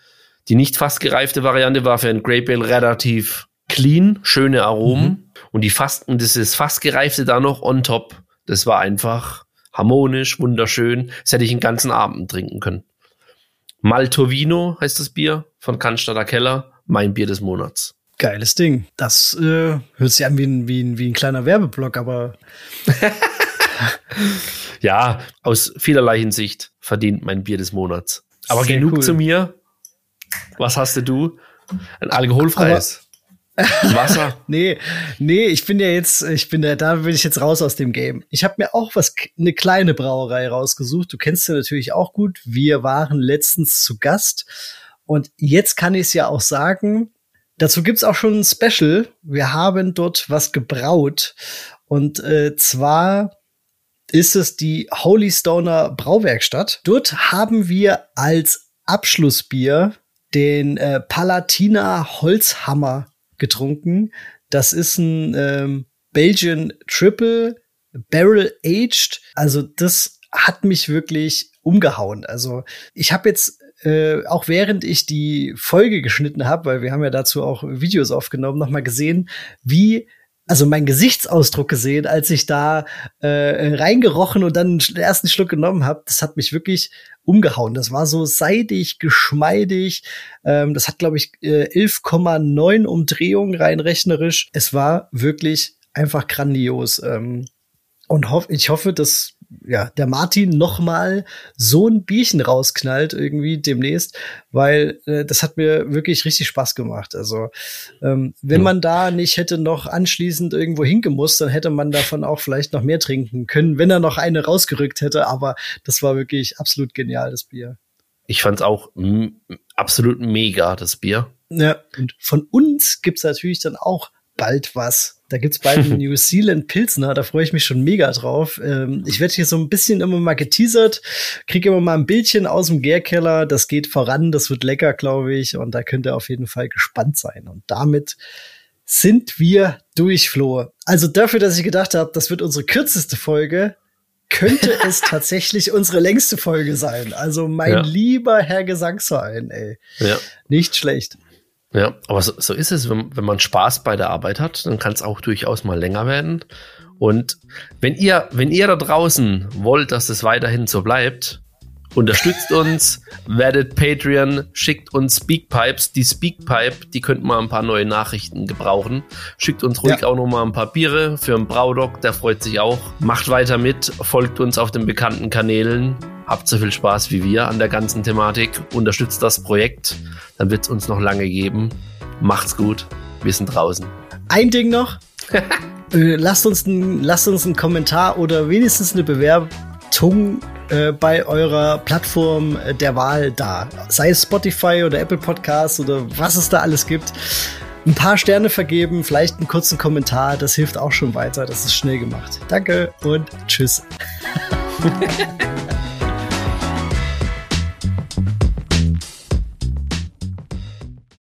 Die nicht fast gereifte Variante war für ein Grape Ale relativ clean, schöne Aromen. Mhm. Und die fast, und das ist fast gereifte da noch on top. Das war einfach harmonisch, wunderschön. Das hätte ich den ganzen Abend trinken können. Maltovino heißt das Bier von Cannstatter Keller. Mein Bier des Monats. Geiles Ding. Das äh, hört sich an wie ein, wie ein, wie ein kleiner Werbeblock, aber. ja, aus vielerlei Hinsicht verdient mein Bier des Monats. Aber Sehr genug cool. zu mir. Was hast du? Ein alkoholfreies. Wasser? nee, nee, ich bin ja jetzt, ich bin ja, da bin ich jetzt raus aus dem Game. Ich habe mir auch was, eine kleine Brauerei rausgesucht. Du kennst sie natürlich auch gut. Wir waren letztens zu Gast. Und jetzt kann ich es ja auch sagen, dazu gibt's auch schon ein Special. Wir haben dort was gebraut. Und äh, zwar ist es die Holy Stoner Brauwerkstatt. Dort haben wir als Abschlussbier den äh, Palatina Holzhammer getrunken. Das ist ein ähm, Belgian Triple Barrel Aged. Also das hat mich wirklich umgehauen. Also ich habe jetzt äh, auch während ich die Folge geschnitten habe, weil wir haben ja dazu auch Videos aufgenommen, noch mal gesehen, wie also mein Gesichtsausdruck gesehen, als ich da äh, reingerochen und dann den ersten Schluck genommen habe. Das hat mich wirklich umgehauen. Das war so seidig, geschmeidig. Ähm, das hat, glaube ich, äh, 11,9 Umdrehungen rein rechnerisch. Es war wirklich einfach grandios. Ähm, und hoff, ich hoffe, dass ja, der Martin noch mal so ein Bierchen rausknallt irgendwie demnächst, weil äh, das hat mir wirklich richtig Spaß gemacht. Also ähm, wenn man da nicht hätte noch anschließend irgendwo hingemusst, dann hätte man davon auch vielleicht noch mehr trinken können, wenn er noch eine rausgerückt hätte. Aber das war wirklich absolut genial, das Bier. Ich fand's auch absolut mega, das Bier. Ja, und von uns gibt's natürlich dann auch bald was. Da gibt's bald einen New Zealand Pilsner, da freue ich mich schon mega drauf. Ähm, ich werde hier so ein bisschen immer mal geteasert, kriege immer mal ein Bildchen aus dem Gärkeller, das geht voran, das wird lecker, glaube ich, und da könnt ihr auf jeden Fall gespannt sein. Und damit sind wir durch, Flo. Also dafür, dass ich gedacht habe, das wird unsere kürzeste Folge, könnte es tatsächlich unsere längste Folge sein. Also mein ja. lieber Herr Gesangsverein, ey. Ja. Nicht schlecht. Ja, aber so, so ist es, wenn, wenn man Spaß bei der Arbeit hat, dann kann es auch durchaus mal länger werden. Und wenn ihr, wenn ihr da draußen wollt, dass es weiterhin so bleibt, unterstützt uns, werdet Patreon, schickt uns Speakpipes. Die Speakpipe, die könnten mal ein paar neue Nachrichten gebrauchen. Schickt uns ruhig ja. auch noch mal ein paar Biere für einen Braudock, der freut sich auch. Macht weiter mit, folgt uns auf den bekannten Kanälen. Habt so viel Spaß wie wir an der ganzen Thematik. Unterstützt das Projekt, dann wird es uns noch lange geben. Macht's gut. Wir sind draußen. Ein Ding noch. äh, lasst, uns ein, lasst uns einen Kommentar oder wenigstens eine Bewertung äh, bei eurer Plattform der Wahl da. Sei es Spotify oder Apple Podcasts oder was es da alles gibt. Ein paar Sterne vergeben, vielleicht einen kurzen Kommentar, das hilft auch schon weiter. Das ist schnell gemacht. Danke und tschüss.